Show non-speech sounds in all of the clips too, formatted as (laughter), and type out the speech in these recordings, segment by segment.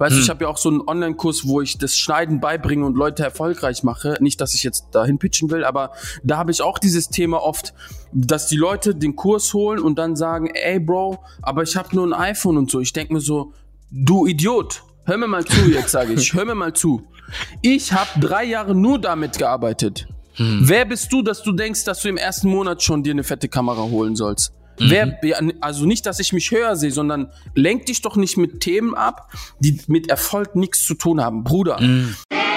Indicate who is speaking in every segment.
Speaker 1: Weißt du, ich habe ja auch so einen Online-Kurs, wo ich das Schneiden beibringe und Leute erfolgreich mache. Nicht, dass ich jetzt dahin pitchen will, aber da habe ich auch dieses Thema oft, dass die Leute den Kurs holen und dann sagen, ey Bro, aber ich habe nur ein iPhone und so. Ich denk mir so, du Idiot, hör mir mal zu jetzt, sage ich, hör mir mal zu. Ich habe drei Jahre nur damit gearbeitet. Wer bist du, dass du denkst, dass du im ersten Monat schon dir eine fette Kamera holen sollst? Wer, ja, also nicht, dass ich mich höher sehe, sondern lenk dich doch nicht mit Themen ab, die mit Erfolg nichts zu tun haben. Bruder,
Speaker 2: There's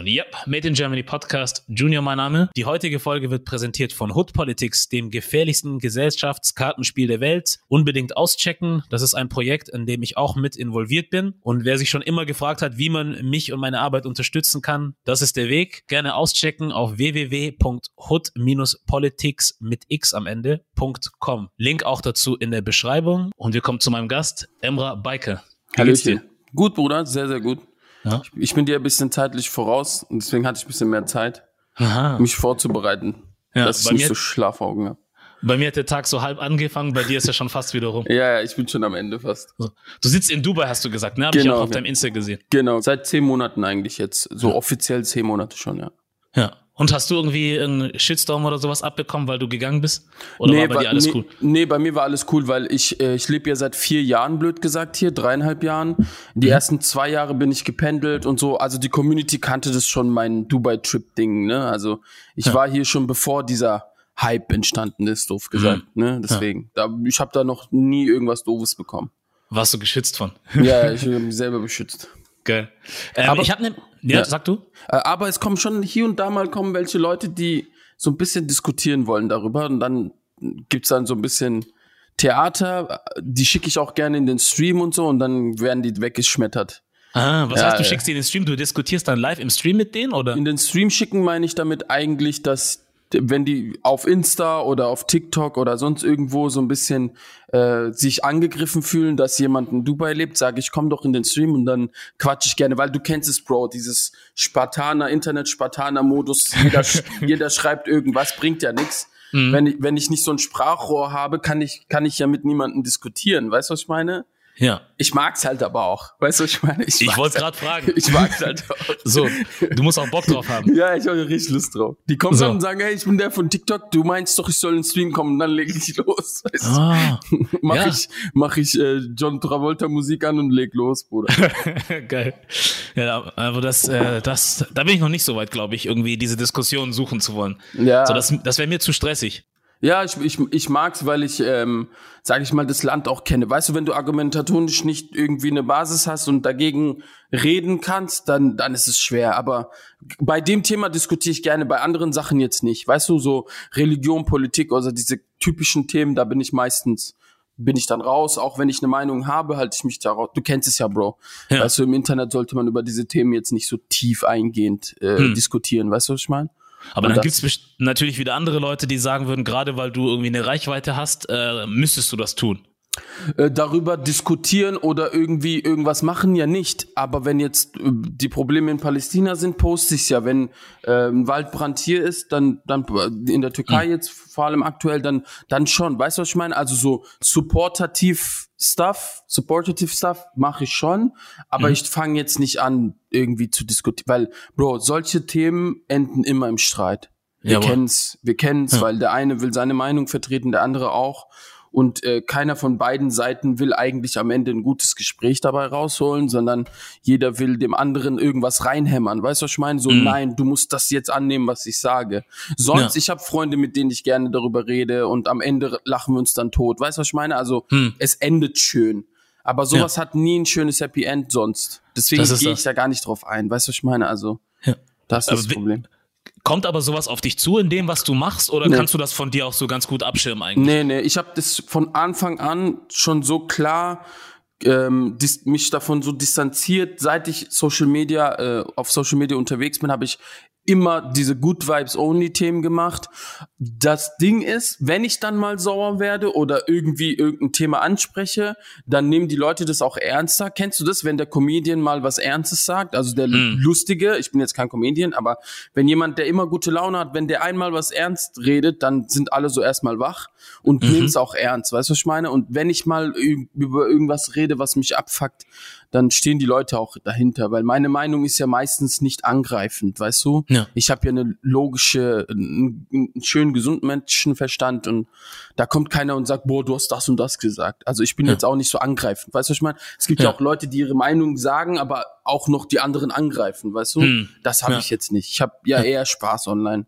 Speaker 3: Und ja, Made in Germany Podcast, Junior mein Name. Die heutige Folge wird präsentiert von Hood Politics, dem gefährlichsten Gesellschaftskartenspiel der Welt. Unbedingt auschecken. Das ist ein Projekt, in dem ich auch mit involviert bin. Und wer sich schon immer gefragt hat, wie man mich und meine Arbeit unterstützen kann, das ist der Weg. Gerne auschecken auf www.hood-politics mit x am Ende.com. Link auch dazu in der Beschreibung. Und wir kommen zu meinem Gast, Emra dir?
Speaker 1: Hallöchen. Gut, Bruder, sehr, sehr gut.
Speaker 3: Ja.
Speaker 1: Ich, ich bin dir ein bisschen zeitlich voraus und deswegen hatte ich ein bisschen mehr Zeit,
Speaker 3: Aha.
Speaker 1: mich vorzubereiten,
Speaker 3: Ja,
Speaker 1: dass ich nicht so Schlafaugen habe.
Speaker 3: Bei mir hat der Tag so halb angefangen, bei dir ist er schon fast wieder rum.
Speaker 1: Ja, ja, ich bin schon am Ende fast.
Speaker 3: So. Du sitzt in Dubai, hast du gesagt, ne? Hab ich
Speaker 1: Genau,
Speaker 3: auch auf
Speaker 1: ja.
Speaker 3: deinem Insta gesehen.
Speaker 1: Genau, seit zehn Monaten eigentlich jetzt. So offiziell zehn Monate schon, ja.
Speaker 3: Ja. Und hast du irgendwie einen Shitstorm oder sowas abbekommen, weil du gegangen bist? Oder war bei dir alles
Speaker 1: nee,
Speaker 3: cool?
Speaker 1: Nee, bei mir war alles cool, weil ich, äh, ich lebe ja seit vier Jahren, blöd gesagt, hier, dreieinhalb Jahren. Die
Speaker 3: Mhm.
Speaker 1: ersten zwei Jahre bin ich gependelt und so. Also die Community kannte das schon, mein Dubai-Trip-Ding, ne? Also ich
Speaker 3: Ja.
Speaker 1: war hier schon bevor dieser Hype entstanden ist, doof gesagt,
Speaker 3: Mhm.
Speaker 1: ne? Deswegen. Da, ich habe da noch nie irgendwas Doofes bekommen.
Speaker 3: Warst du geschützt von?
Speaker 1: Ja, (laughs) ich mich selber beschützt.
Speaker 3: Geil. Ähm,
Speaker 1: Aber-
Speaker 3: ich habe ne, ja,
Speaker 1: Ja.
Speaker 3: sag du?
Speaker 1: Äh, Aber es kommen schon hier und da mal kommen welche Leute, die so ein bisschen diskutieren wollen darüber und dann gibt's dann so ein bisschen Theater, die schicke ich auch gerne in den Stream und so und dann werden die weggeschmettert.
Speaker 3: Ah, was
Speaker 1: Ja,
Speaker 3: heißt, du
Speaker 1: ja.
Speaker 3: schickst die in den Stream, du diskutierst dann live im Stream mit denen oder?
Speaker 1: In den Stream schicken meine ich damit eigentlich, dass wenn die auf Insta oder auf TikTok oder sonst irgendwo so ein bisschen äh, sich angegriffen fühlen, dass jemand in Dubai lebt, sage ich, komm doch in den Stream und dann quatsch ich gerne, weil du kennst es, Bro, dieses Spartaner, Internet-Spartaner-Modus, jeder, (laughs) jeder schreibt irgendwas, bringt ja nichts. Wenn, ich, wenn ich nicht so ein Sprachrohr habe, kann ich, kann ich ja mit niemandem diskutieren. Weißt du, was ich meine?
Speaker 3: Ja.
Speaker 1: Ich mag's halt aber auch. Weißt du, ich meine?
Speaker 3: Ich
Speaker 1: mag's
Speaker 3: wollte
Speaker 1: halt-
Speaker 3: gerade fragen.
Speaker 1: Ich mag's halt (laughs) auch.
Speaker 3: So, du musst auch Bock drauf haben.
Speaker 1: Ja, ich habe richtig Lust drauf. Die kommen
Speaker 3: So.
Speaker 1: und sagen, hey, ich bin der von TikTok, du meinst doch, ich soll in den Stream kommen, dann leg ich los. Weißt du?
Speaker 3: Ah, (laughs)
Speaker 1: mach
Speaker 3: ja.
Speaker 1: ich, mach ich äh, John Travolta Musik an und leg los, Bruder. (laughs)
Speaker 3: geil. Ja, aber das, äh, das, da bin ich noch nicht so weit, glaube ich, irgendwie diese Diskussion suchen zu wollen.
Speaker 1: Ja,
Speaker 3: So, das, das wäre mir zu stressig.
Speaker 1: Ja ich, ich, ich mag's, weil ich, ähm, sag ich mal, das Land auch kenne. Weißt du, wenn du argumentatorisch nicht irgendwie eine Basis hast und dagegen reden kannst, dann, dann ist es schwer. Aber bei dem Thema diskutiere ich gerne, bei anderen Sachen jetzt nicht. Weißt du, so Religion, Politik, also diese typischen Themen, da bin ich meistens, bin ich dann raus. Auch wenn ich eine Meinung habe, halte ich mich da raus. Du kennst es ja, Bro.
Speaker 3: Ja.
Speaker 1: Weißt du, im Internet sollte man über diese Themen jetzt nicht so tief eingehend äh,
Speaker 3: Hm.
Speaker 1: diskutieren. Weißt du, was ich meine?
Speaker 3: Aber
Speaker 1: Und
Speaker 3: dann gibt's best- natürlich wieder andere Leute, die sagen würden, gerade weil du irgendwie eine Reichweite hast, äh, müsstest du das tun.
Speaker 1: äh, darüber diskutieren oder irgendwie irgendwas machen, ja nicht. Aber wenn jetzt äh, die Probleme in Palästina sind, poste ich's ja. Wenn ein Waldbrand hier ist, dann, dann äh, in der Türkei jetzt vor allem aktuell, dann, dann schon. Weißt du, was ich meine? Also so supportativ Stuff, supportative Stuff mache ich schon, aber ich fange jetzt nicht an, irgendwie zu diskutieren, weil, Bro, solche Themen enden immer im Streit. Wir
Speaker 3: Jawohl.
Speaker 1: kennen's, wir kennen's, weil der eine will seine Meinung vertreten, der andere auch. Und äh, keiner von beiden Seiten will eigentlich am Ende ein gutes Gespräch dabei rausholen, sondern jeder will dem anderen irgendwas reinhämmern. Weißt du, was ich meine? So, nein, du musst das jetzt annehmen, was ich sage. Sonst,
Speaker 3: Ja.
Speaker 1: ich habe Freunde, mit denen ich gerne darüber rede und am Ende lachen wir uns dann tot. Weißt du, was ich meine? Also,
Speaker 3: Hm.
Speaker 1: es endet schön. Aber sowas hat nie ein schönes Happy End sonst. Deswegen gehe ich da gar nicht drauf ein. Weißt du, was ich meine? Also,
Speaker 3: Ja.
Speaker 1: das ist
Speaker 3: Aber
Speaker 1: das Problem.
Speaker 3: Kommt aber sowas auf dich zu in dem, was du machst, oder
Speaker 1: Nee.
Speaker 3: kannst du das von dir auch so ganz gut abschirmen eigentlich?
Speaker 1: Nee, nee, ich habe das von Anfang an schon so klar ähm, dis mich davon so distanziert, seit ich Social Media äh, auf Social Media unterwegs bin, habe ich immer diese Good Vibes Only Themen gemacht. Das Ding ist, wenn ich dann mal sauer werde oder irgendwie irgendein Thema anspreche, dann nehmen die Leute das auch ernster. Kennst du das, wenn der Comedian mal was Ernstes sagt? Also der
Speaker 3: Mm.
Speaker 1: Lustige, ich bin jetzt kein Comedian, aber wenn jemand, der immer gute Laune hat, wenn der einmal was ernst redet, dann sind alle so erstmal wach und
Speaker 3: Mhm.
Speaker 1: nehmen es auch ernst. Weißt du, was ich meine? Und wenn ich mal über irgendwas rede, was mich abfuckt, dann stehen die Leute auch dahinter, weil meine Meinung ist ja meistens nicht angreifend, weißt du?
Speaker 3: Ja.
Speaker 1: Ich habe ja eine logische, einen, einen schönen, gesunden Menschenverstand und da kommt keiner und sagt, boah, du hast das und das gesagt. Also ich bin
Speaker 3: Ja.
Speaker 1: jetzt auch nicht so angreifend, weißt du, was ich meine? Es gibt ja.
Speaker 3: Ja.
Speaker 1: auch Leute, die ihre Meinung sagen, aber auch noch die anderen angreifen, weißt du?
Speaker 3: Hm.
Speaker 1: Das habe ich jetzt nicht. Ich habe ja, eher Spaß online.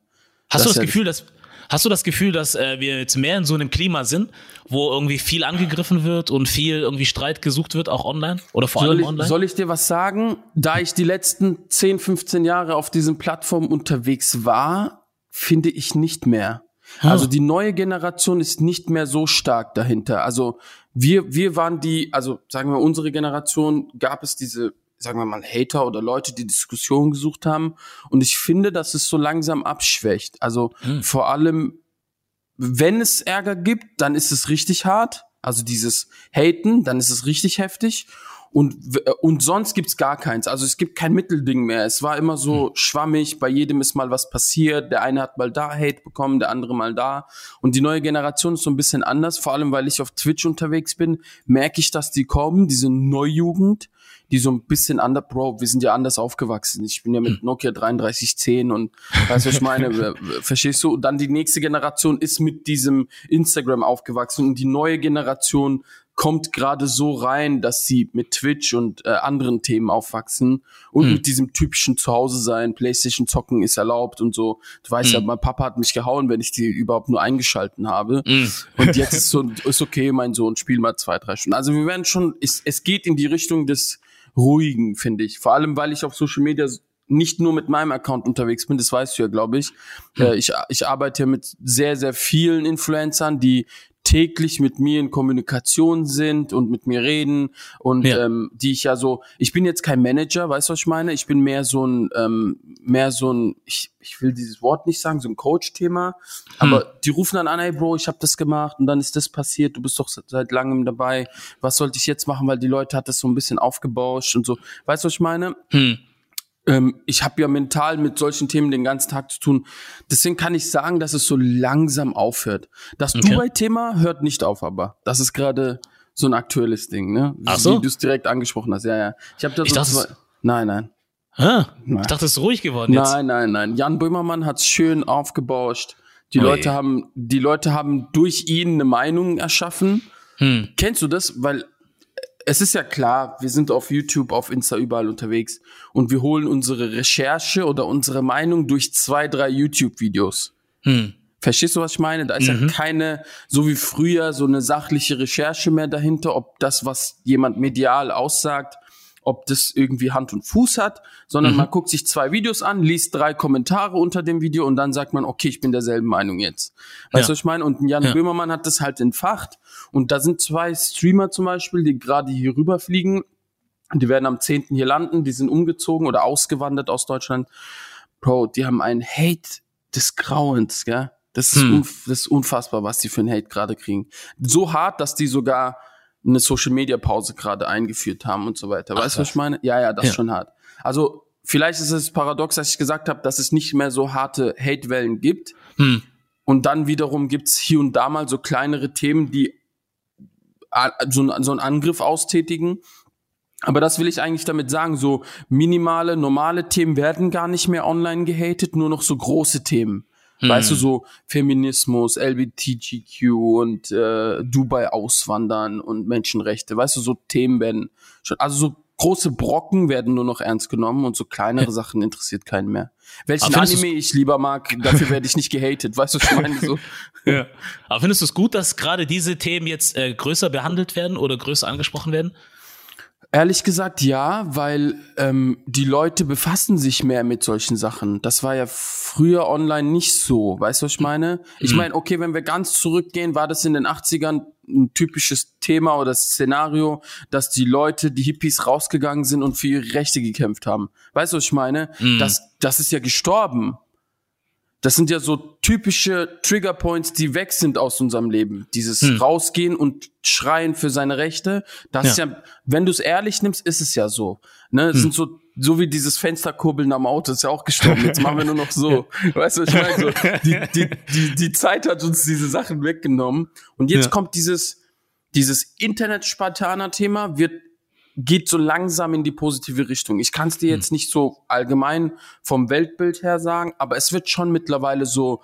Speaker 3: Hast
Speaker 1: Das
Speaker 3: du das Gefühl, dass Hast du das Gefühl, dass äh, wir jetzt mehr in so einem Klima sind, wo irgendwie viel angegriffen wird und viel irgendwie Streit gesucht wird, auch online oder vor
Speaker 1: Soll
Speaker 3: allem
Speaker 1: ich,
Speaker 3: online?
Speaker 1: soll ich dir was sagen? Da ich die letzten 10, 15 Jahre auf diesen Plattformen unterwegs war, finde ich nicht mehr.
Speaker 3: Ah.
Speaker 1: Also die neue Generation ist nicht mehr so stark dahinter. Also wir, wir waren die, also sagen wir unsere Generation, gab es diese, sagen wir mal, Hater oder Leute, die Diskussion gesucht haben. Und ich finde, dass es so langsam abschwächt. Also
Speaker 3: Hm.
Speaker 1: vor allem, wenn es Ärger gibt, dann ist es richtig hart. Also dieses Haten, dann ist es richtig heftig. Und, äh, und sonst gibt's gar keins. Also es gibt kein Mittelding mehr. Es war immer so schwammig, bei jedem ist mal was passiert. Der eine hat mal da Hate bekommen, der andere mal da. Und die neue Generation ist so ein bisschen anders. Vor allem, weil ich auf Twitch unterwegs bin, merke ich, dass die kommen, diese Neujugend, die so ein bisschen anders, Bro, wir sind ja anders aufgewachsen. Ich bin ja mit Nokia 3310 und weißt du, was ich meine? (laughs) Verstehst du? Und dann die nächste Generation ist mit diesem Instagram aufgewachsen und die neue Generation kommt gerade so rein, dass sie mit Twitch und äh, anderen Themen aufwachsen und
Speaker 3: Hm.
Speaker 1: mit diesem typischen Zuhause sein, Playstation zocken ist erlaubt und so. Du weißt ja,
Speaker 3: Hm.
Speaker 1: mein Papa hat mich gehauen, wenn ich die überhaupt nur eingeschalten habe.
Speaker 3: Mm.
Speaker 1: Und jetzt (laughs) ist so, ist okay, mein Sohn, spiel mal zwei, drei Stunden. Also wir werden schon, es, es geht in die Richtung des Ruhigen, finde ich. Vor allem, weil ich auf Social Media nicht nur mit meinem Account unterwegs bin, das weißt du ja, glaube ich. Äh, ich. Ich arbeite ja mit sehr, sehr vielen Influencern, die täglich mit mir in Kommunikation sind und mit mir reden und
Speaker 3: Ja.
Speaker 1: ähm, die ich ja so, ich bin jetzt kein Manager, weißt du, was ich meine? Ich bin mehr so ein, ähm, mehr so ein, ich, ich will dieses Wort nicht sagen, so ein Coach-Thema, aber die rufen dann an, hey Bro, ich habe das gemacht und dann ist das passiert, du bist doch se- seit langem dabei, was sollte ich jetzt machen, weil die Leute hat das so ein bisschen aufgebauscht und so, weißt du, was ich meine?
Speaker 3: Hm.
Speaker 1: Ähm, ich habe ja mental mit solchen Themen den ganzen Tag zu tun. Deswegen kann ich sagen, dass es so langsam aufhört. Das
Speaker 3: Okay.
Speaker 1: Dubai-Thema hört nicht auf, aber das ist gerade so ein aktuelles Ding, ne?
Speaker 3: Ach so?
Speaker 1: Wie du es direkt angesprochen hast. Ja, ja. Ich habe da
Speaker 3: Ich
Speaker 1: so
Speaker 3: dachte,
Speaker 1: zwei.
Speaker 3: es-
Speaker 1: Nein, nein.
Speaker 3: Ah,
Speaker 1: Nein.
Speaker 3: ich dachte, es ist ruhig geworden jetzt.
Speaker 1: Nein, nein, nein. Jan Böhmermann hat's schön aufgebauscht. Die
Speaker 3: Ui.
Speaker 1: Leute haben, die Leute haben durch ihn eine Meinung erschaffen.
Speaker 3: Hm.
Speaker 1: Kennst du das? Weil es ist ja klar, wir sind auf YouTube, auf Insta überall unterwegs und wir holen unsere Recherche oder unsere Meinung durch zwei, drei YouTube-Videos.
Speaker 3: Hm.
Speaker 1: Verstehst du, was ich meine? Da ist ja keine, so wie früher, so eine sachliche Recherche mehr dahinter, ob das, was jemand medial aussagt, ob das irgendwie Hand und Fuß hat, sondern man guckt sich zwei Videos an, liest drei Kommentare unter dem Video und dann sagt man, okay, ich bin derselben Meinung jetzt. Weißt
Speaker 3: Ja.
Speaker 1: du, was ich meine? Und Jan
Speaker 3: Ja.
Speaker 1: Böhmermann hat das halt entfacht und da sind zwei Streamer zum Beispiel, die gerade hier rüberfliegen. Die werden am 10. hier landen, die sind umgezogen oder ausgewandert aus Deutschland. Bro, die haben einen Hate des Grauens, gell? Das ist,
Speaker 3: Hm.
Speaker 1: das ist unfassbar, was die für einen Hate gerade kriegen. So hart, dass die sogar eine Social Media Pause gerade eingeführt haben und so weiter.
Speaker 3: Ach,
Speaker 1: weißt du, was ich meine? Ja, ja, das
Speaker 3: Ja.
Speaker 1: ist schon hart. Also, vielleicht ist es paradox, dass ich gesagt habe, dass es nicht mehr so harte Hatewellen gibt.
Speaker 3: Hm.
Speaker 1: Und dann wiederum gibt's hier und da mal so kleinere Themen, die so, ein- so einen Angriff austätigen. Aber das will ich eigentlich damit sagen, so minimale, normale Themen werden gar nicht mehr online gehatet, nur noch so große Themen. Weißt du, so Feminismus, LBTGQ und äh, Dubai auswandern und Menschenrechte. Weißt du, so Themen werden schon, also so große Brocken werden nur noch ernst genommen und so kleinere Sachen interessiert keinen mehr. Welchen Anime ich lieber mag, dafür werde ich nicht gehatet. Weißt du, was ich meine? So. (laughs)
Speaker 3: Ja. Aber findest du es gut, dass gerade diese Themen jetzt äh, größer behandelt werden oder größer angesprochen werden?
Speaker 1: Ehrlich gesagt, ja, weil ähm, die Leute befassen sich mehr mit solchen Sachen. Das war ja früher online nicht so. Weißt du, was ich meine? Ich meine, okay, wenn wir ganz zurückgehen, war das in den 80ern ein typisches Thema oder Szenario, dass die Leute, die Hippies rausgegangen sind und für ihre Rechte gekämpft haben. Weißt du, was ich meine? Das, das ist ja gestorben. Das sind ja so typische Triggerpoints, die weg sind aus unserem Leben. Dieses rausgehen und schreien für seine Rechte. Das ist ja, wenn du es ehrlich nimmst, ist es ja so. Ne, es sind so so wie dieses Fensterkurbeln am Auto ist ja auch gestorben. Jetzt machen wir nur noch so. (laughs) Weißt du, was ich meine? So, die, (laughs) die, die, die Zeit hat uns diese Sachen weggenommen. Und jetzt
Speaker 3: Ja.
Speaker 1: kommt dieses, dieses Internet-Spartaner-Thema, wird geht so langsam in die positive Richtung. Ich kann es dir jetzt nicht so allgemein vom Weltbild her sagen, aber es wird schon mittlerweile so,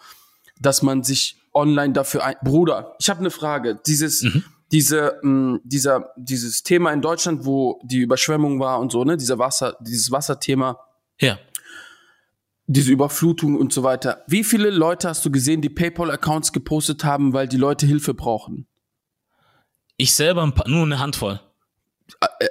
Speaker 1: dass man sich online dafür ein. Bruder, ich habe eine Frage. Dieses, diese, mh, dieser, dieses Thema in Deutschland, wo die Überschwemmung war und so, ne, dieser Wasser, dieses Wasserthema,
Speaker 3: Ja.
Speaker 1: diese Überflutung und so weiter. Wie viele Leute hast du gesehen, die PayPal-Accounts gepostet haben, weil die Leute Hilfe brauchen?
Speaker 3: Ich selber ein paar, nur eine Handvoll.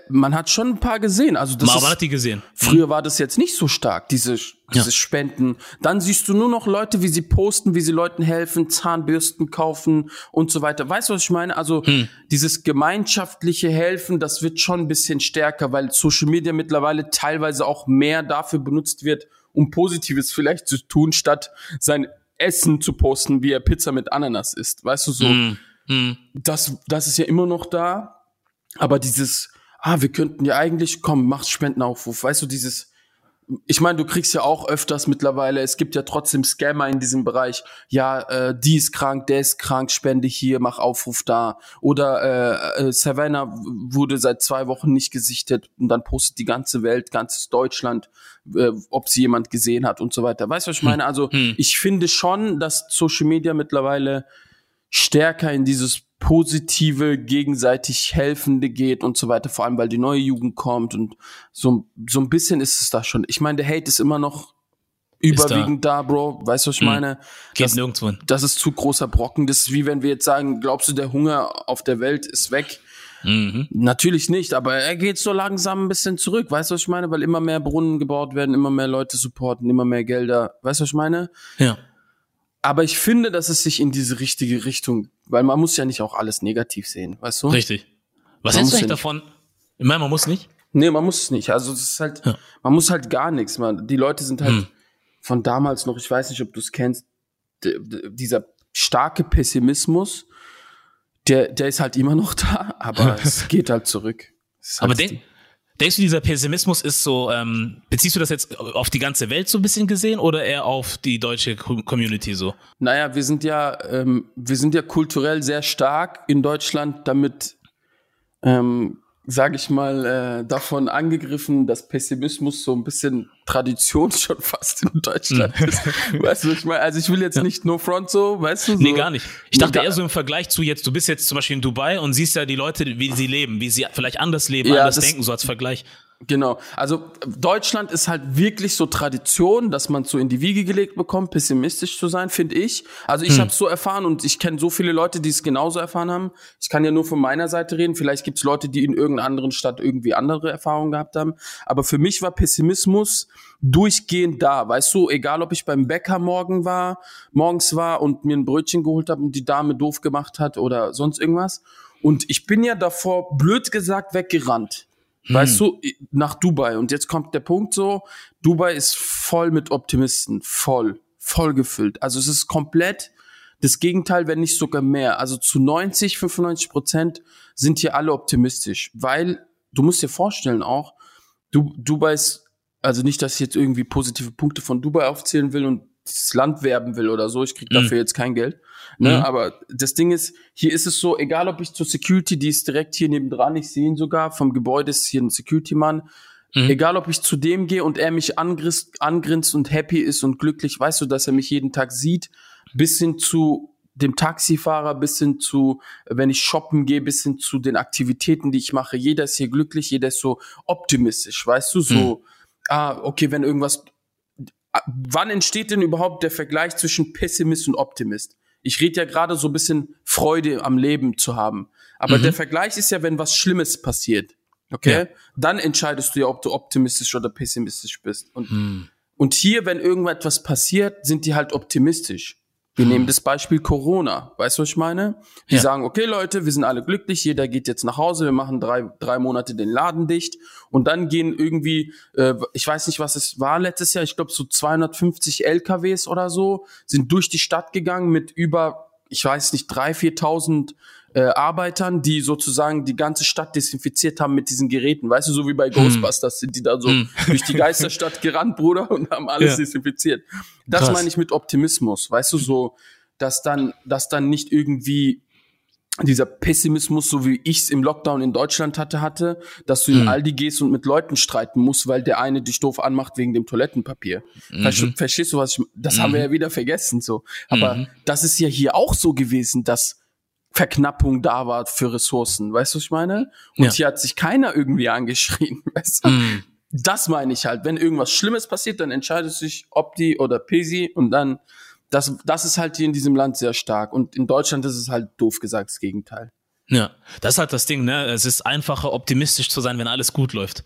Speaker 1: Man hat schon ein paar gesehen. Also das
Speaker 3: Aber
Speaker 1: ist,
Speaker 3: man hat die gesehen.
Speaker 1: Früher war das jetzt nicht so stark, diese, dieses Spenden. Dann siehst du nur noch Leute, wie sie posten, wie sie Leuten helfen, Zahnbürsten kaufen und so weiter. Weißt du, was ich meine? Also dieses gemeinschaftliche Helfen, das wird schon ein bisschen stärker, weil Social Media mittlerweile teilweise auch mehr dafür benutzt wird, um Positives vielleicht zu tun, statt sein Essen zu posten, wie er Pizza mit Ananas isst. Weißt du, so das, das ist ja immer noch da. Aber dieses, ah, wir könnten ja eigentlich, komm, mach Spendenaufruf. Weißt du, dieses, ich meine, du kriegst ja auch öfters mittlerweile, es gibt ja trotzdem Scammer in diesem Bereich. Ja, äh, die ist krank, der ist krank, spende hier, mach Aufruf da. Oder äh, äh, Savannah wurde seit zwei Wochen nicht gesichtet und dann postet die ganze Welt, ganzes Deutschland, äh, ob sie jemand gesehen hat und so weiter. Weißt du, was ich meine? Also ich finde schon, dass Social Media mittlerweile stärker in dieses positive, gegenseitig helfende geht und so weiter, vor allem weil die neue Jugend kommt und so, so ein bisschen ist es da schon. Ich meine, der Hate ist immer noch überwiegend da. Bro. Weißt du, was ich meine?
Speaker 3: Geht
Speaker 1: Das,
Speaker 3: nirgendwo hin.
Speaker 1: das ist zu großer Brocken. Das ist wie wenn wir jetzt sagen, glaubst du, der Hunger auf der Welt ist weg?
Speaker 3: Mhm.
Speaker 1: Natürlich nicht, aber er geht so langsam ein bisschen zurück. Weißt du, was ich meine? Weil immer mehr Brunnen gebaut werden, immer mehr Leute supporten, immer mehr Gelder. Weißt du, was ich meine?
Speaker 3: Ja.
Speaker 1: Aber ich finde, dass es sich in diese richtige Richtung, weil man muss ja nicht auch alles negativ sehen, weißt du?
Speaker 3: Richtig. Was
Speaker 1: Man
Speaker 3: hältst du eigentlich davon? Ich meine, man muss nicht.
Speaker 1: Nee, man muss es nicht. Also es ist halt,
Speaker 3: Ja.
Speaker 1: man muss halt gar nichts. Man, die Leute sind halt
Speaker 3: Hm.
Speaker 1: von damals noch, ich weiß nicht, ob du es kennst, dieser starke Pessimismus, der, der ist halt immer noch da, aber (laughs) es geht halt zurück.
Speaker 3: Aber
Speaker 1: halt
Speaker 3: denk, denkst du, dieser Pessimismus ist so, ähm, beziehst du das jetzt auf die ganze Welt so ein bisschen gesehen oder eher auf die deutsche Co- Community so?
Speaker 1: Naja, wir sind ja, ähm, wir sind ja kulturell sehr stark in Deutschland damit, ähm, sage ich mal, äh, davon angegriffen, dass Pessimismus so ein bisschen Tradition (laughs) schon fast in Deutschland ist. Weißt du, ich meine? Also ich will jetzt nicht no front so, weißt du? So.
Speaker 3: Nee, gar nicht. Ich dachte eher so im Vergleich zu jetzt, du bist jetzt zum Beispiel in Dubai und siehst ja die Leute, wie sie leben, wie sie vielleicht anders leben,
Speaker 1: Ja,
Speaker 3: anders denken, so als Vergleich.
Speaker 1: Genau. Also Deutschland ist halt wirklich so Tradition, dass man so in die Wiege gelegt bekommt, pessimistisch zu sein, finde ich. Also ich habe so erfahren und ich kenne so viele Leute, die es genauso erfahren haben. Ich kann ja nur von meiner Seite reden. Vielleicht gibt es Leute, die in irgendeiner anderen Stadt irgendwie andere Erfahrungen gehabt haben. Aber für mich war Pessimismus durchgehend da. Weißt du, egal ob ich beim Bäcker morgen war, morgens war und mir ein Brötchen geholt habe und die Dame doof gemacht hat oder sonst irgendwas. Und ich bin ja davor, blöd gesagt, weggerannt. Weißt du, nach Dubai. Und jetzt kommt der Punkt so, Dubai ist voll mit Optimisten. Voll. Voll gefüllt. Also es ist komplett das Gegenteil, wenn nicht sogar mehr. Also zu 90, 95 Prozent sind hier alle optimistisch. Weil, du musst dir vorstellen auch, du, Dubai ist, also nicht, dass ich jetzt irgendwie positive Punkte von Dubai aufzählen will und das Land werben will oder so. Ich krieg dafür jetzt kein Geld. Ne?
Speaker 3: Mhm.
Speaker 1: Aber das Ding ist, hier ist es so, egal ob ich zur Security, die ist direkt hier nebendran, ich sehe ihn sogar, vom Gebäude ist hier ein Security-Mann.
Speaker 3: Mhm.
Speaker 1: Egal ob ich zu dem gehe und er mich angrinst, angrinst und happy ist und glücklich, weißt du, dass er mich jeden Tag sieht, bis hin zu dem Taxifahrer, bis hin zu, wenn ich shoppen gehe, bis hin zu den Aktivitäten, die ich mache. Jeder ist hier glücklich, jeder ist so optimistisch, weißt du, so, ah, okay, wenn irgendwas, wann entsteht denn überhaupt der Vergleich zwischen Pessimist und Optimist? Ich rede ja gerade so ein bisschen Freude am Leben zu haben. Aber der Vergleich ist ja, wenn was Schlimmes passiert. Okay?
Speaker 3: Ja.
Speaker 1: Dann entscheidest du ja, ob du optimistisch oder pessimistisch bist. Und,
Speaker 3: Hm.
Speaker 1: und hier, wenn irgendetwas passiert, sind die halt optimistisch. Wir nehmen das Beispiel Corona. Weißt du, was ich meine? Die
Speaker 3: Ja.
Speaker 1: sagen, okay, Leute, wir sind alle glücklich, jeder geht jetzt nach Hause, wir machen drei, drei Monate den Laden dicht und dann gehen irgendwie, äh, ich weiß nicht, was es war letztes Jahr, ich glaube so 250 LKWs oder so, sind durch die Stadt gegangen mit über, ich weiß nicht, drei, 4.000 äh, Arbeitern, die sozusagen die ganze Stadt desinfiziert haben mit diesen Geräten. Weißt du, so wie bei Ghostbusters sind die da so
Speaker 3: Hm.
Speaker 1: durch die Geisterstadt (laughs) gerannt, Bruder, und haben alles
Speaker 3: Ja.
Speaker 1: desinfiziert. Das
Speaker 3: Krass.
Speaker 1: meine ich mit Optimismus. Weißt du, so, dass dann, dass dann nicht irgendwie dieser Pessimismus, so wie ich es im Lockdown in Deutschland hatte, hatte, dass du in
Speaker 3: Hm.
Speaker 1: Aldi gehst und mit Leuten streiten musst, weil der eine dich doof anmacht wegen dem Toilettenpapier. Verstehst,
Speaker 3: Mhm.
Speaker 1: verstehst du, was ich, das haben wir ja wieder vergessen, so. Aber das ist ja hier auch so gewesen, dass Verknappung da war für Ressourcen. Weißt du, was ich meine? Und
Speaker 3: Ja.
Speaker 1: hier hat sich keiner irgendwie angeschrien. (laughs) Weißt du?
Speaker 3: Hm.
Speaker 1: Das meine ich halt. Wenn irgendwas Schlimmes passiert, dann entscheidet sich Opti oder Pesi und dann, das, das ist halt hier in diesem Land sehr stark. Und in Deutschland ist es halt doof gesagt das Gegenteil.
Speaker 3: Ja, das ist halt das Ding, ne? Es ist einfacher, optimistisch zu sein, wenn alles gut läuft.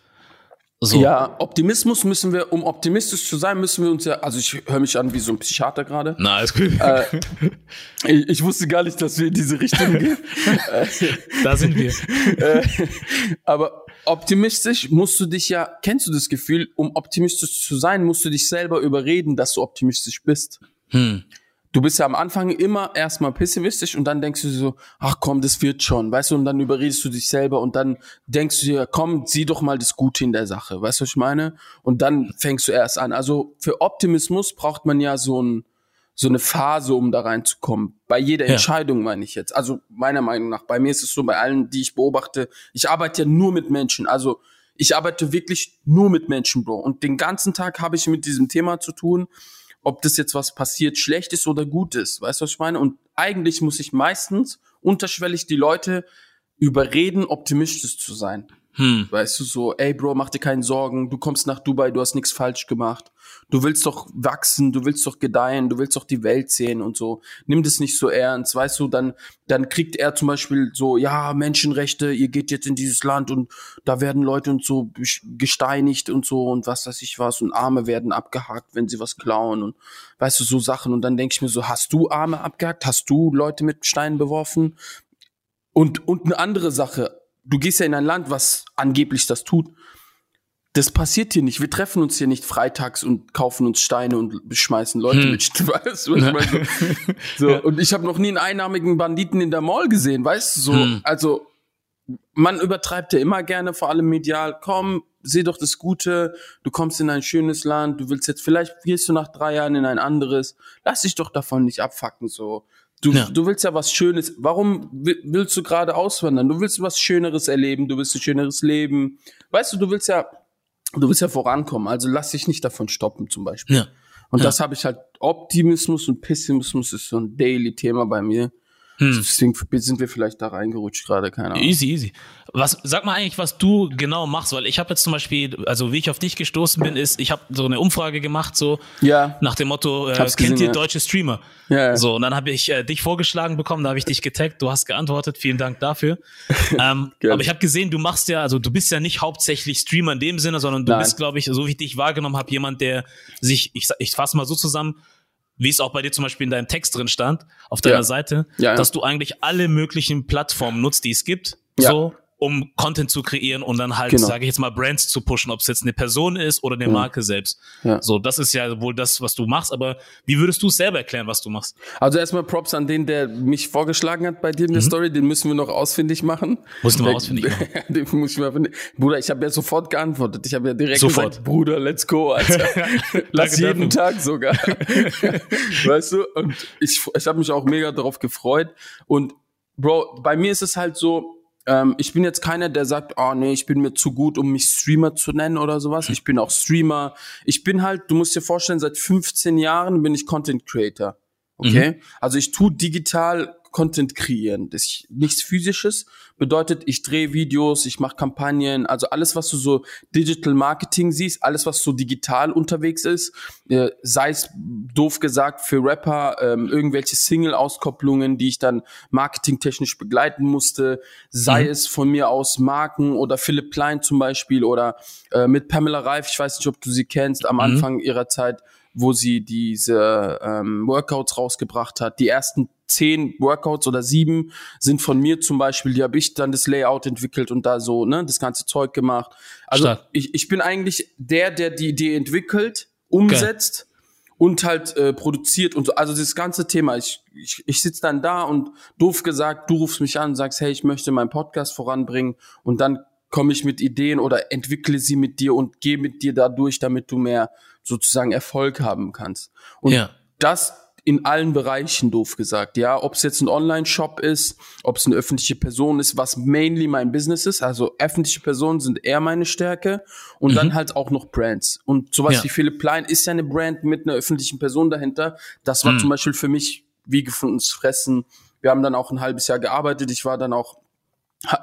Speaker 3: So.
Speaker 1: Ja, Optimismus müssen wir, um optimistisch zu sein, müssen wir uns ja, also ich höre mich an wie so ein Psychiater gerade.
Speaker 3: Na, alles gut.
Speaker 1: Ich, ich wusste gar nicht, dass wir in diese Richtung gehen. (laughs)
Speaker 3: da sind wir. (laughs)
Speaker 1: äh, aber optimistisch musst du dich ja, kennst du das Gefühl, um optimistisch zu sein, musst du dich selber überreden, dass du optimistisch bist.
Speaker 3: Hm.
Speaker 1: Du bist ja am Anfang immer erstmal pessimistisch und dann denkst du so, ach komm, das wird schon, weißt du, und dann überredest du dich selber und dann denkst du dir, komm, sieh doch mal das Gute in der Sache, weißt du, was ich meine? Und dann fängst du erst an. Also für Optimismus braucht man ja so ein, so eine Phase, um da reinzukommen. Bei jeder
Speaker 3: Ja.
Speaker 1: Entscheidung meine ich jetzt. Also meiner Meinung nach. Bei mir ist es so, bei allen, die ich beobachte, ich arbeite ja nur mit Menschen. Also ich arbeite wirklich nur mit Menschen, Bro. Und den ganzen Tag habe ich mit diesem Thema zu tun, ob das jetzt was passiert, schlecht ist oder gut ist. Weißt du, was ich meine? Und eigentlich muss ich meistens unterschwellig die Leute überreden, optimistisch zu sein.
Speaker 3: Hm.
Speaker 1: Weißt du, so, ey Bro, mach dir keine Sorgen, du kommst nach Dubai, du hast nichts falsch gemacht. Du willst doch wachsen, du willst doch gedeihen, du willst doch die Welt sehen und so. Nimm das nicht so ernst, weißt du, dann, dann kriegt er zum Beispiel so, ja, Menschenrechte, ihr geht jetzt in dieses Land und da werden Leute und so gesteinigt und so und was weiß ich was und Arme werden abgehakt, wenn sie was klauen und weißt du, so Sachen. Und dann denke ich mir so, hast du Arme abgehakt? Hast du Leute mit Steinen beworfen? Und, und eine andere Sache, du gehst ja in ein Land, was angeblich das tut. Das passiert hier nicht. Wir treffen uns hier nicht freitags und kaufen uns Steine und schmeißen Leute
Speaker 3: Hm.
Speaker 1: mit. Weißt du, (laughs) was ich meine? So, so. Und ich habe noch nie einen einnahmigen Banditen in der Mall gesehen, weißt du? So,
Speaker 3: Hm.
Speaker 1: also man übertreibt ja immer gerne, vor allem medial. Komm, seh doch das Gute. Du kommst in ein schönes Land. Du willst jetzt vielleicht gehst du nach drei Jahren in ein anderes. Lass dich doch davon nicht abfacken. So, du,
Speaker 3: Ja.
Speaker 1: du willst ja was Schönes. Warum wi- willst du gerade auswandern? Du willst was Schöneres erleben. Du willst ein schöneres Leben. Weißt du, du willst ja, du willst ja vorankommen. Also lass dich nicht davon stoppen, zum Beispiel.
Speaker 3: Ja.
Speaker 1: Und
Speaker 3: Ja.
Speaker 1: das habe ich halt. Optimismus und Pessimismus ist so ein Daily-Thema bei mir.
Speaker 3: Hm.
Speaker 1: Deswegen sind wir vielleicht da reingerutscht gerade, keine Ahnung.
Speaker 3: Easy, easy. Was, sag mal eigentlich, was du genau machst, weil ich habe jetzt zum Beispiel, also wie ich auf dich gestoßen bin, ist, ich habe so eine Umfrage gemacht, so
Speaker 1: Ja.
Speaker 3: nach dem Motto, äh, kennt
Speaker 1: gesehen,
Speaker 3: ihr
Speaker 1: ja.
Speaker 3: deutsche Streamer?
Speaker 1: Ja, ja.
Speaker 3: So, und dann habe ich äh, dich vorgeschlagen bekommen, da habe ich dich getaggt, du hast geantwortet, vielen Dank dafür. (laughs) ähm, aber ich habe gesehen, du machst ja, also du bist ja nicht hauptsächlich Streamer in dem Sinne, sondern du
Speaker 1: Nein.
Speaker 3: bist, glaube ich, so wie ich dich wahrgenommen habe, jemand, der sich, ich, ich fasse mal so zusammen, wie es auch bei dir zum Beispiel in deinem Text drin stand, auf deiner
Speaker 1: Ja.
Speaker 3: Seite,
Speaker 1: Ja, ja.
Speaker 3: dass du eigentlich alle möglichen Plattformen nutzt, die es gibt, so, um Content zu kreieren und dann halt,
Speaker 1: Genau.
Speaker 3: sage ich jetzt mal, Brands zu pushen, ob es jetzt eine Person ist oder eine Marke selbst.
Speaker 1: Ja.
Speaker 3: So, das ist ja wohl das, was du machst, aber wie würdest du es selber erklären, was du machst?
Speaker 1: Also erstmal Props an den, der mich vorgeschlagen hat bei dir in der Story. Den müssen wir noch ausfindig machen.
Speaker 3: Musst du mal ausfindig machen. (laughs)
Speaker 1: den muss ich mal finden. Bruder, ich habe ja sofort geantwortet. Ich habe ja direkt
Speaker 3: Sofort.
Speaker 1: gesagt, Bruder, let's go, (laughs) Alter. Lass jeden
Speaker 3: dafür.
Speaker 1: Tag sogar. (laughs) weißt du? Und ich, ich habe mich auch mega darauf gefreut. Und Bro, bei mir ist es halt so, ähm, ich bin jetzt keiner, der sagt, oh nee, ich bin mir zu gut, um mich Streamer zu nennen oder sowas. Ich bin auch Streamer. Ich bin halt, du musst dir vorstellen, seit 15 Jahren bin ich Content Creator. Okay? Also ich tue digital Content kreieren. Das ist nichts physisches bedeutet, ich drehe Videos, ich mache Kampagnen, also alles, was du so Digital Marketing siehst, alles, was so digital unterwegs ist, äh, sei es doof gesagt für Rapper, ähm, irgendwelche Single-Auskopplungen, die ich dann marketingtechnisch begleiten musste, sei
Speaker 3: Mhm.
Speaker 1: es von mir aus Marken oder Philipp Klein zum Beispiel oder äh, mit Pamela Reif, ich weiß nicht, ob du sie kennst, am Anfang ihrer Zeit, wo sie diese ähm, Workouts rausgebracht hat. Die ersten zehn Workouts oder sieben sind von mir zum Beispiel, die habe ich dann das Layout entwickelt und da so, ne, das ganze Zeug gemacht. Also ich, ich bin eigentlich der, der die Idee entwickelt, umsetzt und halt äh, produziert und so. Also das ganze Thema, ich, ich, ich sitze dann da und doof gesagt, du rufst mich an und sagst, hey, ich möchte meinen Podcast voranbringen und dann komme ich mit Ideen oder entwickle sie mit dir und gehe mit dir dadurch, damit du mehr sozusagen Erfolg haben kannst. Und
Speaker 3: Ja.
Speaker 1: das in allen Bereichen doof gesagt, ja, ob es jetzt ein Online-Shop ist, ob es eine öffentliche Person ist, was mainly mein Business ist, also öffentliche Personen sind eher meine Stärke und dann halt auch noch Brands und sowas
Speaker 3: Ja.
Speaker 1: wie Philipp Plein ist ja eine Brand mit einer öffentlichen Person dahinter. Das war zum Beispiel für mich wie gefundenes Fressen. Wir haben dann auch ein halbes Jahr gearbeitet. Ich war dann auch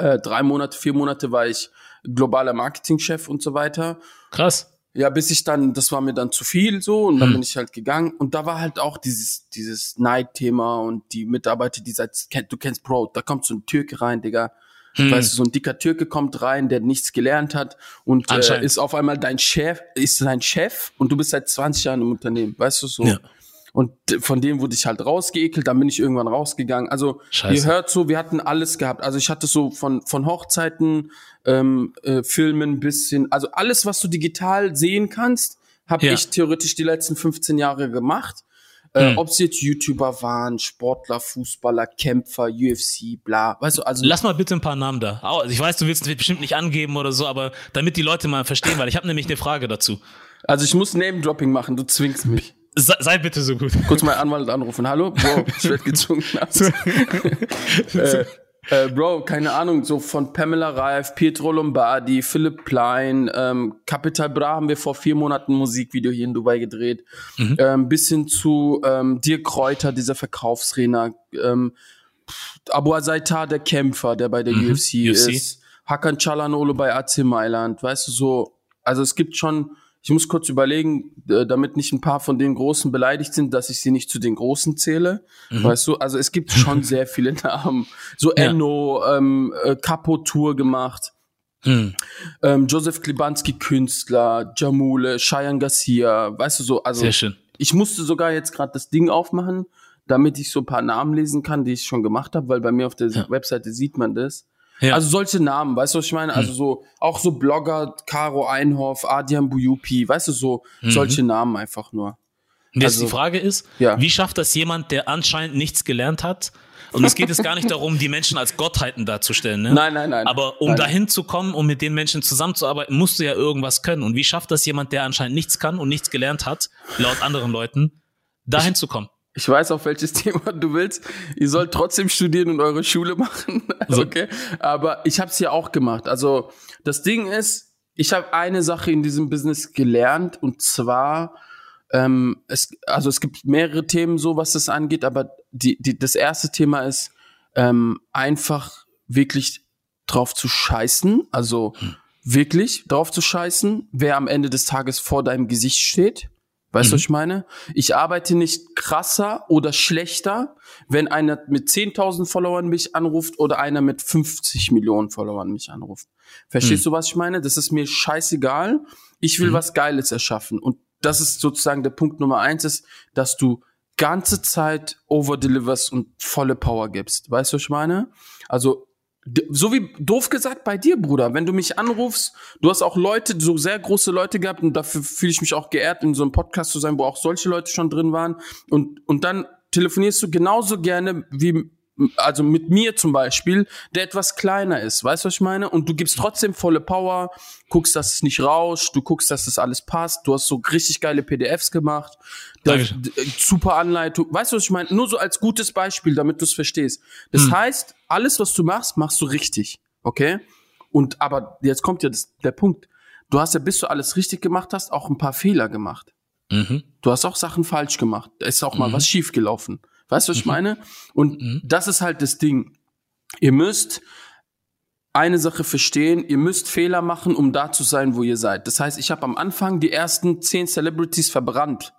Speaker 1: äh, drei Monate, vier Monate war ich globaler Marketingchef und so weiter.
Speaker 3: Krass.
Speaker 1: Ja, bis ich dann, das war mir dann zu viel so und
Speaker 3: Hm.
Speaker 1: dann bin ich halt gegangen und da war halt auch dieses dieses Neidthema und die Mitarbeiter, die seit kennt, du kennst Bro, da kommt so ein Türke rein, Digga.
Speaker 3: Hm.
Speaker 1: Weißt du, so ein dicker Türke kommt rein, der nichts gelernt hat und äh, ist auf einmal dein Chef, ist dein Chef und du bist seit 20 Jahren im Unternehmen, weißt du so.
Speaker 3: Ja.
Speaker 1: Und von dem wurde ich halt rausgeekelt, dann bin ich irgendwann rausgegangen. Also
Speaker 3: Scheiße.
Speaker 1: ihr hört so, wir hatten alles gehabt. Also ich hatte so von von Hochzeiten, ähm, äh, Filmen bis hin, also alles, was du digital sehen kannst, habe
Speaker 3: Ja.
Speaker 1: ich theoretisch die letzten 15 Jahre gemacht. Äh,
Speaker 3: Hm.
Speaker 1: Ob sie jetzt YouTuber waren, Sportler, Fußballer, Kämpfer, UFC, bla. Weißt du, also
Speaker 3: Lass mal bitte ein paar Namen da. Also ich weiß, du willst es bestimmt nicht angeben oder so, aber damit die Leute mal verstehen, weil ich habe nämlich eine Frage dazu.
Speaker 1: also ich muss Name-Dropping machen, du zwingst mich.
Speaker 3: Sei, sei bitte so gut.
Speaker 1: Kurz meinen Anwalt anrufen. Hallo? Bro, (laughs) ich werde gezwungen. (laughs) äh, äh, Bro, keine Ahnung, so von Pamela Reif, Pietro Lombardi, Philipp Plein, ähm, Capital Bra haben wir vor vier Monaten ein Musikvideo hier in Dubai gedreht. Ähm, bis hin zu ähm, Dirk Kräuter, dieser Verkaufsredner, ähm, Abu Azaitar, der Kämpfer, der bei der UFC,
Speaker 3: UFC.
Speaker 1: ist, Hakan Çalhanoğlu bei AC Mailand, weißt du, so, also es gibt schon, ich muss kurz überlegen, damit nicht ein paar von den Großen beleidigt sind, dass ich sie nicht zu den Großen zähle, weißt du, also es gibt schon sehr viele (laughs) Namen, so
Speaker 3: Ja.
Speaker 1: Enno, ähm, äh, Capo Tour gemacht,
Speaker 3: Hm.
Speaker 1: ähm, Joseph Klibanski Künstler, Jamule, Cheyenne Garcia, weißt du so, also
Speaker 3: Sehr schön.
Speaker 1: ich musste sogar jetzt gerade das Ding aufmachen, damit ich so ein paar Namen lesen kann, die ich schon gemacht habe, weil bei mir auf der
Speaker 3: Ja.
Speaker 1: Webseite sieht man das.
Speaker 3: Ja. Hm.
Speaker 1: Also solche Namen, weißt du, was ich meine? Also so, auch so Blogger, Caro Einhoff, Adrian Buyupi, weißt du, so
Speaker 3: Mhm.
Speaker 1: solche Namen einfach nur.
Speaker 3: Und jetzt
Speaker 1: Also-
Speaker 3: die Frage ist,
Speaker 1: Ja.
Speaker 3: wie schafft das jemand, der anscheinend nichts gelernt hat? Und es geht jetzt gar nicht darum, die Menschen als Gottheiten darzustellen. Ne?
Speaker 1: Nein, nein, nein.
Speaker 3: Aber um
Speaker 1: Nein.
Speaker 3: dahin zu kommen, um mit den Menschen zusammenzuarbeiten, musst du ja irgendwas können. Und wie schafft das jemand, der anscheinend nichts kann und nichts gelernt hat, laut anderen Leuten, dahin zu kommen?
Speaker 1: Ich weiß, auf welches (laughs) Thema du willst. Ihr sollt trotzdem studieren und eure Schule machen. (laughs)
Speaker 3: So.
Speaker 1: okay. Aber ich habe es ja auch gemacht. Also das Ding ist, ich habe eine Sache in diesem Business gelernt und zwar, ähm, es, also es gibt mehrere Themen so, was das angeht, aber die, die, das erste Thema ist ähm, einfach wirklich drauf zu scheißen. Also wirklich drauf zu scheißen, wer am Ende des Tages vor deinem Gesicht steht. Weißt du, was ich meine? Ich arbeite nicht krasser oder schlechter, wenn einer mit 10.000 Followern mich anruft oder einer mit 50 Millionen Followern mich anruft. Verstehst du, was ich meine? Das ist mir scheißegal. Ich will was Geiles erschaffen. Und das ist sozusagen der Punkt Nummer eins ist, dass du ganze Zeit overdeliverst und volle Power gibst. Weißt du, was ich meine? Also so wie doof gesagt bei dir, Bruder, wenn du mich anrufst, du hast auch Leute, so sehr große Leute gehabt und dafür fühle ich mich auch geehrt, in so einem Podcast zu sein, wo auch solche Leute schon drin waren. Und, und dann telefonierst du genauso gerne wie, also mit mir zum Beispiel, der etwas kleiner ist, weißt du, was ich meine? Und du gibst trotzdem volle Power, guckst, dass es nicht rauscht, du guckst, dass das alles passt, du hast so richtig geile PDFs gemacht, da,
Speaker 3: Dankeschön.
Speaker 1: d- super Anleitung, weißt du, was ich meine? Nur so als gutes Beispiel, damit du es verstehst. Das heißt, alles, was du machst, machst du richtig, okay? Und aber jetzt kommt ja das, der Punkt. Du hast ja, bis du alles richtig gemacht hast, auch ein paar Fehler gemacht.
Speaker 3: Mhm.
Speaker 1: Du hast auch Sachen falsch gemacht. Da ist auch mal was schief gelaufen. Weißt du, was ich meine? Und das ist halt das Ding. Ihr müsst eine Sache verstehen, ihr müsst Fehler machen, um da zu sein, wo ihr seid. Das heißt, ich habe am Anfang die ersten zehn Celebrities verbrannt.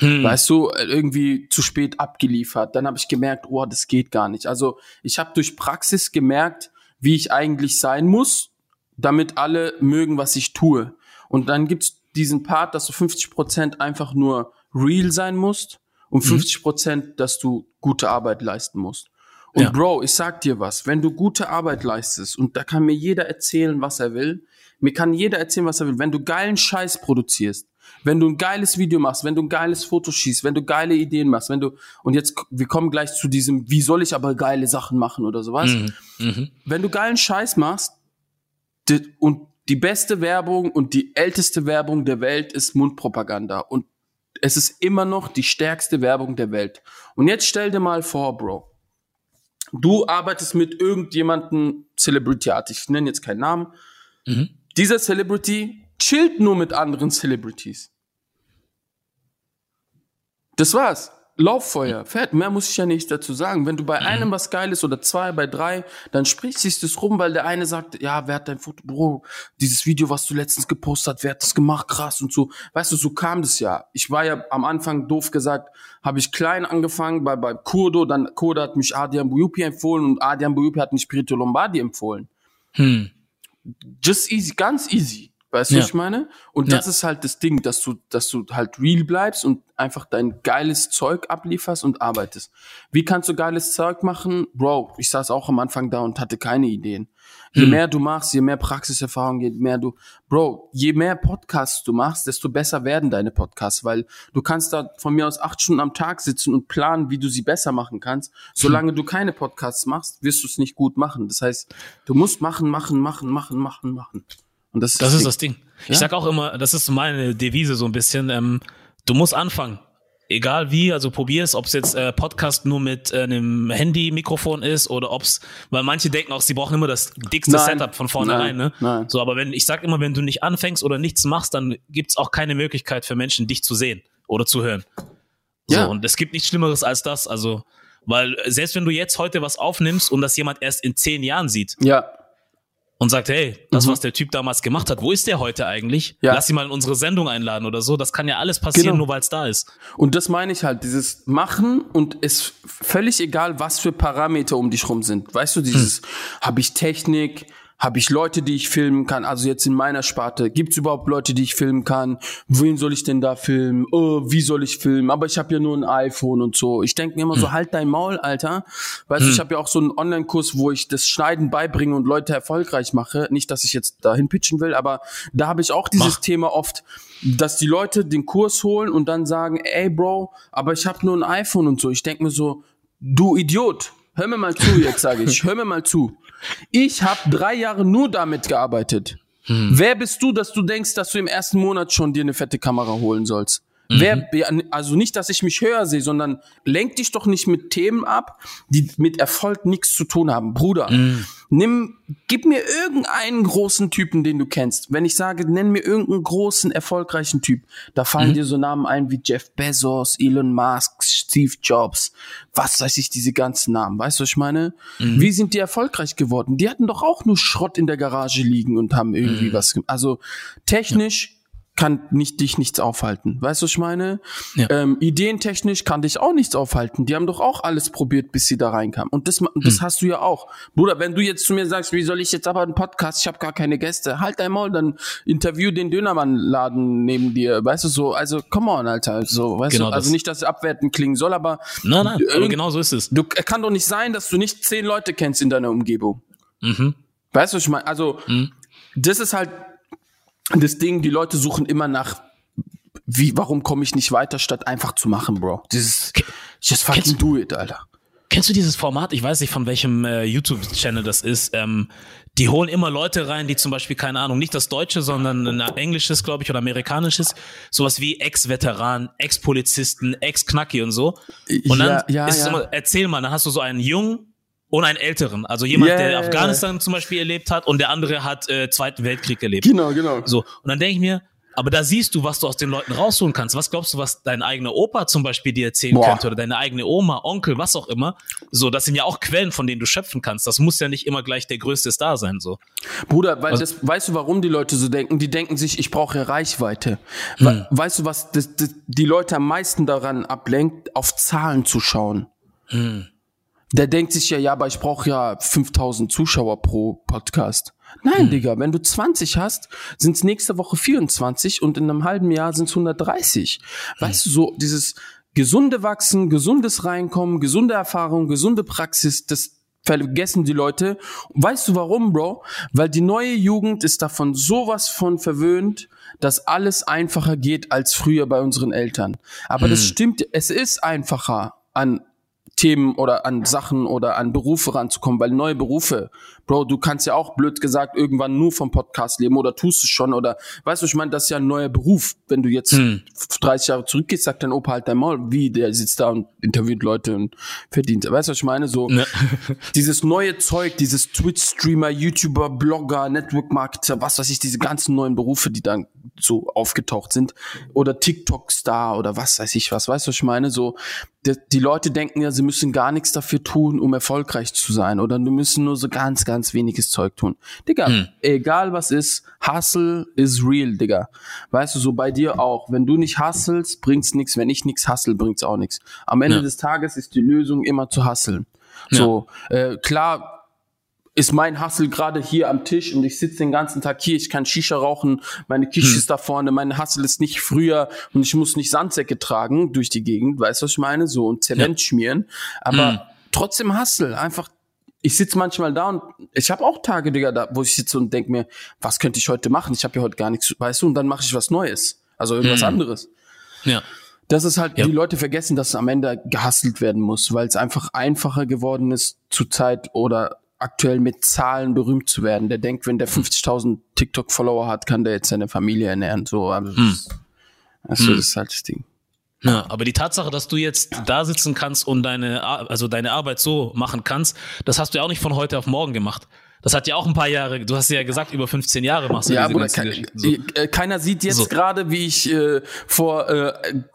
Speaker 1: Weißt du, irgendwie zu spät abgeliefert. Dann habe ich gemerkt, oh, das geht gar nicht. Also ich habe durch Praxis gemerkt, wie ich eigentlich sein muss, damit alle mögen, was ich tue. Und dann gibt's diesen Part, dass du 50% einfach nur real sein musst und 50%, dass du gute Arbeit leisten musst. Und
Speaker 3: Ja.
Speaker 1: Bro, ich sag dir was, wenn du gute Arbeit leistest, und da kann mir jeder erzählen, was er will, mir kann jeder erzählen, was er will, wenn du geilen Scheiß produzierst, wenn du ein geiles Video machst, wenn du ein geiles Foto schießt, wenn du geile Ideen machst, wenn du, und jetzt, wir kommen gleich zu diesem, wie soll ich aber geile Sachen machen oder sowas. Wenn du geilen Scheiß machst, und die beste Werbung und die älteste Werbung der Welt ist Mundpropaganda. Und es ist immer noch die stärkste Werbung der Welt. Und jetzt stell dir mal vor, Bro. Du arbeitest mit irgendjemandem Celebrity-artig. Ich nenne jetzt keinen Namen. Dieser Celebrity chillt nur mit anderen Celebrities. Das war's. Lauffeuer, fährt. Mehr muss ich ja nichts dazu sagen. Wenn du bei einem was Geiles oder zwei, bei drei, dann spricht sich das rum, weil der eine sagt, ja, wer hat dein Foto, Bro, dieses Video, was du letztens gepostet hast, wer hat das gemacht, krass und so. Weißt du, so kam das ja. Ich war ja am Anfang doof gesagt, habe ich klein angefangen bei, bei Kurdo, dann Kurdo hat mich Adrian Buyupi empfohlen und Adrian Buyupi hat mich Spirito Lombardi empfohlen. Just easy, ganz easy. Weißt du,
Speaker 3: Ja.
Speaker 1: was ich meine? Und
Speaker 3: Ja.
Speaker 1: das ist halt das Ding, dass du, dass du halt real bleibst und einfach dein geiles Zeug ablieferst und arbeitest. Wie kannst du geiles Zeug machen? Bro, ich saß auch am Anfang da und hatte keine Ideen. Je mehr du machst, je mehr Praxiserfahrung, je mehr du, Bro, je mehr Podcasts du machst, desto besser werden deine Podcasts, weil du kannst da von mir aus acht Stunden am Tag sitzen und planen, wie du sie besser machen kannst. Solange du keine Podcasts machst, wirst du es nicht gut machen. Das heißt, du musst machen, machen, machen, machen, machen, machen. Und das ist
Speaker 3: Das ist
Speaker 1: Ding.
Speaker 3: das Ding. Ich
Speaker 1: Ja?
Speaker 3: sag auch immer, das ist meine Devise so ein bisschen, ähm, du musst anfangen. Egal wie, also probier's, ob es jetzt äh, Podcast nur mit äh, einem Handy-Mikrofon ist oder ob's, weil manche denken auch, sie brauchen immer das dickste
Speaker 1: Nein.
Speaker 3: Setup von vornherein,
Speaker 1: Nein.
Speaker 3: ne?
Speaker 1: Nein.
Speaker 3: So, aber wenn, ich sag immer, wenn du nicht anfängst oder nichts machst, dann gibt's auch keine Möglichkeit für Menschen, dich zu sehen oder zu hören. So,
Speaker 1: Ja.
Speaker 3: und es gibt nichts Schlimmeres als das, also, weil äh, selbst wenn du jetzt heute was aufnimmst und das jemand erst in zehn Jahren sieht,
Speaker 1: Ja,
Speaker 3: und sagt, hey, das, was der Typ damals gemacht hat, wo ist der heute eigentlich?
Speaker 1: Mhm. Ja.
Speaker 3: Lass ihn mal in unsere Sendung einladen oder so. Das kann ja alles passieren,
Speaker 1: Genau.
Speaker 3: nur weil es da ist.
Speaker 1: Und das meine ich halt, dieses Machen und es völlig egal, was für Parameter um dich rum sind. Weißt du, dieses,
Speaker 3: Hm.
Speaker 1: habe ich Technik, habe ich Leute, die ich filmen kann, also jetzt in meiner Sparte, gibt's überhaupt Leute, die ich filmen kann? Wen soll ich denn da filmen? Oh, wie soll ich filmen? Aber ich habe ja nur ein iPhone und so. Ich denke mir immer
Speaker 3: Hm.
Speaker 1: so, halt dein Maul, Alter. Weißt du, ich habe ja auch so einen Online-Kurs, wo ich das Schneiden beibringe und Leute erfolgreich mache. Nicht, dass ich jetzt dahin pitchen will, aber da habe ich auch dieses
Speaker 3: Mach.
Speaker 1: Thema oft, dass die Leute den Kurs holen und dann sagen, ey Bro, aber ich habe nur ein iPhone und so. Ich denk mir so, du Idiot, hör mir mal zu jetzt, sage ich, (laughs) hör mir mal zu. Ich habe drei Jahre nur damit gearbeitet. Wer bist du, dass du denkst, dass du im ersten Monat schon dir eine fette Kamera holen sollst? Wer, ja, also nicht, dass ich mich höher sehe, sondern lenk dich doch nicht mit Themen ab, die mit Erfolg nichts zu tun haben. Bruder, nimm, gib mir irgendeinen großen Typen, den du kennst. Wenn ich sage, nenn mir irgendeinen großen, erfolgreichen Typ, da fallen dir so Namen ein wie Jeff Bezos, Elon Musk, Steve Jobs, was weiß ich, diese ganzen Namen. Weißt du, was ich meine? Wie sind die erfolgreich geworden? Die hatten doch auch nur Schrott in der Garage liegen und haben irgendwie was, ge- also technisch kann nicht dich nichts aufhalten. Weißt du, was ich meine?
Speaker 3: Ja.
Speaker 1: Ähm, ideentechnisch kann dich auch nichts aufhalten. Die haben doch auch alles probiert, bis sie da reinkamen. Und das, das hast du ja auch. Bruder, wenn du jetzt zu mir sagst, wie soll ich jetzt aber einen Podcast, ich habe gar keine Gäste, halt dein Maul, dann interview den Dönermann-Laden neben dir. Weißt du, so, also come on, Alter. So, weißt
Speaker 3: Genau
Speaker 1: du, also
Speaker 3: das.
Speaker 1: nicht, dass es abwertend klingen soll, aber
Speaker 3: Nein, nein, aber genau so ist es.
Speaker 1: du kann doch nicht sein, dass du nicht zehn Leute kennst in deiner Umgebung.
Speaker 3: Mhm.
Speaker 1: Weißt du, was ich meine? Also, das ist halt das Ding, die Leute suchen immer nach, wie, warum komme ich nicht weiter, statt einfach zu machen, Bro. Dieses, just fucking
Speaker 3: kennst-
Speaker 1: do it, Alter.
Speaker 3: Kennst du dieses Format? Ich weiß nicht, von welchem äh, YouTube-Channel das ist. Ähm, die holen immer Leute rein, die zum Beispiel, keine Ahnung, nicht das Deutsche, sondern ein englisches, glaube ich, oder amerikanisches. Sowas wie Ex-Veteran, Ex-Polizisten, Ex-Knacki und so. Und dann
Speaker 1: Ja, ja,
Speaker 3: ist es
Speaker 1: ja.
Speaker 3: immer, erzähl mal, dann hast du so einen Jungen und einen Älteren. Also jemand,
Speaker 1: Ja,
Speaker 3: der. Afghanistan zum Beispiel erlebt hat und der andere hat äh, Zweiten Weltkrieg erlebt.
Speaker 1: Genau, genau.
Speaker 3: So, und dann denke ich mir, Aber da siehst du, was du aus den Leuten rausholen kannst. Was glaubst du, was dein eigener Opa zum Beispiel dir erzählen
Speaker 1: Boah.
Speaker 3: könnte oder deine eigene Oma, Onkel, was auch immer? So, das sind ja auch Quellen, von denen du schöpfen kannst. Das muss ja nicht immer gleich der größte Star sein. So.
Speaker 1: Bruder, weil
Speaker 3: Was-
Speaker 1: das, weißt du, warum die Leute so denken? Die denken sich, ich brauche ja Reichweite. We Weißt du, was das, das, die Leute am meisten daran ablenkt, auf Zahlen zu schauen? Der denkt sich ja, ja, aber ich brauche ja 5000 Zuschauer pro Podcast. Nein, Digga, wenn du 20 hast, sind es nächste Woche 24 und in einem halben Jahr sind es 130. Weißt du, so dieses gesunde Wachsen, gesundes Reinkommen, gesunde Erfahrung, gesunde Praxis, das vergessen die Leute. Weißt du warum, Bro? Weil die neue Jugend ist davon sowas von verwöhnt, dass alles einfacher geht als früher bei unseren Eltern. Aber das stimmt, es ist einfacher an Themen oder an Sachen oder an Berufe ranzukommen, weil neue Berufe, Bro, du kannst ja auch blöd gesagt irgendwann nur vom Podcast leben oder tust es schon oder weißt du, ich meine, das ist ja ein neuer Beruf. Wenn du jetzt 30 Jahre zurückgehst, sagt dein Opa halt dein Maul, wie der sitzt da und interviewt Leute und verdient. Weißt du, was ich meine? So
Speaker 3: Ja. (laughs)
Speaker 1: dieses neue Zeug, dieses Twitch-Streamer, YouTuber, Blogger, Network-Marketer, was weiß ich, diese ganzen neuen Berufe, die dann so aufgetaucht sind oder TikTok-Star oder was weiß ich was, weißt du, was ich meine? So, die, die Leute denken ja, sie müssen gar nichts dafür tun, um erfolgreich zu sein oder die müssen nur so ganz, ganz weniges Zeug tun. Digga, egal was ist, Hustle is real, Digga. Weißt du, so bei dir auch. Wenn du nicht hustlest, bringt's nichts. Wenn ich nichts hustle, bringt's auch nichts. Am Ende
Speaker 3: Ja.
Speaker 1: des Tages ist die Lösung immer zu hustlen. So, äh, klar ist mein Hustle gerade hier am Tisch und ich sitze den ganzen Tag hier, ich kann Shisha rauchen, meine Küche ist da vorne, mein Hustle ist nicht früher und ich muss nicht Sandsäcke tragen durch die Gegend, weißt du, was ich meine? So und Zement schmieren, aber trotzdem Hustle, einfach ich sitze manchmal da und ich habe auch Tage, Digga, da, wo ich sitze und denk mir, was könnte ich heute machen? Ich habe ja heute gar nichts, weißt du, und dann mache ich was Neues, also irgendwas anderes.
Speaker 3: Ja.
Speaker 1: Das ist halt,
Speaker 3: Ja.
Speaker 1: die Leute vergessen, dass am Ende gehustelt werden muss, weil es einfach einfacher geworden ist, zurzeit oder aktuell mit Zahlen berühmt zu werden. Der denkt, wenn der 50.000 TikTok-Follower hat, kann der jetzt seine Familie ernähren. So, also das, also das ist halt das Ding.
Speaker 3: Ja, aber die Tatsache, dass du jetzt da sitzen kannst und deine, also deine Arbeit so machen kannst, das hast du ja auch nicht von heute auf morgen gemacht. Das hat ja auch ein paar Jahre, du hast ja gesagt, über 15 Jahre machst du
Speaker 1: Ja,
Speaker 3: diese
Speaker 1: Bruder,
Speaker 3: Geschichten. So.
Speaker 1: äh, keiner sieht jetzt
Speaker 3: So.
Speaker 1: gerade, wie ich äh, vor äh,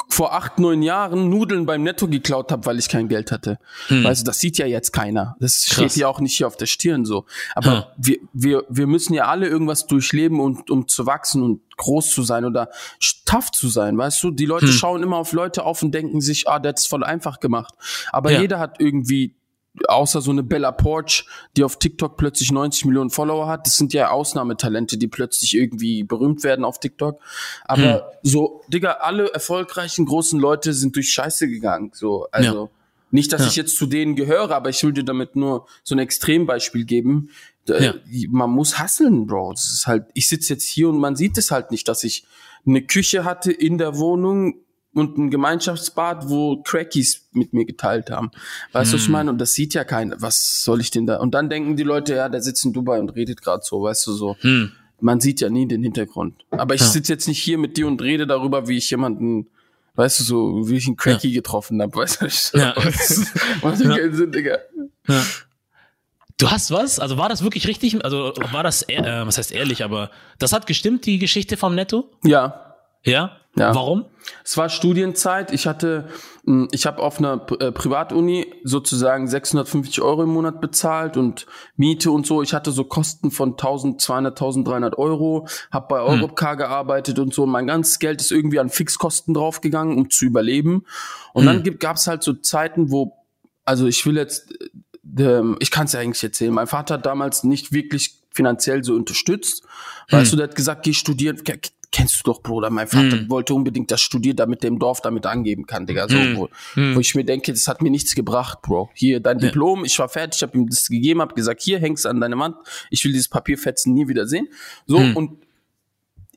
Speaker 1: vor acht, neun Jahren Nudeln beim Netto geklaut habe, weil ich kein Geld hatte. Weißt du, das sieht ja jetzt keiner. Das steht
Speaker 3: Hm. Krass.
Speaker 1: ja auch nicht hier auf der Stirn so. Aber
Speaker 3: Ja.
Speaker 1: wir, wir, wir müssen ja alle irgendwas durchleben, um, um zu wachsen und groß zu sein oder tough zu sein, weißt du? Die Leute
Speaker 3: Hm.
Speaker 1: schauen immer auf Leute auf und denken sich, ah, der hat's voll einfach gemacht. Aber
Speaker 3: Ja.
Speaker 1: jeder hat irgendwie außer so eine Bella Porch, die auf TikTok plötzlich 90 Millionen Follower hat. Das sind ja Ausnahmetalente, die plötzlich irgendwie berühmt werden auf TikTok. Aber
Speaker 3: Hm.
Speaker 1: so, Digga, alle erfolgreichen großen Leute sind durch Scheiße gegangen. So, also nicht, dass
Speaker 3: Ja.
Speaker 1: ich jetzt zu denen gehöre, aber ich will dir damit nur so ein Extrembeispiel geben.
Speaker 3: Ja.
Speaker 1: Man muss hasseln, Bro. Das ist halt, ich sitze jetzt hier und man sieht es halt nicht, dass ich eine Küche hatte in der Wohnung und ein Gemeinschaftsbad, wo Crackies mit mir geteilt haben. Weißt du, was ich meine? Und das sieht ja keiner. Was soll ich denn da? Und dann denken die Leute, ja, der sitzt in Dubai und redet gerade so, weißt du, so.
Speaker 3: Hm.
Speaker 1: Man sieht ja nie den Hintergrund. Aber ich
Speaker 3: Ja.
Speaker 1: sitze jetzt nicht hier mit dir und rede darüber, wie ich jemanden, weißt du, so, wie ich einen Cracky getroffen habe, weißt du? was-
Speaker 3: Ja. (laughs)
Speaker 1: Was, ja. keinen Sinn, Digga.
Speaker 3: Ja. Du hast was? Also war das wirklich richtig? Also war das, äh, was heißt ehrlich, aber das hat gestimmt, die Geschichte vom Netto?
Speaker 1: Ja,
Speaker 3: Ja?
Speaker 1: Ja.
Speaker 3: Warum?
Speaker 1: Es war Studienzeit. Ich hatte, mh, ich habe auf einer äh, Privatuni sozusagen 650 Euro im Monat bezahlt und Miete und so. Ich hatte so Kosten von 1200, 1300 Euro. Habe bei Europcar gearbeitet und so. Mein ganzes Geld ist irgendwie an Fixkosten draufgegangen, um zu überleben. Und dann gab es halt so Zeiten, wo, also ich will jetzt, äh, ich kann es ja eigentlich erzählen. Mein Vater hat damals nicht wirklich finanziell so unterstützt. Weißt du, der hat gesagt, geh studieren. Ke- Kennst du doch, Bruder. Mein Vater wollte unbedingt das studieren, damit der im Dorf damit angeben kann, Digga. So, wo, wo ich mir denke, das hat mir nichts gebracht, Bro. Hier, dein Diplom, ich war fertig, ich habe ihm das gegeben, habe gesagt, hier, hängst an deine Wand. Ich will dieses Papierfetzen nie wieder sehen. So, und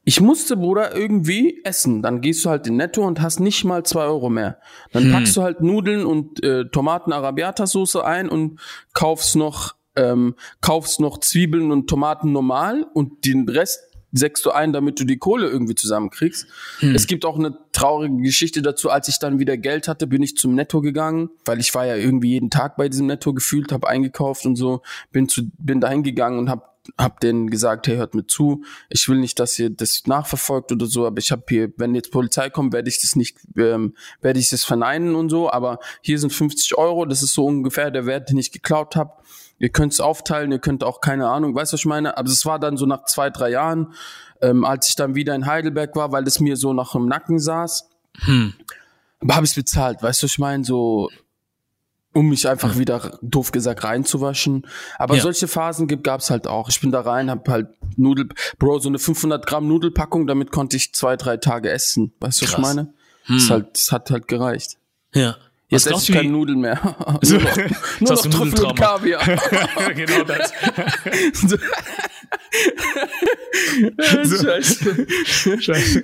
Speaker 1: ich musste, Bruder, irgendwie essen. Dann gehst du halt in Netto und hast nicht mal zwei Euro mehr. Dann packst du halt Nudeln und äh, Tomaten Arabiata Soße ein und kaufst noch ähm, kaufst noch Zwiebeln und Tomaten normal und den Rest säckst du ein, damit du die Kohle irgendwie zusammenkriegst. Es gibt auch eine traurige Geschichte dazu. Als ich dann wieder Geld hatte, bin ich zum Netto gegangen, weil ich war ja irgendwie jeden Tag bei diesem Netto gefühlt, habe eingekauft und so, bin zu bin dahin gegangen und habe hab denen gesagt, hey, hört mir zu, ich will nicht, dass ihr das nachverfolgt oder so, aber ich habe hier, wenn jetzt Polizei kommt, werde ich das nicht, ähm, werde ich das verneinen und so, aber hier sind 50 Euro, das ist so ungefähr der Wert, den ich geklaut habe. Ihr könnt es aufteilen, ihr könnt auch, keine Ahnung, weißt du, was ich meine? Aber es war dann so nach zwei, drei Jahren, ähm, als ich dann wieder in Heidelberg war, weil es mir so nach dem Nacken saß,
Speaker 3: Hm.
Speaker 1: aber habe ich bezahlt, weißt du, was ich meine? So, um mich einfach wieder, doof gesagt, reinzuwaschen. Aber
Speaker 3: Ja.
Speaker 1: solche Phasen gibt, gab's halt auch. Ich bin da rein, hab halt Nudel, Bro, so eine 500 Gramm Nudelpackung, damit konnte ich zwei, drei Tage essen. Weißt du, was ich meine? Das, ist halt, das hat halt gereicht.
Speaker 3: Ja.
Speaker 1: Jetzt ich
Speaker 3: du,
Speaker 1: keine Nudeln mehr. (laughs) (laughs)
Speaker 3: So.
Speaker 1: nur noch, nur
Speaker 3: hast
Speaker 1: noch Trüffel und. Kaviar. (laughs)
Speaker 3: genau das.
Speaker 1: Scheiße.
Speaker 3: Scheiße.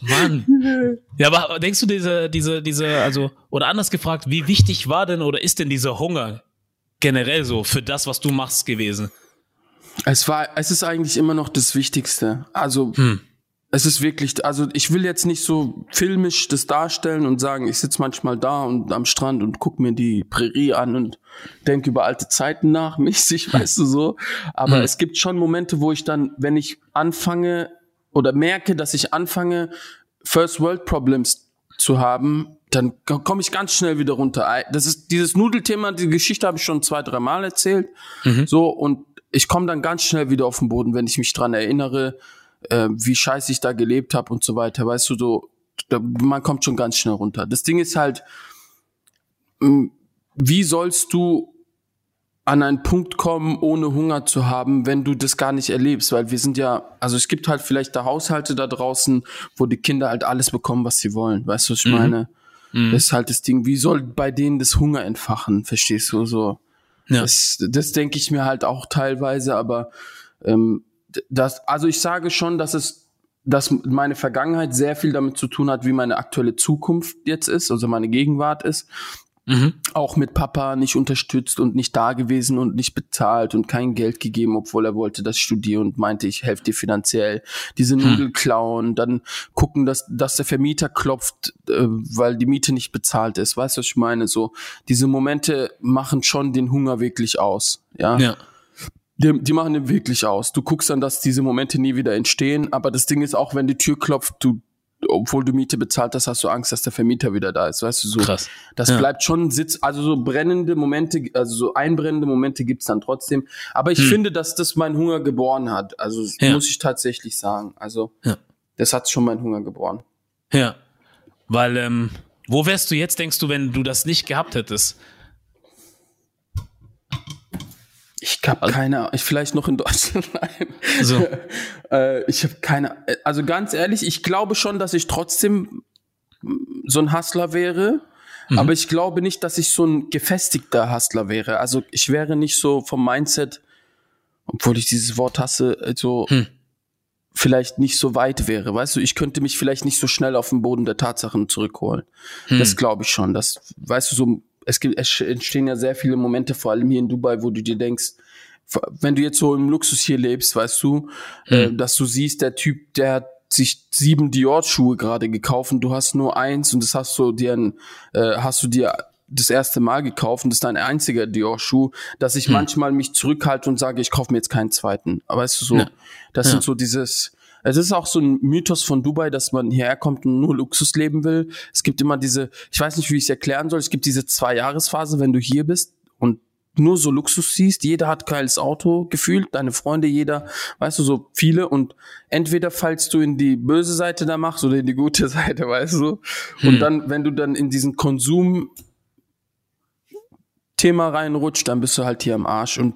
Speaker 3: Mann. Ja, aber denkst du, diese, diese, diese, also, oder anders gefragt, wie wichtig war denn oder ist denn dieser Hunger generell so für das, was du machst gewesen?
Speaker 1: Es war, es ist eigentlich immer noch das Wichtigste. Also,
Speaker 3: Hm.
Speaker 1: Es ist wirklich, also ich will jetzt nicht so filmisch das darstellen und sagen, ich sitze manchmal da und am Strand und guck mir die Prärie an und denke über alte Zeiten nach, (laughs) mäßig, weißt du so. Aber
Speaker 3: Hm.
Speaker 1: es gibt schon Momente, wo ich dann, wenn ich anfange oder merke, dass ich anfange, First World Problems zu haben, dann komme ich ganz schnell wieder runter. Das ist dieses Nudelthema, die Geschichte habe ich schon zwei, drei Mal erzählt. So, und ich komme dann ganz schnell wieder auf den Boden, wenn ich mich dran erinnere, äh, wie scheiße ich da gelebt habe und so weiter. Weißt du, so, da, man kommt schon ganz schnell runter. Das Ding ist halt, wie sollst du an einen Punkt kommen, ohne Hunger zu haben, wenn du das gar nicht erlebst, weil wir sind ja, also es gibt halt vielleicht da Haushalte da draußen, wo die Kinder halt alles bekommen, was sie wollen. Weißt du, was ich meine? Das ist halt das Ding. Wie soll bei denen das Hunger entfachen? Verstehst du so?
Speaker 3: Ja.
Speaker 1: Das, das denke ich mir halt auch teilweise, aber ähm, das, also ich sage schon, dass es, dass meine Vergangenheit sehr viel damit zu tun hat, wie meine aktuelle Zukunft jetzt ist, also meine Gegenwart ist.
Speaker 3: Mhm.
Speaker 1: Auch mit Papa nicht unterstützt und nicht da gewesen und nicht bezahlt und kein Geld gegeben, obwohl er wollte, dass ich studiere und meinte, ich helfe dir finanziell. Diese Nudel klauen, dann gucken, dass, dass der Vermieter klopft, äh, weil die Miete nicht bezahlt ist. Weißt du, was ich meine? So, diese Momente machen schon den Hunger wirklich aus. Ja.
Speaker 3: Ja.
Speaker 1: Die, die machen den wirklich aus. Du guckst dann, dass diese Momente nie wieder entstehen, aber das Ding ist auch, wenn die Tür klopft, du, obwohl du Miete bezahlt hast, hast du Angst, dass der Vermieter wieder da ist. Weißt du, so.
Speaker 3: Krass.
Speaker 1: Das
Speaker 3: Ja.
Speaker 1: bleibt schon Sitz, also so brennende Momente, also so einbrennende Momente gibt's dann trotzdem. Aber ich finde, dass das mein Hunger geboren hat. Also
Speaker 3: Hm. Ja.
Speaker 1: muss ich tatsächlich sagen. Also
Speaker 3: Ja.
Speaker 1: das hat schon mein Hunger geboren.
Speaker 3: Ja. Weil, ähm, wo wärst du jetzt, denkst du, wenn du das nicht gehabt hättest?
Speaker 1: Ich habe keine, ich vielleicht noch in Deutschland. (laughs) Nein.
Speaker 3: So. (laughs)
Speaker 1: äh, ich habe keine, also ganz ehrlich, ich glaube schon, dass ich trotzdem so ein Hustler wäre.
Speaker 3: Mhm.
Speaker 1: Aber ich glaube nicht, dass ich so ein gefestigter Hustler wäre. Also ich wäre nicht so vom Mindset, obwohl ich dieses Wort hasse, äh, so
Speaker 3: Hm.
Speaker 1: vielleicht nicht so weit wäre. Weißt du, ich könnte mich vielleicht nicht so schnell auf den Boden der Tatsachen zurückholen.
Speaker 3: Hm.
Speaker 1: Das glaube ich schon. Das, weißt du, so, es gibt, es entstehen ja sehr viele Momente, vor allem hier in Dubai, wo du dir denkst, wenn du jetzt so im Luxus hier lebst, weißt du, äh, dass du siehst, der Typ, der hat sich sieben Dior-Schuhe gerade gekauft und du hast nur eins und das hast du dir, ein, äh, hast du dir das erste Mal gekauft und das ist dein einziger Dior-Schuh, dass ich manchmal mich zurückhalte und sage, ich kaufe mir jetzt keinen zweiten. Aber weißt du so,
Speaker 3: Ja.
Speaker 1: das
Speaker 3: Ja.
Speaker 1: sind so dieses, es ist auch so ein Mythos von Dubai, dass man hierher kommt und nur Luxus leben will. Es gibt immer diese, ich weiß nicht, wie ich es erklären soll, es gibt diese zwei Jahresphase, wenn du hier bist und nur so Luxus siehst, jeder hat geiles Auto gefühlt, deine Freunde, jeder, weißt du, so viele und entweder fallst du in die böse Seite da machst oder in die gute (laughs) Seite, weißt du. Und dann, wenn du dann in diesen Konsum Thema reinrutscht, dann bist du halt hier am Arsch und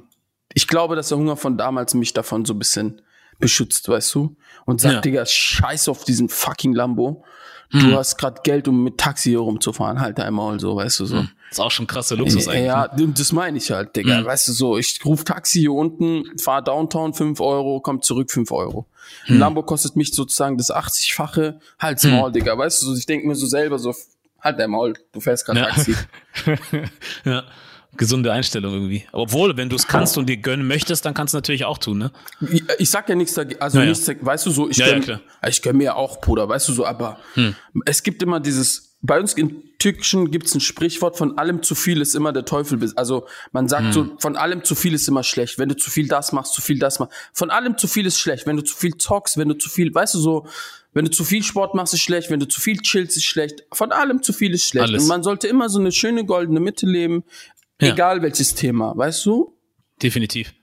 Speaker 1: ich glaube, dass der Hunger von damals mich davon so ein bisschen beschützt, weißt du? Und sagt,
Speaker 3: Ja.
Speaker 1: Digga, scheiß auf diesen fucking Lambo. Du hast grad Geld, um mit Taxi hier rumzufahren, halt dein Maul so, weißt du so.
Speaker 3: ist auch schon krasser Luxus
Speaker 1: Ja,
Speaker 3: eigentlich.
Speaker 1: ja,
Speaker 3: ne?
Speaker 1: das meine ich halt, Digga.
Speaker 3: Mhm.
Speaker 1: Weißt du so, ich ruf Taxi hier unten, fahr Downtown 5 Euro, komm zurück 5 Euro. Ein Lambo kostet mich sozusagen das 80-fache, halt's Maul, Digga. Weißt du, so, ich denke mir so selber so, halt dein Maul, du fährst gerade
Speaker 3: Ja.
Speaker 1: Taxi. (laughs)
Speaker 3: ja. Gesunde Einstellung irgendwie. Obwohl, wenn du es kannst und dir gönnen möchtest, dann kannst du natürlich auch tun, ne?
Speaker 1: Ich, ich sag ja nichts dagegen, also
Speaker 3: Ja, ja.
Speaker 1: nichts, weißt du so, ich
Speaker 3: Ja, ja,
Speaker 1: gönn, ich gönn mir auch, Bruder, weißt du so, aber es gibt immer dieses, bei uns im Türkischen gibt's ein Sprichwort, von allem zu viel ist immer der Teufel. Also man sagt so, von allem zu viel ist immer schlecht. Wenn du zu viel das machst, zu viel das machst. Von allem zu viel ist schlecht. Wenn du zu viel zockst, wenn du zu viel, weißt du so, wenn du zu viel Sport machst, ist schlecht. Wenn du zu viel chillst, ist schlecht. Von allem zu viel ist schlecht.
Speaker 3: Alles.
Speaker 1: Und man sollte immer so eine schöne goldene Mitte leben,
Speaker 3: Ja.
Speaker 1: egal welches Thema, weißt du?
Speaker 3: Definitiv.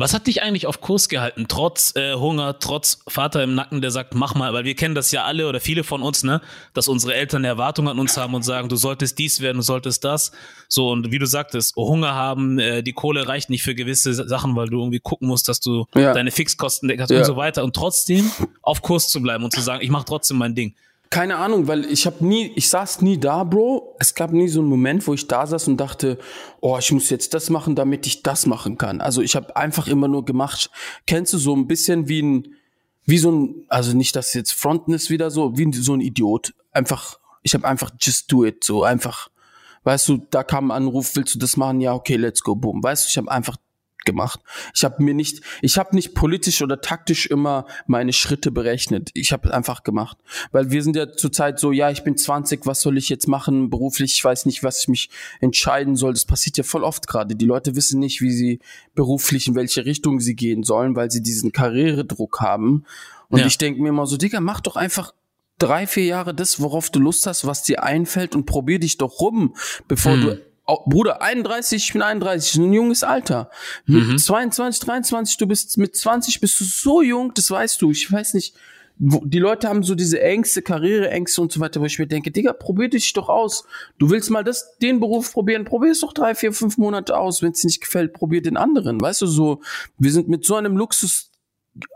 Speaker 3: Was hat dich eigentlich auf Kurs gehalten, trotz äh, Hunger, trotz Vater im Nacken, der sagt, mach mal, weil wir kennen das ja alle oder viele von uns, ne, dass unsere Eltern eine Erwartung an uns haben und sagen, du solltest dies werden, du solltest das. So, und wie du sagtest, Hunger haben, äh, die Kohle reicht nicht für gewisse Sachen, weil du irgendwie gucken musst, dass du
Speaker 1: Ja.
Speaker 3: deine Fixkosten deckst
Speaker 1: Ja.
Speaker 3: und so weiter. Und trotzdem auf Kurs zu bleiben und zu sagen, ich mache trotzdem mein Ding.
Speaker 1: Keine Ahnung, weil ich habe nie, ich saß nie da, Bro. Es gab nie so einen Moment, wo ich da saß und dachte, oh, ich muss jetzt das machen, damit ich das machen kann. Also ich habe einfach immer nur gemacht. Kennst du so ein bisschen wie ein, wie so ein, also nicht, dass jetzt Fronten ist wieder so, wie so ein Idiot. Einfach, ich habe einfach just do it, so einfach. Weißt du, da kam ein Anruf, willst du das machen? Ja, okay, let's go, boom. Weißt du, ich habe einfach gemacht. Ich habe mir nicht, ich habe nicht politisch oder taktisch immer meine Schritte berechnet. Ich habe einfach gemacht, weil wir sind ja zurzeit so, ja, ich bin 20, was soll ich jetzt machen beruflich? Ich weiß nicht, was ich mich entscheiden soll. Das passiert ja voll oft gerade. Die Leute wissen nicht, wie sie beruflich in welche Richtung sie gehen sollen, weil sie diesen Karrieredruck haben. Und
Speaker 3: Ja.
Speaker 1: ich denke mir immer so, Digga, mach doch einfach drei, vier Jahre das, worauf du Lust hast, was dir einfällt und probier dich doch rum, bevor
Speaker 3: Hm.
Speaker 1: du Bruder, 31, ich bin 31, ein junges Alter. Mit 22, 23, du bist mit 20 bist du so jung, das weißt du. Ich weiß nicht, die Leute haben so diese Ängste, Karriereängste und so weiter, wo ich mir denke, Digga, probier dich doch aus. Du willst mal das, den Beruf probieren, probier es doch drei, vier, fünf Monate aus. Wenn es dir nicht gefällt, probier den anderen. Weißt du, so, wir sind mit so einem Luxus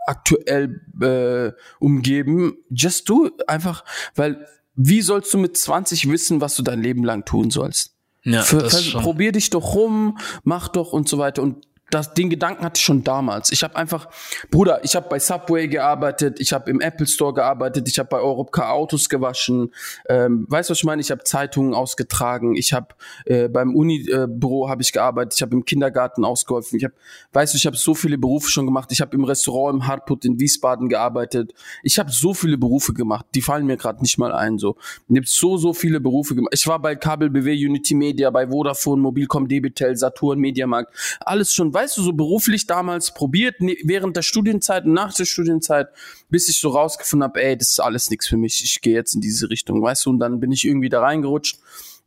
Speaker 1: aktuell äh, umgeben. Just do einfach, weil wie sollst du mit 20 wissen, was du dein Leben lang tun sollst?
Speaker 3: Ja,
Speaker 1: Für, probier dich doch rum, mach doch und so weiter. Und das, den Gedanken hatte ich schon damals. Ich habe einfach, Bruder, ich habe bei Subway gearbeitet, ich habe im Apple Store gearbeitet, ich habe bei Europcar Autos gewaschen. Ähm, weißt du, was ich meine? Ich habe Zeitungen ausgetragen, ich habe äh, beim Uni-Büro habe ich gearbeitet, ich habe im Kindergarten ausgeholfen. Ich habe, weißt du, ich habe so viele Berufe schon gemacht. Ich habe im Restaurant im Hartput in Wiesbaden gearbeitet. Ich habe so viele Berufe gemacht, die fallen mir gerade nicht mal ein. So, ich habe so so viele Berufe gemacht. Ich war bei Kabel BW, Unity Media, bei Vodafone, Mobilcom, Debitel, Saturn, Mediamarkt, alles schon. Weißt du, so beruflich damals probiert ne, während der Studienzeit und nach der Studienzeit, bis ich so rausgefunden habe, ey, das ist alles nichts für mich. Ich gehe jetzt in diese Richtung, weißt du. Und dann bin ich irgendwie da reingerutscht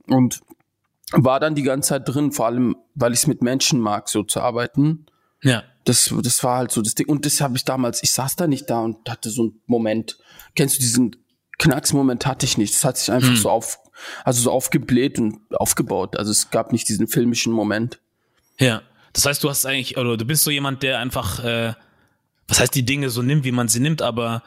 Speaker 1: und war dann die ganze Zeit drin, vor allem, weil ich es mit Menschen mag, so zu arbeiten.
Speaker 3: Ja.
Speaker 1: Das, das war halt so das Ding. Und das habe ich damals, ich saß da nicht da und hatte so einen Moment. Kennst du diesen Knacksmoment hatte ich nicht. Das hat sich einfach so auf, also so aufgebläht und aufgebaut. Also es gab nicht diesen filmischen Moment.
Speaker 3: Ja. Das heißt, du hast eigentlich, oder du bist so jemand, der einfach, äh, was heißt die Dinge so nimmt, wie man sie nimmt, aber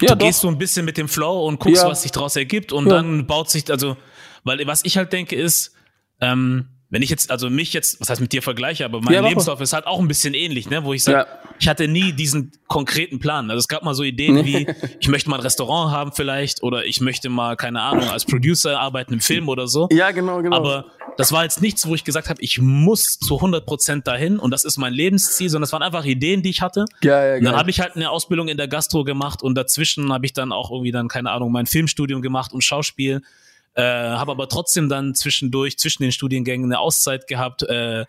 Speaker 1: Ja,
Speaker 3: du gehst so ein bisschen mit dem Flow und guckst,
Speaker 1: Ja.
Speaker 3: was sich daraus ergibt und
Speaker 1: Ja.
Speaker 3: dann baut sich, also, weil was ich halt denke ist, ähm, wenn ich jetzt, also mich jetzt, was heißt mit dir vergleiche, aber mein
Speaker 1: Ja,
Speaker 3: Lebenslauf ist halt auch ein bisschen ähnlich, ne, wo ich sage,
Speaker 1: Ja.
Speaker 3: ich hatte nie diesen konkreten Plan. Also es gab mal so Ideen wie, (laughs) ich möchte mal ein Restaurant haben vielleicht oder ich möchte mal, keine Ahnung, als Producer arbeiten im Film oder so.
Speaker 1: Ja, genau, genau.
Speaker 3: Aber das war jetzt nichts, wo ich gesagt habe, ich muss zu 100% dahin und das ist mein Lebensziel, sondern das waren einfach Ideen, die ich hatte.
Speaker 1: ja, ja,
Speaker 3: Und dann habe ich halt eine Ausbildung in der Gastro gemacht und dazwischen habe ich dann auch irgendwie dann, keine Ahnung, mein Filmstudium gemacht und Schauspiel. Äh, habe aber trotzdem dann zwischendurch, zwischen den Studiengängen eine Auszeit gehabt, äh,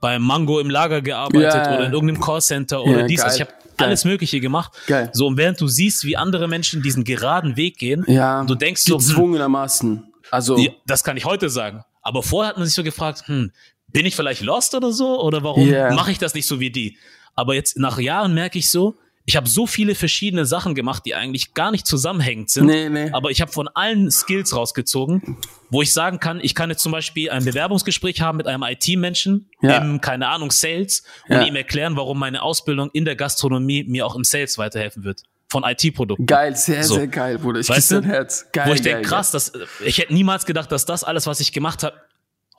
Speaker 3: beim Mango im Lager gearbeitet
Speaker 1: Ja.
Speaker 3: oder in irgendeinem Callcenter oder
Speaker 1: Ja,
Speaker 3: dies. Also
Speaker 1: geil.
Speaker 3: ich habe alles Mögliche gemacht.
Speaker 1: Geil.
Speaker 3: So, und während du siehst, wie andere Menschen diesen geraden Weg gehen,
Speaker 1: ja,
Speaker 3: du denkst so, hm,
Speaker 1: gezwungenermaßen. Also,
Speaker 3: ja, das kann ich heute sagen. Aber vorher hat man sich so gefragt, hm, bin ich vielleicht lost oder so? Oder warum
Speaker 1: Yeah.
Speaker 3: mache ich das nicht so wie die? Aber jetzt nach Jahren merke ich so, ich habe so viele verschiedene Sachen gemacht, die eigentlich gar nicht zusammenhängend sind.
Speaker 1: Nee, nee.
Speaker 3: Aber ich habe von allen Skills rausgezogen, wo ich sagen kann, ich kann jetzt zum Beispiel ein Bewerbungsgespräch haben mit einem IT-Menschen
Speaker 1: Ja.
Speaker 3: im, keine Ahnung, Sales und
Speaker 1: Ja.
Speaker 3: ihm erklären, warum meine Ausbildung in der Gastronomie mir auch im Sales weiterhelfen wird. Von IT-Produkten.
Speaker 1: geil, sehr,
Speaker 3: So.
Speaker 1: sehr geil, Bruder. Ich
Speaker 3: Weißt du?
Speaker 1: Herz. Geil,
Speaker 3: wo ich denke, krass, das, ich hätte niemals gedacht, dass das alles, was ich gemacht habe,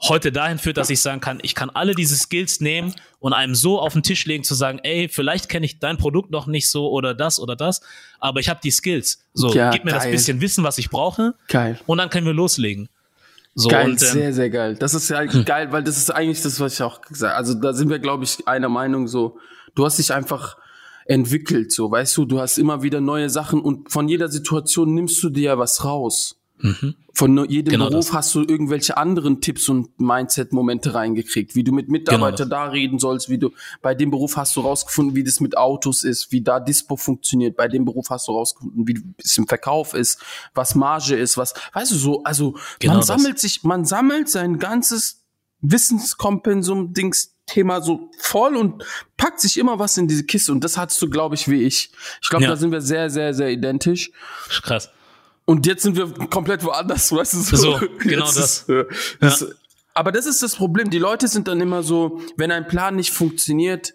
Speaker 3: heute dahin führt, dass ich sagen kann, ich kann alle diese Skills nehmen und einem so auf den Tisch legen, zu sagen, ey, vielleicht kenne ich dein Produkt noch nicht so oder das oder das, aber ich habe die Skills. So,
Speaker 1: Ja,
Speaker 3: gib mir das
Speaker 1: geil.
Speaker 3: bisschen Wissen, was ich brauche
Speaker 1: Geil.
Speaker 3: und dann können wir loslegen. So,
Speaker 1: Geil,
Speaker 3: und ähm,
Speaker 1: sehr, sehr geil. Das ist ja (clears throat) geil, weil das ist eigentlich das, was ich auch gesagt Also da sind wir, glaube ich, einer Meinung so. Du hast dich einfach entwickelt, so, weißt du, du hast immer wieder neue Sachen und von jeder Situation nimmst du dir ja was raus. Von nur jedem
Speaker 3: Genau
Speaker 1: Beruf
Speaker 3: das.
Speaker 1: hast du irgendwelche anderen Tipps und Mindset-Momente reingekriegt, wie du mit Mitarbeitern
Speaker 3: Genau
Speaker 1: da reden sollst, wie du bei dem Beruf hast du rausgefunden, wie das mit Autos ist, wie da Dispo funktioniert. Bei dem Beruf hast du rausgefunden, wie es im Verkauf ist, was Marge ist, was, weißt du so, also
Speaker 3: Genau
Speaker 1: man
Speaker 3: das.
Speaker 1: sammelt sich, man sammelt sein ganzes Wissenskompensum, Dings, Thema so voll und packt sich immer was in diese Kiste und das hattest du, glaube ich, wie ich. Ich glaube,
Speaker 3: Ja.
Speaker 1: da sind wir sehr, sehr, sehr identisch.
Speaker 3: Krass.
Speaker 1: Und jetzt sind wir komplett woanders, (laughs) weißt du? So,
Speaker 3: So, genau das.
Speaker 1: Ist, äh, das Aber das ist das Problem. Die Leute sind dann immer so, wenn ein Plan nicht funktioniert,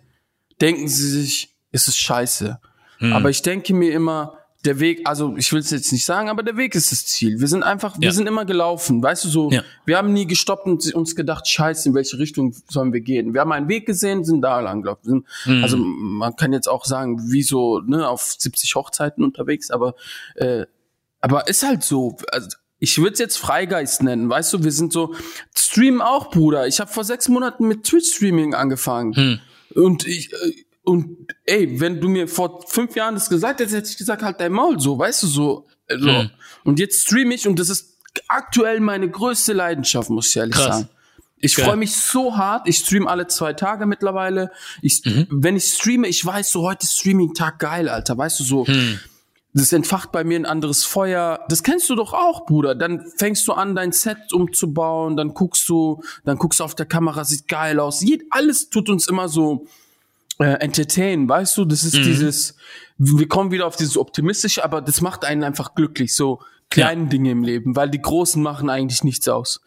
Speaker 1: denken sie sich, es ist scheiße.
Speaker 3: Hm.
Speaker 1: Aber ich denke mir immer, der Weg, also ich will es jetzt nicht sagen, aber der Weg ist das Ziel. Wir sind einfach, wir
Speaker 3: Ja.
Speaker 1: sind immer gelaufen, weißt du so.
Speaker 3: Ja.
Speaker 1: Wir haben nie gestoppt und uns gedacht, scheiße, in welche Richtung sollen wir gehen. Wir haben einen Weg gesehen, sind da lang gelaufen. Sind, Also man kann jetzt auch sagen, wie so ne, auf 70 Hochzeiten unterwegs, aber äh, aber ist halt so. Also, ich würde es jetzt Freigeist nennen, weißt du, wir sind so, streamen auch, Bruder. Ich habe vor sechs Monaten mit Twitch-Streaming angefangen. Und ich, äh, und ey, wenn du mir vor fünf Jahren das gesagt hättest, hätte ich gesagt, halt dein Maul so, weißt du, so. äh, so.
Speaker 3: Hm.
Speaker 1: Und jetzt streame ich und das ist aktuell meine größte Leidenschaft, muss ich ehrlich
Speaker 3: Krass.
Speaker 1: sagen. Ich
Speaker 3: Geil.
Speaker 1: freue mich so hart. Ich stream alle zwei Tage mittlerweile. Ich,
Speaker 3: Mhm.
Speaker 1: Wenn ich streame, ich weiß so, heute ist Streaming-Tag geil, Alter. Weißt du so,
Speaker 3: Hm.
Speaker 1: Das entfacht bei mir ein anderes Feuer. Das kennst du doch auch, Bruder. Dann fängst du an, dein Set umzubauen, dann guckst du, dann guckst du auf der Kamera, sieht geil aus. Jed alles tut uns immer so äh, entertain, weißt du? Das ist dieses, wir kommen wieder auf dieses optimistische, aber das macht einen einfach glücklich, so kleine Dinge im Leben, weil die großen machen eigentlich nichts aus.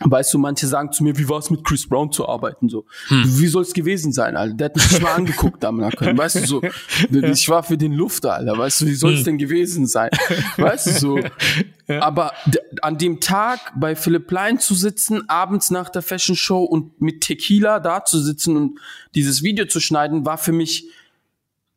Speaker 1: Weißt du, manche sagen zu mir, wie war es mit Chris Brown zu arbeiten? So, wie soll es gewesen sein, Alter? Der hat mich nicht mal angeguckt am können. Weißt du so, (laughs) ich war für den Luft, Alter. Weißt du, wie soll es denn gewesen sein? Weißt du so. (laughs) Aber d- an dem Tag bei Philipp Plein zu sitzen, abends nach der Fashion Show und mit Tequila da zu sitzen und dieses Video zu schneiden, war für mich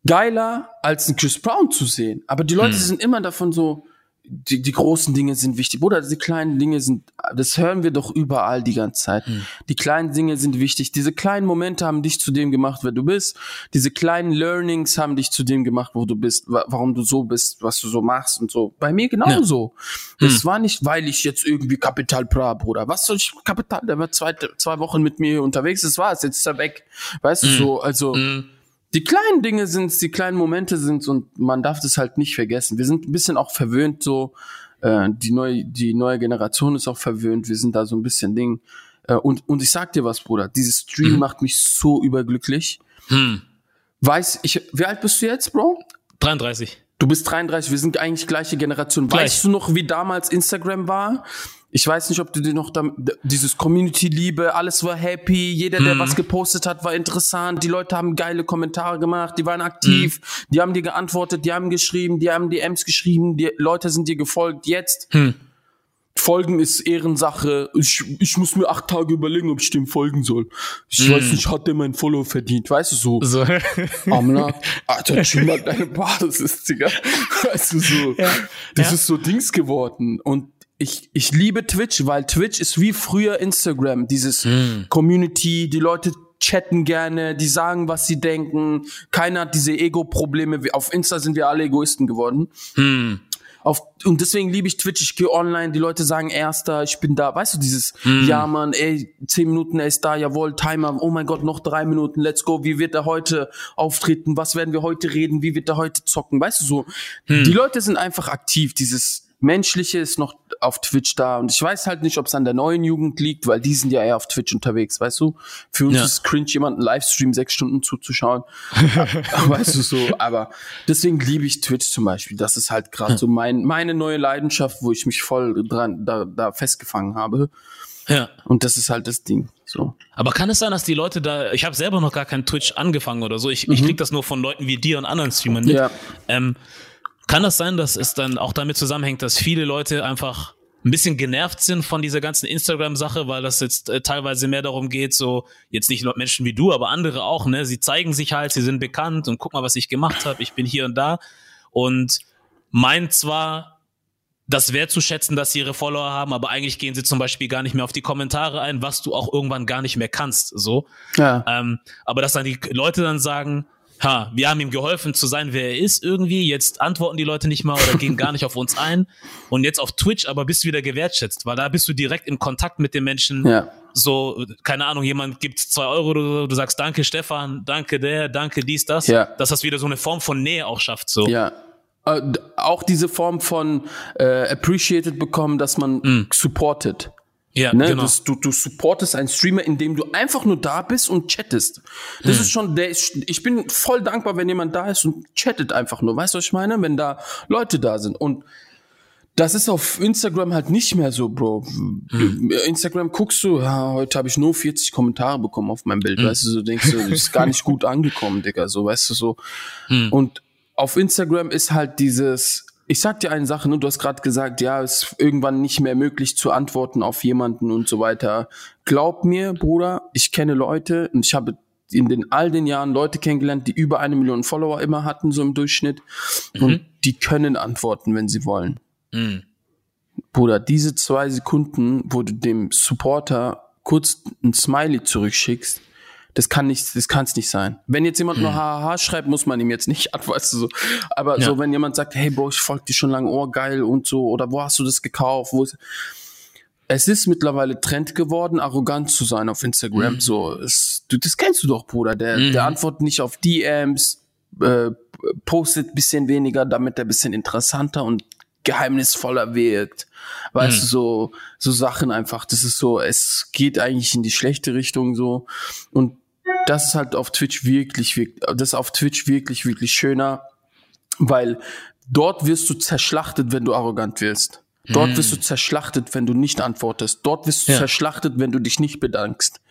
Speaker 1: geiler als einen Chris Brown zu sehen. Aber die Leute sind immer davon so, die, die großen Dinge sind wichtig. Oder die kleinen Dinge sind, das hören wir doch überall die ganze Zeit. Die kleinen Dinge sind wichtig. Diese kleinen Momente haben dich zu dem gemacht, wer du bist. Diese kleinen Learnings haben dich zu dem gemacht, wo du bist, wa- warum du so bist, was du so machst und so. Bei mir genauso. Das war nicht, weil ich jetzt irgendwie Kapital Bra, Bruder. Was soll ich Kapital? Der war zwei, zwei Wochen mit mir unterwegs, das war's. Jetzt ist er weg. Weißt du so, also. Die kleinen Dinge sind's, die kleinen Momente sind's und man darf das halt nicht vergessen. Wir sind ein bisschen auch verwöhnt so, äh, die neue, die neue Generation ist auch verwöhnt. Wir sind da so ein bisschen Ding. Äh, und, und ich sag dir was, Bruder, dieses Stream macht mich so überglücklich. Weiß, ich, wie alt bist du jetzt, Bro?
Speaker 3: 33.
Speaker 1: Du bist 33, wir sind eigentlich gleiche Generation.
Speaker 3: Gleich.
Speaker 1: Weißt du noch, wie damals Instagram war? Ich weiß nicht, ob du dir noch damit, dieses Community-Liebe, alles war happy, jeder, der was gepostet hat, war interessant, die Leute haben geile Kommentare gemacht, die waren aktiv, die haben dir geantwortet, die haben geschrieben, die haben DMs geschrieben, die Leute sind dir gefolgt. Jetzt, Folgen ist Ehrensache. Ich, ich muss mir acht Tage überlegen, ob ich dem folgen soll. Ich weiß nicht, hat der mein Follow verdient, weißt du so.
Speaker 3: So. (laughs)
Speaker 1: Amna, Alter, chill mal deine Basis, Digga. Weißt du so. Das
Speaker 3: Ja.
Speaker 1: ist so Dings geworden. Und ich, ich liebe Twitch, weil Twitch ist wie früher Instagram. Dieses
Speaker 3: Hm.
Speaker 1: Community, die Leute chatten gerne, die sagen, was sie denken. Keiner hat diese Ego-Probleme. Auf Insta sind wir alle Egoisten geworden.
Speaker 3: Hm.
Speaker 1: Auf, und deswegen liebe ich Twitch, ich gehe online, die Leute sagen Erster, ich bin da, weißt du, dieses,
Speaker 3: Hm.
Speaker 1: ja Mann, ey, zehn Minuten, er ist da, jawohl, Timer, oh mein Gott, noch drei Minuten, let's go, wie wird er heute auftreten, was werden wir heute reden, wie wird er heute zocken, weißt du, so,
Speaker 3: Hm.
Speaker 1: die Leute sind einfach aktiv, dieses Menschliche ist noch auf Twitch da und ich weiß halt nicht, ob es an der neuen Jugend liegt, weil die sind ja eher auf Twitch unterwegs, weißt du, für uns
Speaker 3: Ja.
Speaker 1: ist cringe, jemanden Livestream sechs Stunden zuzuschauen, (laughs) weißt du so, aber deswegen liebe ich Twitch zum Beispiel. Das ist halt gerade so mein, meine neue Leidenschaft, wo ich mich voll dran, da, da festgefangen habe.
Speaker 3: Ja.
Speaker 1: Und das ist halt das Ding. So.
Speaker 3: Aber kann es sein, dass die Leute da, ich habe selber noch gar kein Twitch angefangen oder so, ich, ich krieg das nur von Leuten wie dir und anderen Streamern mit.
Speaker 1: Ja.
Speaker 3: Ähm, kann das sein, dass es dann auch damit zusammenhängt, dass viele Leute einfach ein bisschen genervt sind von dieser ganzen Instagram-Sache, weil das jetzt äh, teilweise mehr darum geht, so jetzt nicht nur Menschen wie du, aber andere auch, ne? Sie zeigen sich halt, sie sind bekannt und guck mal, was ich gemacht habe, ich bin hier und da und meint zwar das wertzuschätzen, dass sie ihre Follower haben, aber eigentlich gehen sie zum Beispiel gar nicht mehr auf die Kommentare ein, was du auch irgendwann gar nicht mehr kannst, so.
Speaker 1: Ja.
Speaker 3: Ähm, aber dass dann die Leute dann sagen, ha, wir haben ihm geholfen zu sein, wer er ist irgendwie, jetzt antworten die Leute nicht mal oder gehen gar nicht auf uns ein und jetzt auf Twitch aber bist du wieder gewertschätzt, weil da bist du direkt in Kontakt mit den Menschen.
Speaker 1: Ja.
Speaker 3: So, keine Ahnung, jemand gibt zwei Euro oder so, du sagst danke Stefan, danke der, danke dies, das.
Speaker 1: Ja.
Speaker 3: Dass das wieder so eine Form von Nähe auch schafft, so.
Speaker 1: Ja. Äh, auch diese Form von äh, appreciated bekommen, dass man supportet.
Speaker 3: Ja,
Speaker 1: Ne?
Speaker 3: genau.
Speaker 1: Das, du, du supportest einen Streamer, indem du einfach nur da bist und chattest. Das
Speaker 3: Hm.
Speaker 1: ist schon, der ich bin voll dankbar, wenn jemand da ist und chattet einfach nur. Weißt du, was ich meine? Wenn da Leute da sind. Und das ist auf Instagram halt nicht mehr so, Bro.
Speaker 3: Hm.
Speaker 1: Instagram guckst du, ja, heute habe ich nur 40 Kommentare bekommen auf meinem Bild.
Speaker 3: Hm.
Speaker 1: Weißt du, so denkst du, das ist gar nicht gut angekommen, Digga. So, weißt du, so.
Speaker 3: Hm.
Speaker 1: Und auf Instagram ist halt dieses, ich sag dir eine Sache, ne? du hast gerade gesagt, ja, es ist irgendwann nicht mehr möglich zu antworten auf jemanden und so weiter. Glaub mir, Bruder, ich kenne Leute und ich habe in den all den Jahren Leute kennengelernt, die über eine Million Follower immer hatten, so im Durchschnitt. Und die können antworten, wenn sie wollen.
Speaker 3: Mhm.
Speaker 1: Bruder, diese zwei Sekunden, wo du dem Supporter kurz ein Smiley zurückschickst, das kann nicht, das kann's nicht sein. Wenn jetzt jemand nur haha schreibt, muss man ihm jetzt nicht (laughs) antworten, so. Aber
Speaker 3: Ja.
Speaker 1: so, wenn jemand sagt, hey Bro, ich folge dir schon lange, oh geil und so, oder wo hast du das gekauft? Wo ist es ist mittlerweile Trend geworden, arrogant zu sein auf Instagram. So, es, du, das kennst du doch, Bruder. Der, der antwortet nicht auf DMs, äh, postet bisschen weniger, damit er bisschen interessanter und geheimnisvoller wirkt. Weißt du, so, so Sachen einfach. Das ist so, es geht eigentlich in die schlechte Richtung so. Und das ist halt auf Twitch wirklich, wirklich, das ist auf Twitch wirklich, wirklich schöner, weil dort wirst du zerschlachtet, wenn du arrogant wirst. Dort wirst du zerschlachtet, wenn du nicht antwortest. Dort wirst du
Speaker 3: Ja.
Speaker 1: zerschlachtet, wenn du dich nicht bedankst.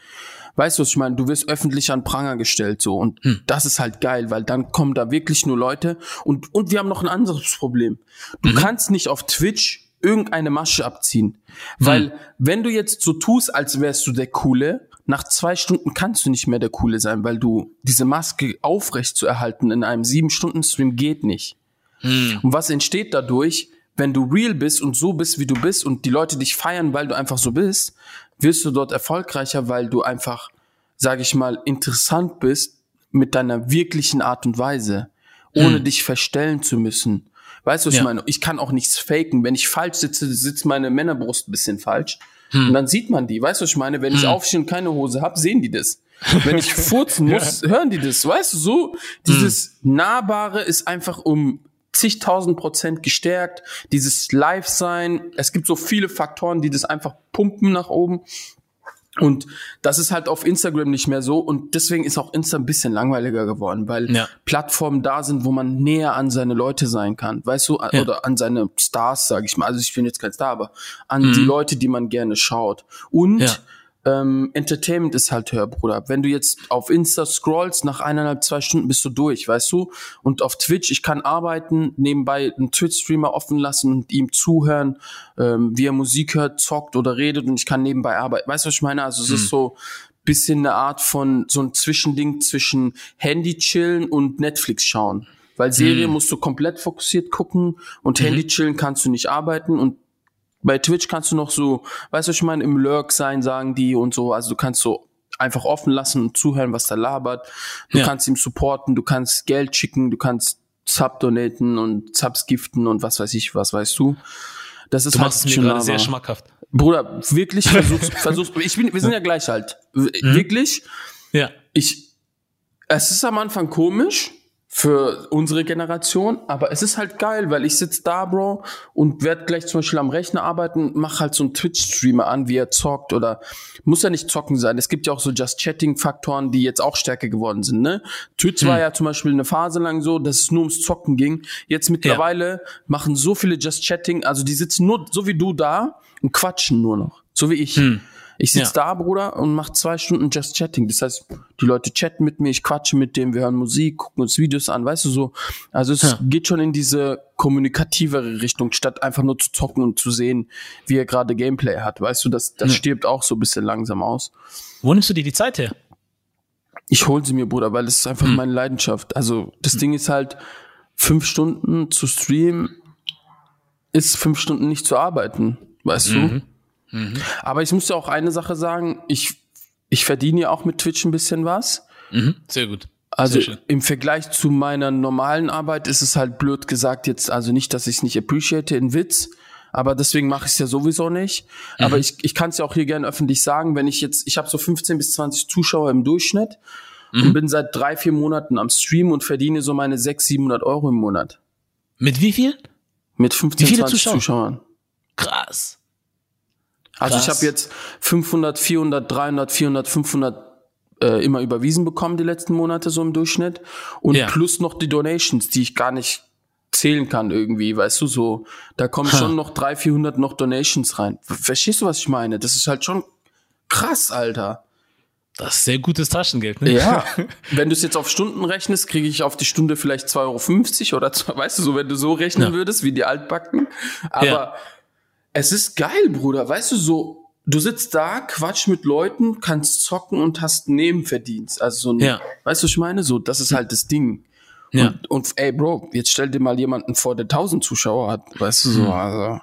Speaker 1: Weißt du, was ich meine? Du wirst öffentlich an Pranger gestellt, so. Und das ist halt geil, weil dann kommen da wirklich nur Leute. Und, und wir haben noch ein anderes Problem. Du kannst nicht auf Twitch irgendeine Masche abziehen. Weil, wenn du jetzt so tust, als wärst du der Coole, nach zwei Stunden kannst du nicht mehr der Coole sein, weil du diese Maske aufrecht zu erhalten in einem sieben Stunden Stream geht nicht. Und was entsteht dadurch, wenn du real bist und so bist, wie du bist und die Leute dich feiern, weil du einfach so bist, wirst du dort erfolgreicher, weil du einfach, sage ich mal, interessant bist mit deiner wirklichen Art und Weise, ohne dich verstellen zu müssen. Weißt du, was
Speaker 3: Ja.
Speaker 1: ich meine? Ich kann auch nichts faken. Wenn ich falsch sitze, sitzt meine Männerbrust ein bisschen falsch. Und dann sieht man die. Weißt du, was ich meine? Wenn ich aufstehe und keine Hose habe, sehen die das. (laughs) Wenn ich furzen muss, hören die das. Weißt du, so dieses Nahbare ist einfach um zigtausend Prozent gestärkt. Dieses Live-Sein. Es gibt so viele Faktoren, die das einfach pumpen nach oben. Und das ist halt auf Instagram nicht mehr so. Und deswegen ist auch Insta ein bisschen langweiliger geworden, weil
Speaker 3: Ja.
Speaker 1: Plattformen da sind, wo man näher an seine Leute sein kann. Weißt du,
Speaker 3: Ja.
Speaker 1: oder an seine Stars, sage ich mal. Also ich bin jetzt kein Star, aber an die Leute, die man gerne schaut. Und
Speaker 3: Mhm. Ja.
Speaker 1: Ähm, Entertainment ist halt höher, Bruder. Wenn du jetzt auf Insta scrollst, nach eineinhalb, zwei Stunden bist du durch, weißt du? Und auf Twitch, ich kann arbeiten, nebenbei einen Twitch-Streamer offen lassen und ihm zuhören, ähm, wie er Musik hört, zockt oder redet und ich kann nebenbei arbeiten. Weißt du, was ich meine? Also es ist so bisschen eine Art von, so ein Zwischending zwischen Handy chillen und Netflix schauen. Weil Serie musst du komplett fokussiert gucken und Handy chillen kannst du nicht arbeiten und bei Twitch kannst du noch so, weißt du, ich meine, im Lurk sein, sagen die und so. Also du kannst so einfach offen lassen und zuhören, was da labert. Du
Speaker 3: Ja.
Speaker 1: kannst ihm supporten, du kannst Geld schicken, du kannst Sub donaten und Subs giften und was weiß ich, was weißt du. Das ist
Speaker 3: Du machst es mir
Speaker 1: schon
Speaker 3: gerade sehr schmackhaft.
Speaker 1: Bruder, wirklich versuch's, (laughs) versuch's. Ich bin, wir sind ja gleich alt. W-
Speaker 3: Mhm.
Speaker 1: Wirklich.
Speaker 3: Ja.
Speaker 1: Ich, es ist am Anfang komisch für unsere Generation, aber es ist halt geil, weil ich sitz da, Bro, und werd gleich zum Beispiel am Rechner arbeiten, mach halt so einen Twitch-Streamer an, wie er zockt oder muss ja nicht zocken sein. Es gibt ja auch so Just-Chatting-Faktoren, die jetzt auch stärker geworden sind, ne? Twitch war ja zum Beispiel eine Phase lang so, dass es nur ums Zocken ging. Jetzt mittlerweile machen so viele Just-Chatting, also die sitzen nur so wie du da und quatschen nur noch. So wie ich. Ich sitz
Speaker 3: Ja.
Speaker 1: da, Bruder, und mach zwei Stunden Just Chatting. Das heißt, die Leute chatten mit mir, ich quatsche mit dem, wir hören Musik, gucken uns Videos an, weißt du so. Also es
Speaker 3: Ja.
Speaker 1: geht schon in diese kommunikativere Richtung, statt einfach nur zu zocken und zu sehen, wie er gerade Gameplay hat. Weißt du, das, das stirbt auch so ein bisschen langsam aus.
Speaker 3: Wo nimmst du dir die Zeit her?
Speaker 1: Ich hol sie mir, Bruder, weil es ist einfach meine Leidenschaft. Also das Ding ist halt, fünf Stunden zu streamen ist fünf Stunden nicht zu arbeiten, weißt du? Aber ich muss dir auch eine Sache sagen, ich, ich verdiene ja auch mit Twitch ein bisschen was.
Speaker 3: Mhm. Sehr gut.
Speaker 1: Also
Speaker 3: Sehr
Speaker 1: im Vergleich zu meiner normalen Arbeit ist es halt blöd gesagt jetzt, also nicht, dass ich es nicht appreciate, in Witz, aber deswegen mache ich es ja sowieso nicht. Aber
Speaker 3: Mhm.
Speaker 1: ich, ich kann es ja auch hier gerne öffentlich sagen, wenn ich jetzt, ich habe so 15 bis 20 Zuschauer im Durchschnitt
Speaker 3: Mhm.
Speaker 1: und bin seit drei, vier Monaten am Stream und verdiene so meine 600, 700 Euro im Monat.
Speaker 3: Mit wie viel?
Speaker 1: Mit 15,
Speaker 3: Wie viele
Speaker 1: 20
Speaker 3: Zuschauer?
Speaker 1: Zuschauern.
Speaker 3: Krass.
Speaker 1: Also ich
Speaker 3: Krass.
Speaker 1: habe jetzt 500, 400, 300, 400, 500 äh, immer überwiesen bekommen die letzten Monate so im Durchschnitt und
Speaker 3: Ja.
Speaker 1: plus noch die Donations, die ich gar nicht zählen kann irgendwie, weißt du so. Da kommen
Speaker 3: Ha.
Speaker 1: schon noch 300, 400 noch Donations rein. Verstehst du, was ich meine? Das ist halt schon krass, Alter.
Speaker 3: Das ist sehr gutes Taschengeld, ne?
Speaker 1: Ja, (laughs) wenn du es jetzt auf Stunden rechnest, kriege ich auf die Stunde vielleicht 2,50 Euro oder weißt du so, wenn du so rechnen
Speaker 3: Ja.
Speaker 1: würdest, wie die Altbacken. Aber
Speaker 3: Ja.
Speaker 1: Es ist geil, Bruder. Weißt du, so, du sitzt da, quatsch mit Leuten, kannst zocken und hast Nebenverdienst. Also so ein,
Speaker 3: Ja.
Speaker 1: weißt du, ich meine? So, das ist halt das Ding.
Speaker 3: Ja.
Speaker 1: Und, und ey, Bro, jetzt stell dir mal jemanden vor, der 1000 Zuschauer hat. Weißt du so, also.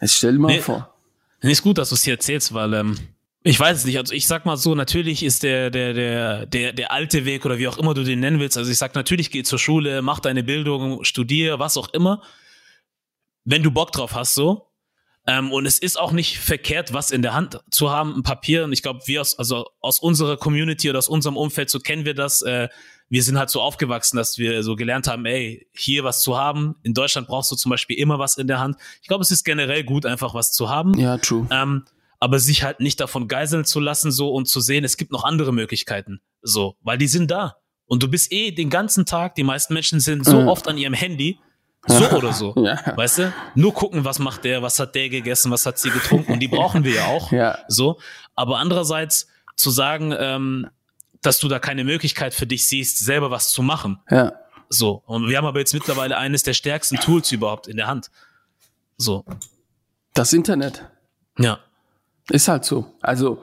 Speaker 1: Jetzt stell dir mal.
Speaker 3: Nee.
Speaker 1: vor.
Speaker 3: Nee, ist gut, dass du es hier erzählst, weil ähm, ich weiß es nicht. Also ich sag mal so, natürlich ist der, der, der, der, der alte Weg oder wie auch immer du den nennen willst. Also ich sag natürlich, geh zur Schule, mach deine Bildung, studier, was auch immer. Wenn du Bock drauf hast, so. Ähm, und es ist auch nicht verkehrt, was in der Hand zu haben, ein Papier. Und ich glaube, wir aus, also aus unserer Community oder aus unserem Umfeld, so kennen wir das. Äh, wir sind halt so aufgewachsen, dass wir so gelernt haben, ey, hier was zu haben. In Deutschland brauchst du zum Beispiel immer was in der Hand. Ich glaube, es ist generell gut, einfach was zu haben.
Speaker 1: Ja, true.
Speaker 3: Ähm, aber sich halt nicht davon geiseln zu lassen, so und zu sehen, es gibt noch andere Möglichkeiten. So, weil die sind da. Und du bist eh den ganzen Tag, die meisten Menschen sind so
Speaker 1: Mhm.
Speaker 3: oft an ihrem Handy, so (laughs) oder so.
Speaker 1: Ja.
Speaker 3: Weißt du? Nur gucken, was macht der, was hat der gegessen, was hat sie getrunken. Und die brauchen wir ja auch.
Speaker 1: Ja.
Speaker 3: So. Aber andererseits zu sagen, ähm, dass du da keine Möglichkeit für dich siehst, selber was zu machen.
Speaker 1: Ja.
Speaker 3: So. Und wir haben aber jetzt mittlerweile eines der stärksten Tools überhaupt in der Hand. So.
Speaker 1: Das Internet.
Speaker 3: Ja.
Speaker 1: Ist halt so. Also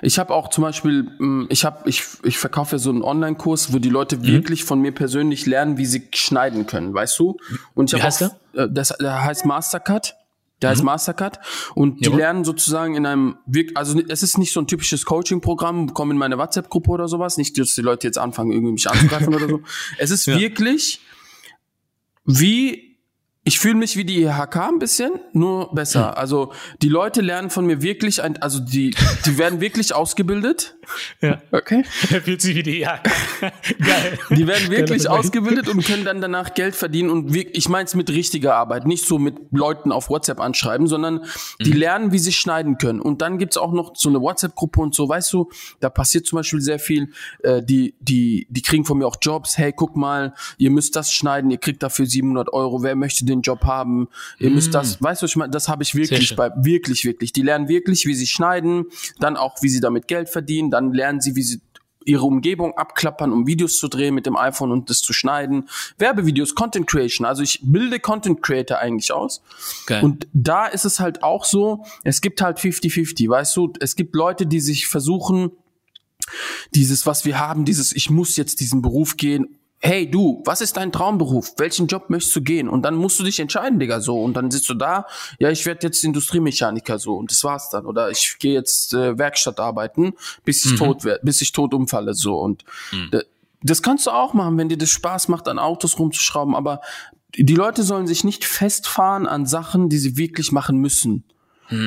Speaker 1: ich habe auch zum Beispiel, mh, ich habe, ich, ich verkaufe ja so einen Online-Kurs, wo die Leute
Speaker 3: Mhm.
Speaker 1: wirklich von mir persönlich lernen, wie sie schneiden können, weißt du? Und ich
Speaker 3: Wie heißt
Speaker 1: auch, äh, das, der heißt Mastercut. Der heißt Mastercut und die
Speaker 3: Mhm. Jawohl.
Speaker 1: lernen sozusagen in einem, also es ist nicht so ein typisches Coaching-Programm, komm in meine WhatsApp-Gruppe oder sowas, nicht, dass die Leute jetzt anfangen, irgendwie mich anzugreifen oder so. (laughs) Es ist
Speaker 3: Ja.
Speaker 1: wirklich wie ich fühle mich wie die IHK ein bisschen, nur besser.
Speaker 3: Hm.
Speaker 1: Also die Leute lernen von mir wirklich, ein, also die, die werden wirklich ausgebildet.
Speaker 3: Ja.
Speaker 1: Okay.
Speaker 3: Er fühlt sich wie die Jagd. (laughs) Geil.
Speaker 1: Die werden wirklich ausgebildet und können dann danach Geld verdienen und wir, ich meine es mit richtiger Arbeit, nicht so mit Leuten auf WhatsApp anschreiben, sondern die lernen, wie sie schneiden können. Und dann gibt's auch noch so eine WhatsApp-Gruppe und so, weißt du, da passiert zum Beispiel sehr viel. Äh, die, die, die kriegen von mir auch Jobs. Hey, guck mal, ihr müsst das schneiden, ihr kriegt dafür 700 Euro. Wer möchte den Job haben? Ihr müsst das, weißt du, ich meine, das habe ich wirklich bei, wirklich, wirklich. Die lernen wirklich, wie sie schneiden, dann auch, wie sie damit Geld verdienen, dann lernen sie, wie sie ihre Umgebung abklappern, um Videos zu drehen mit dem iPhone und das zu schneiden. Werbevideos, Content Creation. Also ich bilde Content Creator eigentlich aus.
Speaker 3: Geil.
Speaker 1: Und da ist es halt auch so, es gibt halt 50-50, weißt du, es gibt Leute, die sich versuchen, dieses, was wir haben, dieses, ich muss jetzt diesen Beruf gehen. Hey du, was ist dein Traumberuf? Welchen Job möchtest du gehen? Und dann musst du dich entscheiden, Digga, so. Und dann sitzt du da, ja, ich werde jetzt Industriemechaniker, so. Und das war's dann. Oder ich gehe jetzt äh, Werkstatt arbeiten, bis ich tot werde, bis ich tot umfalle, so. Und d- das kannst du auch machen, wenn dir das Spaß macht, an Autos rumzuschrauben. Aber die Leute sollen sich nicht festfahren an Sachen, die sie wirklich machen müssen.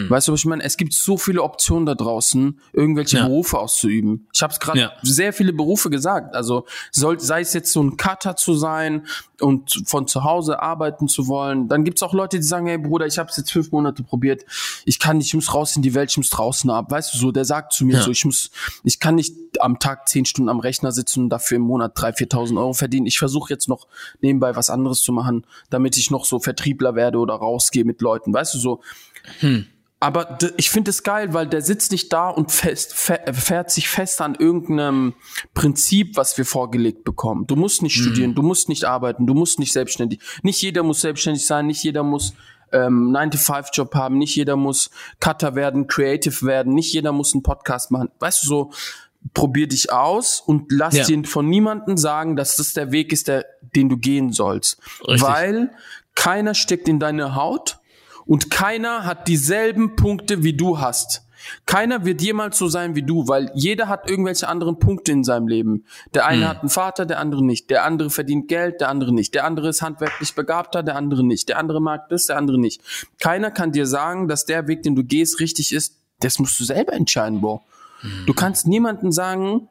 Speaker 1: Weißt du, was ich meine? Es gibt so viele Optionen da draußen, irgendwelche
Speaker 3: Ja.
Speaker 1: Berufe auszuüben. Ich habe es gerade
Speaker 3: Ja.
Speaker 1: sehr viele Berufe gesagt. Also soll, sei es jetzt so ein Cutter zu sein und von zu Hause arbeiten zu wollen. Dann gibt's auch Leute, die sagen, hey Bruder, ich habe es jetzt fünf Monate probiert. Ich kann nicht, ich muss raus in die Welt, ich muss draußen ab. Weißt du so, der sagt zu mir
Speaker 3: Ja.
Speaker 1: so, ich muss, ich kann nicht am Tag zehn Stunden am Rechner sitzen und dafür im Monat drei, viertausend Euro verdienen. Ich versuche jetzt noch nebenbei was anderes zu machen, damit ich noch so Vertriebler werde oder rausgehe mit Leuten. Weißt du so, aber ich finde es geil, weil der sitzt nicht da und fest, fäh- fährt sich fest an irgendeinem Prinzip, was wir vorgelegt bekommen. Du musst nicht studieren, du musst nicht arbeiten, du musst nicht selbstständig. Nicht jeder muss selbstständig sein, nicht jeder muss ähm, 9-to-5-Job haben, nicht jeder muss Cutter werden, Creative werden, nicht jeder muss einen Podcast machen. Weißt du so, probier dich aus und lass
Speaker 3: Ja.
Speaker 1: dir von niemandem sagen, dass das der Weg ist, der, den du gehen sollst.
Speaker 3: Richtig.
Speaker 1: Weil keiner steckt in deine Haut und keiner hat dieselben Punkte wie du hast. Keiner wird jemals so sein wie du, weil jeder hat irgendwelche anderen Punkte in seinem Leben. Der eine hat einen Vater, der andere nicht. Der andere verdient Geld, der andere nicht. Der andere ist handwerklich begabter, der andere nicht. Der andere mag das, der andere nicht. Keiner kann dir sagen, dass der Weg, den du gehst, richtig ist. Das musst du selber entscheiden, Bro. Du kannst niemanden sagen,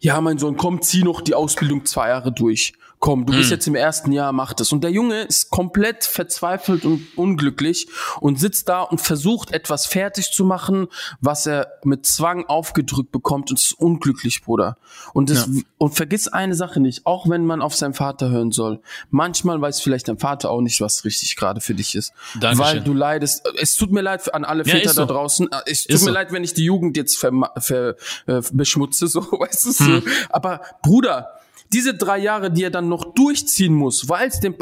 Speaker 1: ja, mein Sohn, komm, zieh noch die Ausbildung zwei Jahre durch. Komm, du bist jetzt im ersten Jahr, mach das. Und der Junge ist komplett verzweifelt und unglücklich und sitzt da und versucht, etwas fertig zu machen, was er mit Zwang aufgedrückt bekommt und ist unglücklich, Bruder. Und, das, und vergiss eine Sache nicht, auch wenn man auf seinen Vater hören soll. Manchmal weiß vielleicht dein Vater auch nicht, was richtig gerade für dich ist.
Speaker 3: Dankeschön.
Speaker 1: Weil du leidest. Es tut mir leid an alle
Speaker 3: Ja,
Speaker 1: Väter da
Speaker 3: so.
Speaker 1: draußen. Es tut
Speaker 3: Ist
Speaker 1: mir
Speaker 3: so.
Speaker 1: leid, wenn ich die Jugend jetzt ver, ver, äh, beschmutze, (laughs) so, weißt du, so.
Speaker 3: Hm.
Speaker 1: Aber Bruder, diese drei Jahre, die er dann noch durchziehen muss, weil es dem,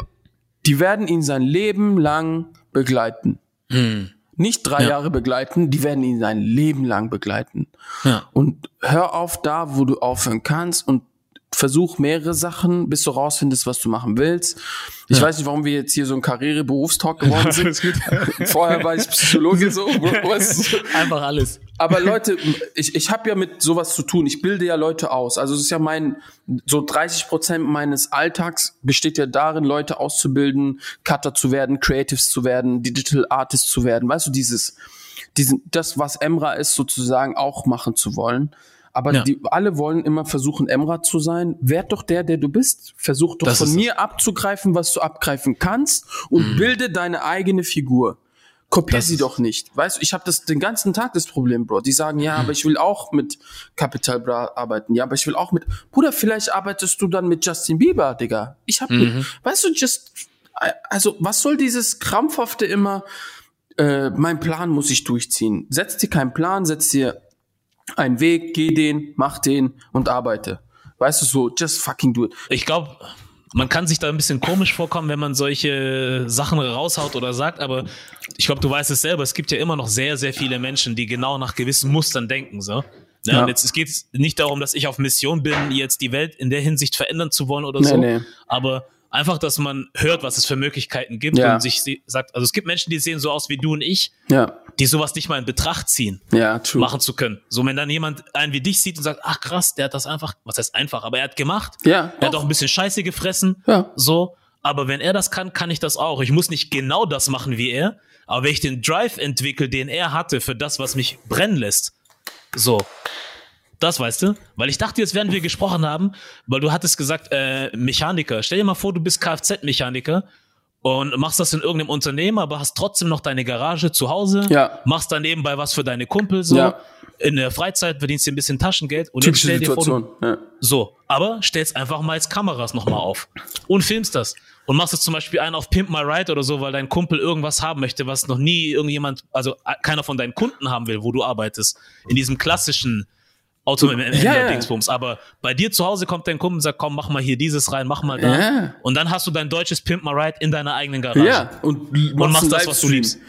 Speaker 1: die werden ihn sein Leben lang begleiten. Nicht drei
Speaker 3: Hm. Ja.
Speaker 1: Jahre begleiten, die werden ihn sein Leben lang begleiten.
Speaker 3: Ja.
Speaker 1: Und hör auf da, wo du aufhören kannst und versuch mehrere Sachen, bis du rausfindest, was du machen willst. Ich weiß nicht, warum wir jetzt hier so ein Karriere-Berufstalk geworden (laughs) sind. (laughs) Vorher war ich Psychologe so. du?
Speaker 3: Einfach alles.
Speaker 1: Aber Leute, ich, ich habe ja mit sowas zu tun. Ich bilde ja Leute aus. Also es ist ja mein, so 30 Prozent meines Alltags besteht ja darin, Leute auszubilden, Cutter zu werden, Creatives zu werden, Digital Artists zu werden. Weißt du, dieses, diesen, das, was Emra ist, sozusagen auch machen zu wollen. Aber
Speaker 3: Ja.
Speaker 1: die, alle wollen immer versuchen, Emra zu sein. Werd doch der, der du bist. Versuch doch
Speaker 3: Das
Speaker 1: von
Speaker 3: ist es.
Speaker 1: mir abzugreifen, was du abgreifen kannst und bilde deine eigene Figur. Kopier sie doch nicht. Weißt du, ich habe das den ganzen Tag das Problem, Bro. Die sagen, ja, aber ich will auch mit Capital Bra arbeiten. Ja, aber ich will auch mit. Bruder, vielleicht arbeitest du dann mit Justin Bieber, Digga. Ich hab, mit, weißt du, just, also was soll dieses krampfhafte immer? Äh, mein Plan muss ich durchziehen. Setz dir keinen Plan, setz dir einen Weg, geh den, mach den und arbeite. Weißt du so, just fucking do it.
Speaker 3: Ich glaube, man kann sich da ein bisschen komisch vorkommen, wenn man solche Sachen raushaut oder sagt, aber ich glaube, du weißt es selber, es gibt ja immer noch sehr, sehr viele Menschen, die genau nach gewissen Mustern denken, so. Ja,
Speaker 1: Ja.
Speaker 3: Und jetzt, es geht nicht darum, dass ich auf Mission bin, jetzt die Welt in der Hinsicht verändern zu wollen oder
Speaker 1: Nee,
Speaker 3: so,
Speaker 1: nee.
Speaker 3: aber einfach, dass man hört, was es für Möglichkeiten gibt
Speaker 1: Ja.
Speaker 3: und sich sagt, also es gibt Menschen, die sehen so aus wie du und ich,
Speaker 1: Ja,
Speaker 3: die sowas nicht mal in Betracht ziehen
Speaker 1: ja, true.
Speaker 3: machen zu können. So, wenn dann jemand einen wie dich sieht und sagt, ach krass, der hat das einfach, was heißt einfach, aber er hat gemacht.
Speaker 1: Ja,
Speaker 3: Er hat
Speaker 1: doch.
Speaker 3: auch ein bisschen Scheiße gefressen.
Speaker 1: Ja.
Speaker 3: So. Aber wenn er das kann, kann ich das auch. Ich muss nicht genau das machen wie er, aber wenn ich den Drive entwickle, den er hatte für das, was mich brennen lässt, so. Das weißt du? Weil ich dachte, jetzt während wir gesprochen haben, weil du hattest gesagt, äh, Mechaniker. Stell dir mal vor, du bist Kfz-Mechaniker und machst das in irgendeinem Unternehmen, aber hast trotzdem noch deine Garage zu Hause,
Speaker 1: Ja.
Speaker 3: machst dann nebenbei was für deine Kumpel so,
Speaker 1: Ja.
Speaker 3: in der Freizeit verdienst dir ein bisschen Taschengeld und jetzt
Speaker 1: Typische
Speaker 3: stell dir vor,
Speaker 1: Situation.
Speaker 3: du,
Speaker 1: Ja.
Speaker 3: so, aber stellst einfach mal jetzt Kameras nochmal auf und filmst das und machst jetzt zum Beispiel einen auf Pimp My Ride oder so, weil dein Kumpel irgendwas haben möchte, was noch nie irgendjemand, also äh, keiner von deinen Kunden haben will, wo du arbeitest. In diesem klassischen Auto im
Speaker 1: Ja, ja.
Speaker 3: Dingsbums. Aber bei dir zu Hause kommt dein Kumpel und sagt, komm, mach mal hier dieses rein, mach mal da.
Speaker 1: Ja.
Speaker 3: Und dann hast du dein deutsches Pimp My Ride in deiner eigenen Garage.
Speaker 1: Ja, und,
Speaker 3: Und machst das, was du liebst.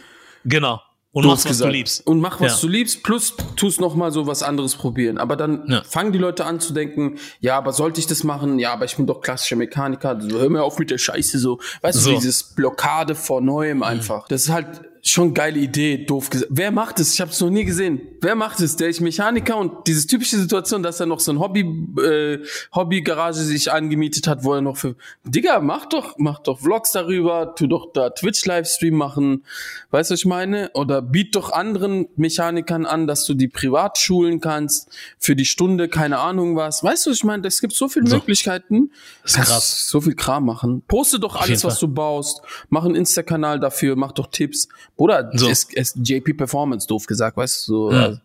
Speaker 3: Genau. Und machst, was du liebst.
Speaker 1: Und mach, was
Speaker 3: Ja.
Speaker 1: du liebst, plus tust noch mal so was anderes probieren. Aber dann
Speaker 3: Ja.
Speaker 1: fangen die Leute an zu denken, ja, aber sollte ich das machen? Ja, aber ich bin doch klassischer Mechaniker. Hör mir auf mit der Scheiße so. Weißt
Speaker 3: So.
Speaker 1: du, dieses Blockade vor Neuem einfach. Das ist halt schon geile Idee, doof gesagt. Wer macht es? Ich habe es noch nie gesehen. Wer macht es? Der ist Mechaniker und diese typische Situation, dass er noch so ein Hobby äh, Hobbygarage sich angemietet hat, wo er noch für Digga, mach doch, mach doch Vlogs darüber, tu doch da Twitch Livestream machen. Weißt du, was ich meine? Oder biet doch anderen Mechanikern an, dass du die privat schulen kannst für die Stunde, keine Ahnung was. Weißt du, was ich meine? Es gibt so viele
Speaker 3: So.
Speaker 1: Möglichkeiten.
Speaker 3: ist
Speaker 1: Kannst
Speaker 3: krass.
Speaker 1: So viel Kram machen. Poste doch alles, was du baust. Mach einen Insta-Kanal dafür, mach doch Tipps. Bruder,
Speaker 3: So.
Speaker 1: es ist JP Performance, doof gesagt, weißt du, so,
Speaker 3: Ja.
Speaker 1: äh,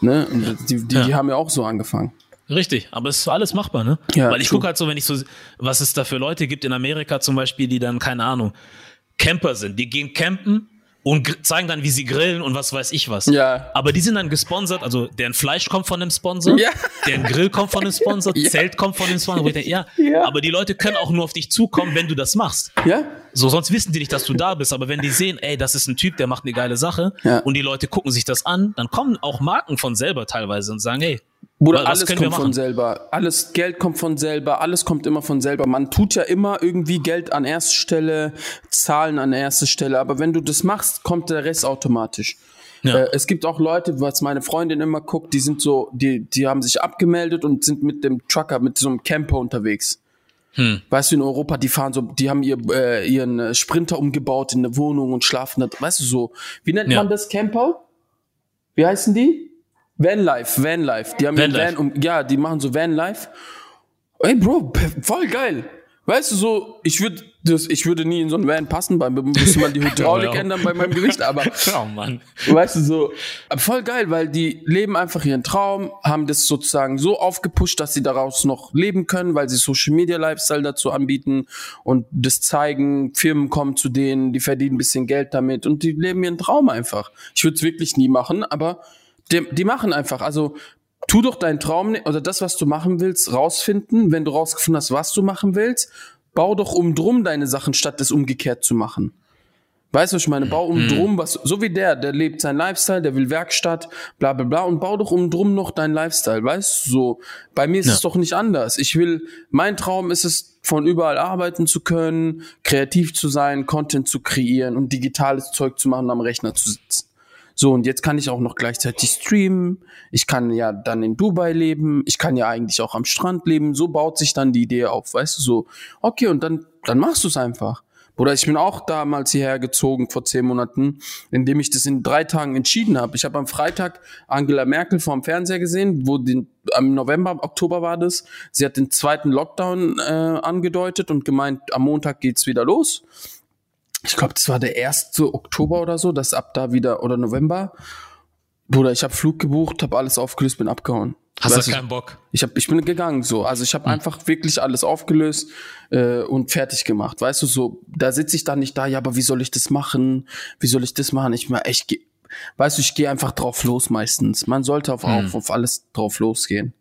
Speaker 1: ne? Und die, die,
Speaker 3: Ja.
Speaker 1: die haben ja auch so angefangen.
Speaker 3: Richtig, aber es ist alles machbar, ne?
Speaker 1: Ja,
Speaker 3: Weil ich gucke halt so, wenn ich so, was es da für Leute gibt in Amerika zum Beispiel, die dann, keine Ahnung, Camper sind. Die gehen campen und zeigen dann, wie sie grillen und was weiß ich was.
Speaker 1: Ja.
Speaker 3: Aber die sind dann gesponsert, also deren Fleisch kommt von einem Sponsor,
Speaker 1: Ja.
Speaker 3: deren Grill kommt von einem Sponsor, (laughs)
Speaker 1: Ja.
Speaker 3: Zelt kommt von einem Sponsor. Denke, ja,
Speaker 1: Ja.
Speaker 3: aber die Leute können auch nur auf dich zukommen, wenn du das machst.
Speaker 1: Ja?
Speaker 3: So, sonst wissen die nicht, dass du da bist. Aber wenn die sehen, ey, das ist ein Typ, der macht eine geile Sache
Speaker 1: Ja.
Speaker 3: und die Leute gucken sich das an, dann kommen auch Marken von selber teilweise und sagen, ey,
Speaker 1: Bruder, alles kommt von selber. Alles Geld kommt von selber. Alles kommt immer von selber. Man tut ja immer irgendwie Geld an erster Stelle, Zahlen an erster Stelle. Aber wenn du das machst, kommt der Rest automatisch.
Speaker 3: Ja.
Speaker 1: Äh, es gibt auch Leute, was meine Freundin immer guckt, die sind so, die, die haben sich abgemeldet und sind mit dem Trucker, mit so einem Camper unterwegs.
Speaker 3: Hm.
Speaker 1: Weißt du, in Europa, die fahren so, die haben ihr, äh, ihren Sprinter umgebaut in eine Wohnung und schlafen da, weißt du so. Wie nennt
Speaker 3: Ja.
Speaker 1: man das Camper? Wie heißen die? Vanlife, Vanlife. Die haben
Speaker 3: Vanlife.
Speaker 1: Van, um, ja, die machen so Vanlife. Ey, Bro, voll geil. Weißt du so, ich würde das, ich würde nie in so einen Van passen, beim müsste man die (laughs) Hydraulik ändern bei meinem Gewicht, aber (laughs)
Speaker 3: Oh Mann.
Speaker 1: Weißt du, so, voll geil, weil die leben einfach ihren Traum, haben das sozusagen so aufgepusht, dass sie daraus noch leben können, weil sie Social Media Lifestyle dazu anbieten und das zeigen, Firmen kommen zu denen, die verdienen ein bisschen Geld damit und die leben ihren Traum einfach. Ich würde es wirklich nie machen, aber die, die machen einfach, also tu doch deinen Traum ni- oder das, was du machen willst, rausfinden. Wenn du rausgefunden hast, was du machen willst, bau doch um drum deine Sachen, statt es umgekehrt zu machen. Weißt du, was ich meine? Bau um drum, was, so wie der, der lebt sein Lifestyle, der will Werkstatt, bla, bla, bla, und bau doch um drum noch dein Lifestyle, weißt du, so. Bei mir ist
Speaker 3: Ja.
Speaker 1: es doch nicht anders. Ich will, mein Traum ist es, von überall arbeiten zu können, kreativ zu sein, Content zu kreieren und digitales Zeug zu machen, am Rechner zu sitzen. So, und jetzt kann ich auch noch gleichzeitig streamen. Ich kann ja dann in Dubai leben. Ich kann ja eigentlich auch am Strand leben. So baut sich dann die Idee auf, weißt du, so. Okay, und dann, dann machst du es einfach. Oder ich bin auch damals hierher gezogen vor zehn Monaten, indem ich das in drei Tagen entschieden habe. Ich habe am Freitag Angela Merkel vorm Fernseher gesehen, wo den, am November, Oktober war das. Sie hat den zweiten Lockdown äh, angedeutet und gemeint, am Montag geht's wieder los. Ich glaube, das war der 1. Oktober oder so, dass ab da wieder, oder November. Bruder, ich habe Flug gebucht, habe alles aufgelöst, bin abgehauen.
Speaker 3: Hast
Speaker 1: Weißt
Speaker 3: du keinen Bock?
Speaker 1: ich, hab, ich bin gegangen so. Also ich habe einfach wirklich alles aufgelöst äh, und fertig gemacht. Weißt du, so, da sitze ich dann nicht da, ja, aber wie soll ich das machen? Wie soll ich das machen? Ich mir echt, geh- weißt du, ich gehe einfach drauf los meistens. Man sollte auf, auf, auf alles drauf losgehen.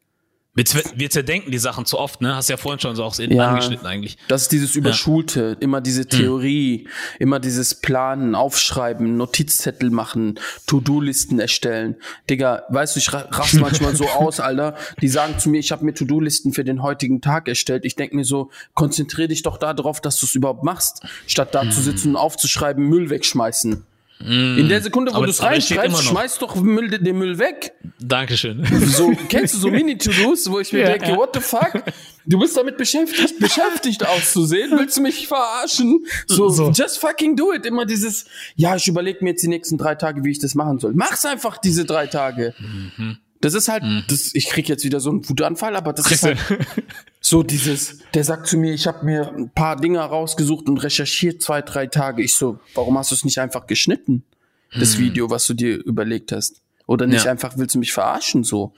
Speaker 3: Wir, wir zerdenken die Sachen zu oft, ne? Hast ja vorhin schon so auch
Speaker 1: Ja.
Speaker 3: angeschnitten eigentlich.
Speaker 1: Das ist dieses Überschulte, immer diese Theorie, immer dieses Planen, Aufschreiben, Notizzettel machen, To-Do-Listen erstellen. Digga, weißt du, ich ra- raste (laughs) manchmal so aus, Alter. Die sagen zu mir, ich habe mir To-Do-Listen für den heutigen Tag erstellt. Ich denk mir so, konzentrier dich doch darauf, dass du es überhaupt machst, statt da zu sitzen und aufzuschreiben, Müll wegschmeißen. In der Sekunde, wo du es reinschreibst, schmeiß doch Müll, den Müll weg.
Speaker 3: Dankeschön.
Speaker 1: So, kennst du so Mini-To-Dos, wo ich mir (laughs)
Speaker 3: Ja,
Speaker 1: denke,
Speaker 3: ja.
Speaker 1: what the fuck? Du bist damit beschäftigt, beschäftigt auszusehen. Willst du mich verarschen? So,
Speaker 3: So.
Speaker 1: just fucking do it. Immer dieses, ja, ich überlege mir jetzt die nächsten drei Tage, wie ich das machen soll. Mach's einfach diese drei Tage. Das ist halt, das, ich krieg jetzt wieder so einen Wutanfall, aber das ist
Speaker 3: Kriegst du-
Speaker 1: halt so dieses, der sagt zu mir, ich habe mir ein paar Dinge rausgesucht und recherchiert zwei, drei Tage. Ich so, warum hast du es nicht einfach geschnitten? Das Video, was du dir überlegt hast. Oder nicht
Speaker 3: Ja.
Speaker 1: einfach, willst du mich verarschen so?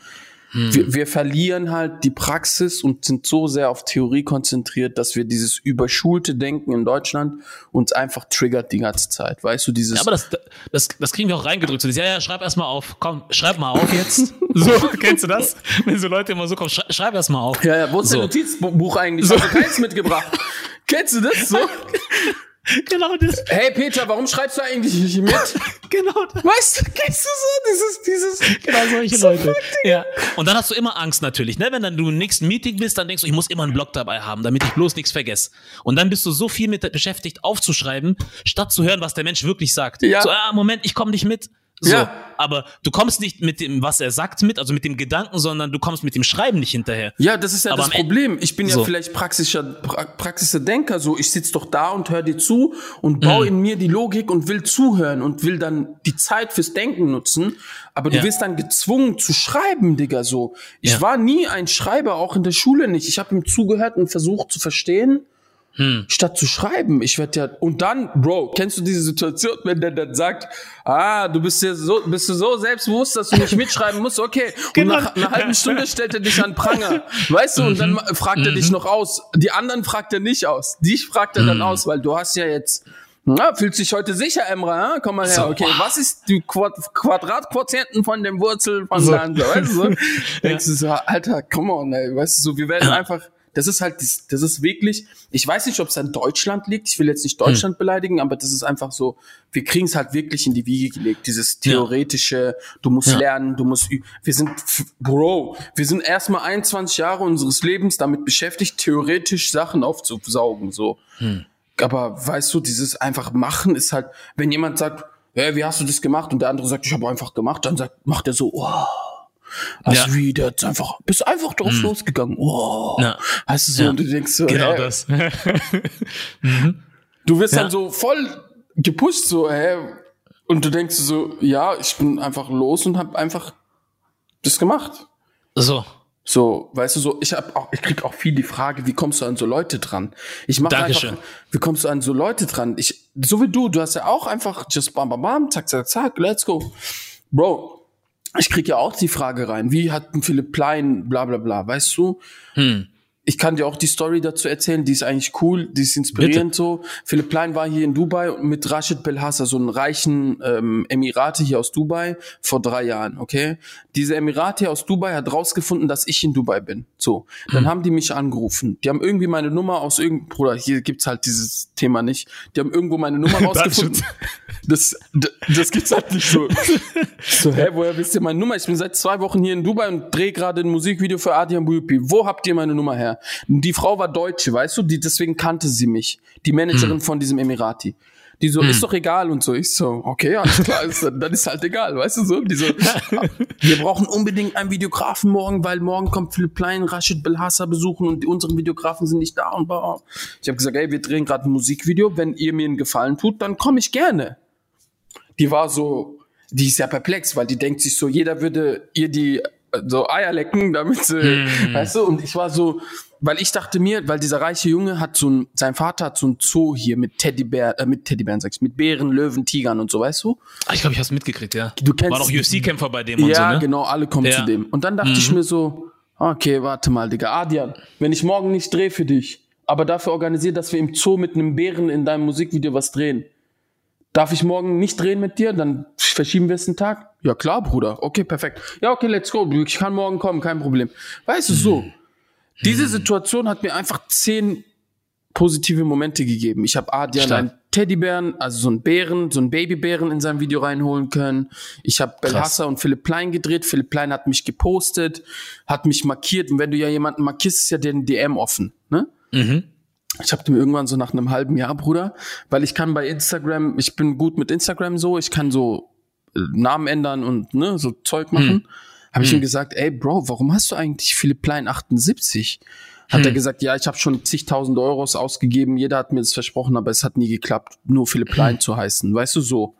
Speaker 1: Wir, wir verlieren halt die Praxis und sind so sehr auf Theorie konzentriert, dass wir dieses überschulte Denken in Deutschland uns einfach triggert die ganze Zeit. Weißt du, dieses
Speaker 3: Ja, aber das, das, das kriegen wir auch reingedrückt. So, dieses, ja, ja, schreib erst mal auf. Komm, schreib mal auf jetzt. (laughs) So, kennst du das? Wenn so Leute immer so kommen, schrei, schreib erst mal auf.
Speaker 1: Ja, ja, wo ist
Speaker 3: So.
Speaker 1: dein Notizbuch eigentlich? So. Hast du keins mitgebracht? (laughs) Kennst du das so?
Speaker 3: Genau das.
Speaker 1: Hey Peter, warum schreibst du eigentlich nicht mit?
Speaker 3: Genau das.
Speaker 1: Weißt du, kennst du so dieses, dieses, (laughs)
Speaker 3: Genau solche Leute. Ja. Und dann hast du immer Angst natürlich, ne? Wenn dann du im nächsten Meeting bist, dann denkst du, ich muss immer einen Blog dabei haben, damit ich bloß nichts vergesse. Und dann bist du so viel mit beschäftigt, aufzuschreiben, statt zu hören, was der Mensch wirklich sagt.
Speaker 1: Ja.
Speaker 3: So, ah, Moment, ich komme nicht mit. So,
Speaker 1: Ja.
Speaker 3: aber du kommst nicht mit dem, was er sagt, mit, also mit dem Gedanken, sondern du kommst mit dem Schreiben nicht hinterher.
Speaker 1: Ja, das ist ja
Speaker 3: Aber
Speaker 1: das Problem. Ich bin ja
Speaker 3: So.
Speaker 1: vielleicht praxischer, pra praxischer Denker, so ich sitz doch da und höre dir zu und baue
Speaker 3: Mhm.
Speaker 1: in mir die Logik und will zuhören und will dann die Zeit fürs Denken nutzen. Aber du
Speaker 3: Ja.
Speaker 1: wirst dann gezwungen zu schreiben, Digga, so. Ich
Speaker 3: Ja.
Speaker 1: war nie ein Schreiber, auch in der Schule nicht. Ich habe ihm zugehört und versucht zu verstehen.
Speaker 3: Hm.
Speaker 1: Statt zu schreiben, ich werde ja und dann, Bro, kennst du diese Situation, wenn der dann sagt, ah, du bist ja so, bist du so selbstbewusst, dass du nicht mitschreiben musst, okay.
Speaker 3: Genau.
Speaker 1: Und nach einer halben Stunde stellt er dich an Pranger, (laughs) weißt du, und dann
Speaker 3: Mhm.
Speaker 1: fragt er dich noch aus. Die anderen fragt er nicht aus. Dich fragt er dann
Speaker 3: Mhm.
Speaker 1: aus, weil du hast ja jetzt, na, fühlst dich heute sicher, Emra, hm? komm mal her, okay, was ist die Quad Quadratquotienten von dem Wurzel von
Speaker 3: So.
Speaker 1: weißt du, so. (laughs) Denkst du so, Alter, come on, ey, weißt du, so, wir werden einfach, das ist halt, das, das ist wirklich, ich weiß nicht, ob es an Deutschland liegt, ich will jetzt nicht
Speaker 3: Hm.
Speaker 1: Deutschland beleidigen, aber das ist einfach so, wir kriegen es halt wirklich in die Wiege gelegt, dieses theoretische, du musst
Speaker 3: Ja.
Speaker 1: lernen, du musst, wir sind, Bro, wir sind erstmal 21 Jahre unseres Lebens damit beschäftigt, theoretisch Sachen aufzusaugen, so.
Speaker 3: Hm.
Speaker 1: Aber weißt du, dieses einfach machen ist halt, wenn jemand sagt, hey, wie hast du das gemacht? Und der andere sagt, ich habe einfach gemacht. Dann sagt, macht er so, oh. Also
Speaker 3: Ja.
Speaker 1: wie, der hat's einfach, bist einfach drauf losgegangen. Oh.
Speaker 3: Ja.
Speaker 1: Weißt du so,
Speaker 3: Ja.
Speaker 1: und du denkst so,
Speaker 3: Genau
Speaker 1: hä?
Speaker 3: das. (laughs)
Speaker 1: Du wirst dann so voll gepusht, so, hä? Und du denkst so, ja, ich bin einfach los und habe einfach das gemacht.
Speaker 3: so.
Speaker 1: So, weißt du, so, ich hab auch, ich krieg auch viel die Frage, wie kommst du an so Leute dran? Ich mache einfach, wie kommst du an so Leute dran? Ich, so wie du, du hast ja auch einfach just bam bam bam, zack zack zack, let's go, Bro. Ich krieg ja auch die Frage rein, wie hat ein Philipp Plein, bla bla bla, weißt du?
Speaker 3: Hm.
Speaker 1: Ich kann dir auch die Story dazu erzählen, die ist eigentlich cool, die ist inspirierend so. Philipp Plein war hier in Dubai mit Rashid Belhassa, so einen reichen ähm, Emirati hier aus Dubai, vor drei Jahren, okay? Diese Emirati aus Dubai hat rausgefunden, dass ich in Dubai bin. So, dann haben die mich angerufen. Die haben irgendwie meine Nummer aus irgendeinem, Bruder, hier gibt's halt dieses Thema nicht. Die haben irgendwo meine Nummer (laughs) rausgefunden. Das, das, das gibt's halt nicht so. (laughs) So, hä, woher wisst ihr meine Nummer? Ich bin seit zwei Wochen hier in Dubai und drehe gerade ein Musikvideo für Adrian Buyupi. Wo habt ihr meine Nummer her? Die Frau war Deutsche, weißt du? Die, deswegen kannte sie mich. Die Managerin von diesem Emirati. Die so, ist doch egal und so. Ich so, okay, alles klar, ist, dann ist halt egal, weißt du so? Die so, (laughs) wir brauchen unbedingt einen Videografen morgen, weil morgen kommt Philipp Plein, Rashid Belhassa besuchen und unsere Videografen sind nicht da und bla. Ich habe gesagt, ey, wir drehen gerade ein Musikvideo. Wenn ihr mir einen Gefallen tut, dann komme ich gerne die war so, die ist ja perplex, weil die denkt sich so, jeder würde ihr die äh, so Eier lecken, damit sie, weißt du, und ich war so, weil ich dachte mir, weil dieser reiche Junge hat so ein, sein Vater hat so ein Zoo hier mit Teddybär, äh, mit Teddybären, sagst mit Bären, Löwen, Tigern und so, weißt du?
Speaker 3: Ah, Ich glaube, ich habe es mitgekriegt, ja.
Speaker 1: Du kennst-
Speaker 3: War doch UFC-Kämpfer bei dem und
Speaker 1: ja,
Speaker 3: so, ne?
Speaker 1: genau, alle kommen
Speaker 3: Ja. Mhm.
Speaker 1: zu dem. Und dann dachte ich mir so, okay, warte mal, Digga, Adrian, wenn ich morgen nicht drehe für dich, aber dafür organisiere, dass wir im Zoo mit einem Bären in deinem Musikvideo was drehen, darf ich morgen nicht drehen mit dir? Dann verschieben wir es einen Tag? Ja, klar, Bruder. Okay, perfekt. Ja, okay, let's go. Ich kann morgen kommen, kein Problem. Weißt du, so. Diese Situation hat mir einfach zehn positive Momente gegeben. Ich habe Adrian
Speaker 3: Stark.
Speaker 1: einen Teddybären, also so einen Bären, so einen Babybären in sein Video reinholen können. Ich habe Belhassa und Philipp Plein gedreht. Philipp Plein hat mich gepostet, hat mich markiert. Und wenn du ja jemanden markierst, ist ja der DM offen. Ne?
Speaker 3: Mhm.
Speaker 1: Ich habe mir irgendwann so nach einem halben Jahr, Bruder, weil ich kann bei Instagram, ich bin gut mit Instagram so, ich kann so äh, Namen ändern und ne, so Zeug machen. Habe ich ihm gesagt, ey Bro, warum hast du eigentlich Philipp Plein 78? Hat er gesagt, ja, ich habe schon zigtausend Euros ausgegeben, jeder hat mir das versprochen, aber es hat nie geklappt, nur Philipp Plein zu heißen, weißt du so.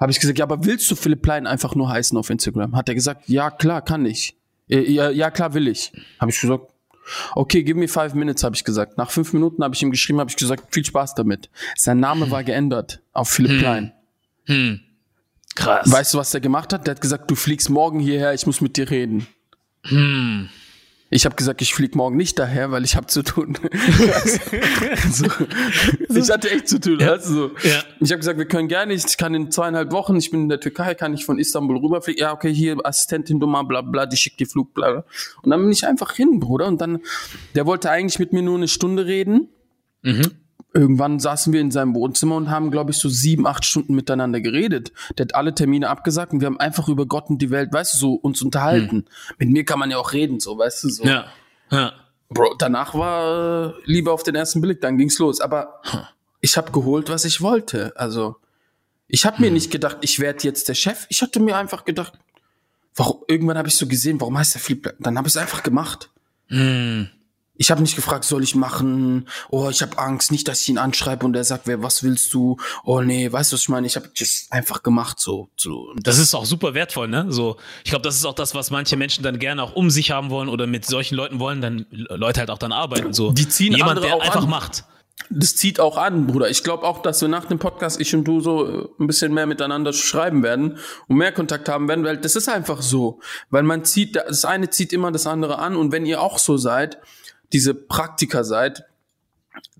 Speaker 1: Habe ich gesagt, ja, aber willst du Philipp Plein einfach nur heißen auf Instagram? Hat er gesagt, ja, klar, kann ich. Äh, Ja, ja klar, will ich. Habe ich gesagt, okay, give me five minutes, habe ich gesagt. Nach fünf Minuten habe ich ihm geschrieben, habe ich gesagt, viel Spaß damit. Sein Name war geändert auf Philipp Plein.
Speaker 3: Hm. Krass.
Speaker 1: Weißt du, was der gemacht hat? Der hat gesagt, du fliegst morgen hierher, ich muss mit dir reden.
Speaker 3: Hm.
Speaker 1: Ich habe gesagt, ich flieg morgen nicht daher, weil ich habe zu tun. (laughs) so. Ich hatte echt zu tun. weißt du, so.
Speaker 3: Ja.
Speaker 1: Ich habe gesagt, wir können gerne, ich kann in zweieinhalb Wochen, ich bin in der Türkei, kann ich von Istanbul rüberfliegen. Ja, okay, hier Assistentin Nummer, bla bla, die schickt die Flug, bla bla. Und dann bin ich einfach hin, Bruder. Und dann, der wollte eigentlich mit mir nur eine Stunde reden.
Speaker 3: Mhm.
Speaker 1: Irgendwann saßen wir in seinem Wohnzimmer und haben, glaube ich, so sieben, acht Stunden miteinander geredet. Der hat alle Termine abgesagt und wir haben einfach über Gott und die Welt, weißt du, so uns unterhalten. Mit mir kann man ja auch reden, so, weißt du, so.
Speaker 3: Hm. Ja. Ja.
Speaker 1: Bro, danach war äh, Liebe auf den ersten Blick, dann ging's los. Aber ich habe geholt, was ich wollte. Also ich habe mir
Speaker 3: Hm.
Speaker 1: nicht gedacht, ich werde jetzt der Chef. Ich hatte mir einfach gedacht, warum? Irgendwann habe ich so gesehen, warum heißt der Philipp? Dann habe ich es einfach gemacht.
Speaker 3: Hm.
Speaker 1: Ich habe nicht gefragt, soll ich machen? Oh, ich habe Angst, nicht, dass ich ihn anschreibe und er sagt, wer, was willst du? Oh nee, weißt du, was ich meine? Ich habe das einfach gemacht, so, so.
Speaker 3: Das ist auch super wertvoll, ne? So, ich glaube, das ist auch das, was manche Menschen dann gerne auch um sich haben wollen oder mit solchen Leuten wollen, dann Leute halt auch dann arbeiten. So
Speaker 1: Die ziehen
Speaker 3: jemand,
Speaker 1: andere
Speaker 3: der
Speaker 1: auch
Speaker 3: einfach
Speaker 1: an.
Speaker 3: macht.
Speaker 1: das zieht auch an, Bruder. Ich glaube auch, dass wir nach dem Podcast, ich und du, so äh, ein bisschen mehr miteinander schreiben werden und mehr Kontakt haben werden, weil das ist einfach so. Weil man zieht, das eine zieht immer das andere an und wenn ihr auch so seid, diese Praktiker seid,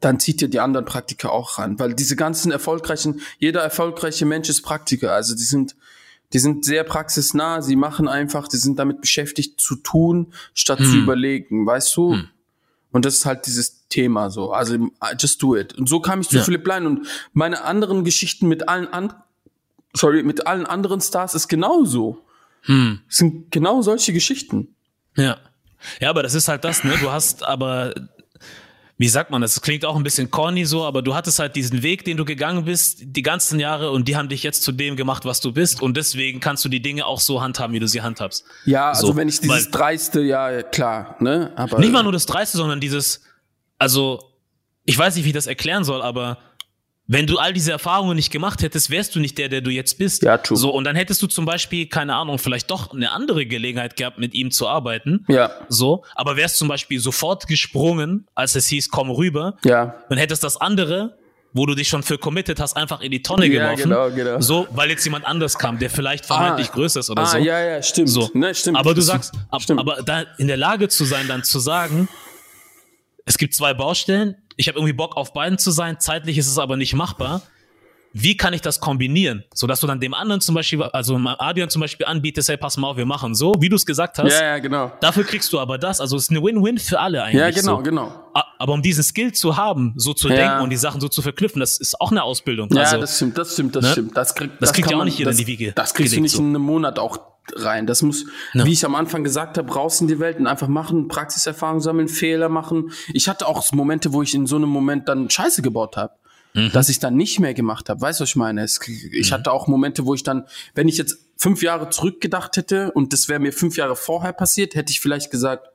Speaker 1: dann zieht ihr die anderen Praktiker auch ran. Weil diese ganzen erfolgreichen, jeder erfolgreiche Mensch ist Praktiker. Also die sind, die sind sehr praxisnah, sie machen einfach, die sind damit beschäftigt zu tun, statt zu überlegen, weißt du? Und das ist halt dieses Thema so. Also just do it. Und so kam ich zu
Speaker 3: Ja.
Speaker 1: Philipp Lein und meine anderen Geschichten mit allen an sorry, mit allen anderen Stars ist genauso.
Speaker 3: Hm.
Speaker 1: Es sind genau solche Geschichten.
Speaker 3: Ja. Ja, aber das ist halt das, ne? Du hast aber wie sagt man das? Das klingt auch ein bisschen corny so, aber du hattest halt diesen Weg, den du gegangen bist, die ganzen Jahre und die haben dich jetzt zu dem gemacht, was du bist und deswegen kannst du die Dinge auch so handhaben, wie du sie handhabst.
Speaker 1: Ja, also
Speaker 3: So,
Speaker 1: wenn ich dieses
Speaker 3: weil-
Speaker 1: dreiste, ja, klar, ne? Aber
Speaker 3: Nicht mal nur das Dreiste, sondern dieses, also, ich weiß nicht, wie ich das erklären soll, aber wenn du all diese Erfahrungen nicht gemacht hättest, wärst du nicht der, der du jetzt bist.
Speaker 1: Ja, true.
Speaker 3: So, und dann hättest du zum Beispiel, keine Ahnung, vielleicht doch eine andere Gelegenheit gehabt, mit ihm zu arbeiten.
Speaker 1: Ja,
Speaker 3: So, aber wärst zum Beispiel sofort gesprungen, als es hieß, komm rüber,
Speaker 1: ja.
Speaker 3: dann hättest das andere, wo du dich schon für committed hast, einfach in die Tonne
Speaker 1: Ja,
Speaker 3: geworfen.
Speaker 1: genau, genau.
Speaker 3: So, weil jetzt jemand anders kam, der vielleicht vermeintlich größer ist oder
Speaker 1: ah,
Speaker 3: so.
Speaker 1: ja, ja, stimmt.
Speaker 3: So.
Speaker 1: Ne, stimmt.
Speaker 3: Aber du sagst, ab,
Speaker 1: stimmt.
Speaker 3: aber da in der Lage zu sein, dann zu sagen, es gibt zwei Baustellen, ich habe irgendwie Bock auf beiden zu sein, zeitlich ist es aber nicht machbar. Wie kann ich das kombinieren, sodass du dann dem anderen zum Beispiel, also Adrian zum Beispiel anbietest, hey, pass mal auf, wir machen so, wie du es gesagt hast.
Speaker 1: ja, ja, genau.
Speaker 3: Dafür kriegst du aber das. Also es ist eine Win-Win für alle eigentlich.
Speaker 1: Ja, genau,
Speaker 3: so.
Speaker 1: genau.
Speaker 3: Aber um diesen Skill zu haben, so zu
Speaker 1: Ja.
Speaker 3: denken und die Sachen so zu verknüpfen, das ist auch eine Ausbildung.
Speaker 1: Ja,
Speaker 3: also,
Speaker 1: das stimmt, das stimmt, das
Speaker 3: ne?
Speaker 1: stimmt. Das, krieg,
Speaker 3: Das kriegt
Speaker 1: kann
Speaker 3: ja auch
Speaker 1: man-
Speaker 3: nicht jeder
Speaker 1: das,
Speaker 3: in die Wiege
Speaker 1: Das kriegst du nicht
Speaker 3: so.
Speaker 1: in einem Monat auch rein. Das muss,
Speaker 3: Ja.
Speaker 1: wie ich am Anfang gesagt habe, raus in die Welt und einfach machen, Praxiserfahrung sammeln, Fehler machen. Ich hatte auch Momente, wo ich in so einem Moment dann Scheiße gebaut habe.
Speaker 3: Mhm.
Speaker 1: Dass ich dann nicht mehr gemacht habe. Weißt du, was ich meine? Es, ich hatte auch Momente, wo ich dann, wenn ich jetzt fünf Jahre zurückgedacht hätte und das wäre mir fünf Jahre vorher passiert, hätte ich vielleicht gesagt,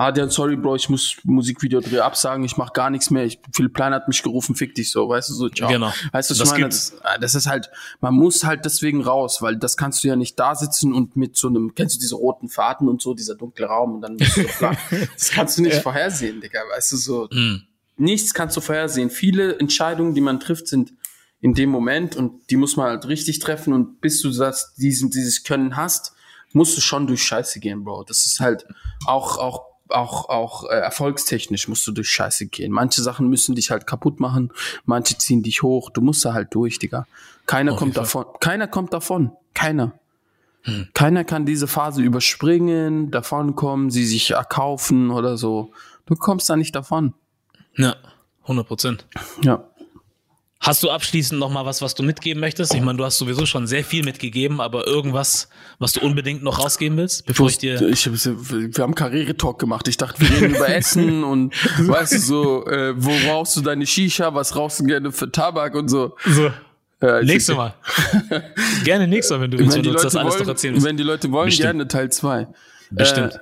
Speaker 1: Ah, der, sorry, Bro, ich muss Musikvideodreh absagen, ich mach gar nichts mehr. Ich, Philipp Plein hat mich gerufen, fick dich so, weißt du, so, ciao.
Speaker 3: Genau.
Speaker 1: Weißt du, was
Speaker 3: Das
Speaker 1: ich meine? Das, ah, das ist halt, man muss halt deswegen raus, weil das kannst du ja nicht da sitzen und mit so einem, kennst du diese roten Faden und so, dieser dunkle Raum und dann bist du klar. (laughs) Das kannst du nicht vorhersehen, Digga, weißt du, so.
Speaker 3: Mhm.
Speaker 1: Nichts kannst du vorhersehen. Viele Entscheidungen, die man trifft, sind in dem Moment und die muss man halt richtig treffen und bis du das, diesen, dieses Können hast, musst du schon durch Scheiße gehen, Bro. Das ist halt auch, auch, auch, auch äh, erfolgstechnisch musst du durch Scheiße gehen. Manche Sachen müssen dich halt kaputt machen, manche ziehen dich hoch. Du musst da halt durch, Digga. Keiner
Speaker 3: Auf
Speaker 1: kommt davon. Keiner kommt davon. Keiner. Keiner kann diese Phase überspringen, davonkommen, sie sich erkaufen oder so. Du kommst da nicht davon.
Speaker 3: Ja, 100 Prozent.
Speaker 1: Ja.
Speaker 3: Hast du abschließend noch mal was, was du mitgeben möchtest? Ich meine, du hast sowieso schon sehr viel mitgegeben, aber irgendwas, was du unbedingt noch rausgeben willst, bevor ich dir.
Speaker 1: ich, wir haben Karriere-Talk gemacht. Ich dachte, wir reden über Essen (laughs) und weißt du so, äh, wo rauchst du deine Shisha, was rauchst du gerne für Tabak und so.
Speaker 3: So,
Speaker 1: Äh, ich-
Speaker 3: nächstes Mal. (laughs) Gerne nächstes Mal, wenn du
Speaker 1: Wenn
Speaker 3: uns das
Speaker 1: Leute
Speaker 3: alles doch
Speaker 1: wollen,
Speaker 3: erzählen willst.
Speaker 1: wenn die Leute wollen,
Speaker 3: Bestimmt.
Speaker 1: gerne Teil 2.
Speaker 3: Bestimmt.
Speaker 1: Äh,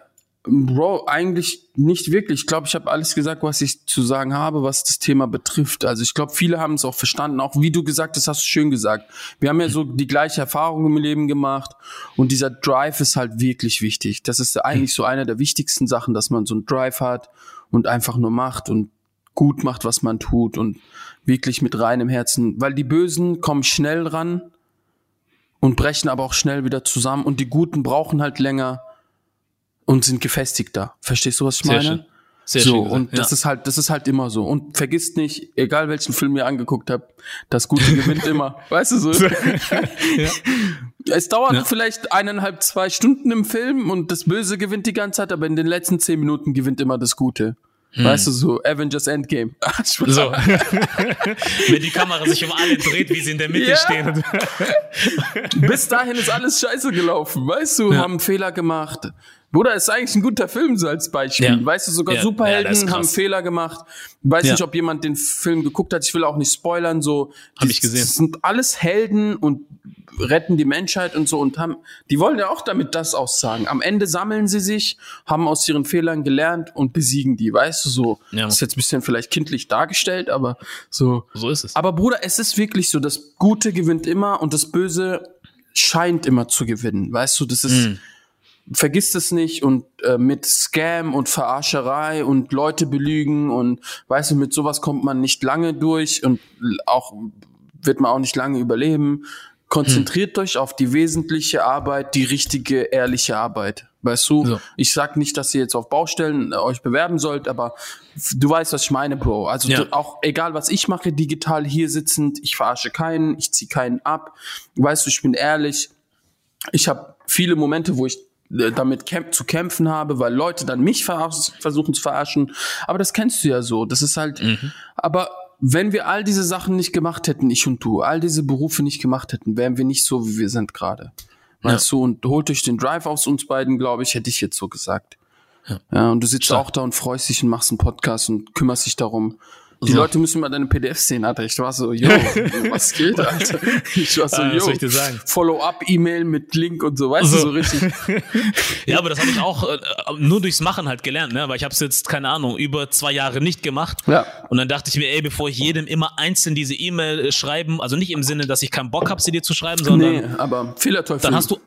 Speaker 1: Bro, eigentlich nicht wirklich. Ich glaube, ich habe alles gesagt, was ich zu sagen habe, was das Thema betrifft. Also ich glaube, viele haben es auch verstanden. Auch wie du gesagt hast, hast du schön gesagt. Wir haben ja so die gleiche Erfahrung im Leben gemacht und dieser Drive ist halt wirklich wichtig. Das ist eigentlich so einer der wichtigsten Sachen, dass man so einen Drive hat und einfach nur macht und gut macht, was man tut und wirklich mit reinem Herzen. Weil die Bösen kommen schnell ran und brechen aber auch schnell wieder zusammen und die Guten brauchen halt länger und sind gefestigter. Verstehst du, was ich
Speaker 3: Sehr
Speaker 1: meine?
Speaker 3: schön. Sehr
Speaker 1: so,
Speaker 3: schön gesagt,
Speaker 1: und das
Speaker 3: ja.
Speaker 1: ist halt, das ist halt immer so. Und vergisst nicht, egal welchen Film ihr angeguckt habt, das Gute gewinnt (laughs) immer. Weißt du so? (laughs) Es dauert
Speaker 3: Ja.
Speaker 1: vielleicht eineinhalb, zwei Stunden im Film und das Böse gewinnt die ganze Zeit, aber in den letzten zehn Minuten gewinnt immer das Gute. Weißt du so, Avengers Endgame. (laughs)
Speaker 3: Hm. So. Wenn die Kamera sich um alle dreht, wie sie in der Mitte
Speaker 1: Ja.
Speaker 3: stehen.
Speaker 1: Bis dahin ist alles scheiße gelaufen. Weißt du,
Speaker 3: Ja.
Speaker 1: haben Fehler gemacht. Bruder, ist eigentlich ein guter Film so als Beispiel.
Speaker 3: Ja.
Speaker 1: Weißt du, sogar
Speaker 3: Ja,
Speaker 1: Superhelden
Speaker 3: ja,
Speaker 1: haben. Fehler gemacht. Weiß nicht, ob jemand den Film geguckt hat. Ich will auch nicht spoilern. So,
Speaker 3: Hab
Speaker 1: Die-
Speaker 3: ich gesehen.
Speaker 1: Das sind alles Helden und retten die Menschheit und so und haben, die wollen ja auch damit das aussagen. Am Ende sammeln sie sich, haben aus ihren Fehlern gelernt und besiegen die. Weißt du, so.
Speaker 3: Ja,
Speaker 1: ist jetzt ein bisschen vielleicht kindlich dargestellt, aber so.
Speaker 3: so ist es.
Speaker 1: Aber Bruder, es ist wirklich so, das Gute gewinnt immer und das Böse scheint immer zu gewinnen. Weißt du, das ist,
Speaker 3: Mhm.
Speaker 1: Vergiss es nicht und äh, mit Scam und Verarscherei und Leute belügen und weißt du, mit sowas kommt man nicht lange durch und auch wird man auch nicht lange überleben. Konzentriert euch auf die wesentliche Arbeit, die richtige, ehrliche Arbeit. Weißt du,
Speaker 3: So.
Speaker 1: ich sag nicht, dass ihr jetzt auf Baustellen äh, euch bewerben sollt, aber du weißt, was ich meine, Bro. Also
Speaker 3: Ja.
Speaker 1: du, auch egal, was ich mache, digital hier sitzend, ich verarsche keinen, ich ziehe keinen ab. Weißt du, ich bin ehrlich. Ich habe viele Momente, wo ich damit kämp zu kämpfen habe, weil Leute dann mich versuchen zu verarschen. Aber das kennst du ja so. Das ist halt. Aber wenn wir all diese Sachen nicht gemacht hätten, ich und du, all diese Berufe nicht gemacht hätten, wären wir nicht so, wie wir sind gerade. Weißt du, und holt euch den Drive aus uns beiden, glaube ich, hätte ich jetzt so gesagt. Ja, und du sitzt
Speaker 3: Stark.
Speaker 1: auch da und freust dich und machst einen Podcast und kümmerst dich darum. Die
Speaker 3: So.
Speaker 1: Leute müssen mal deine PDF sehen, Alter. Ich war so, yo, (laughs) was geht, Alter? Ich war so,
Speaker 3: Ah,
Speaker 1: yo? Follow-up-E-Mail mit Link und so, weißt
Speaker 3: So.
Speaker 1: du, so richtig. (laughs)
Speaker 3: Ja, aber das habe ich auch äh, nur durchs Machen halt gelernt, ne? Weil ich habe es jetzt, keine Ahnung, über zwei Jahre nicht gemacht.
Speaker 1: Ja.
Speaker 3: Und dann dachte ich mir, ey, bevor ich jedem immer einzeln diese E-Mail äh, schreiben, also nicht im Sinne, dass ich keinen Bock habe, sie dir zu schreiben, sondern
Speaker 1: Nee, aber Fehlerteufel.
Speaker 3: dann hast du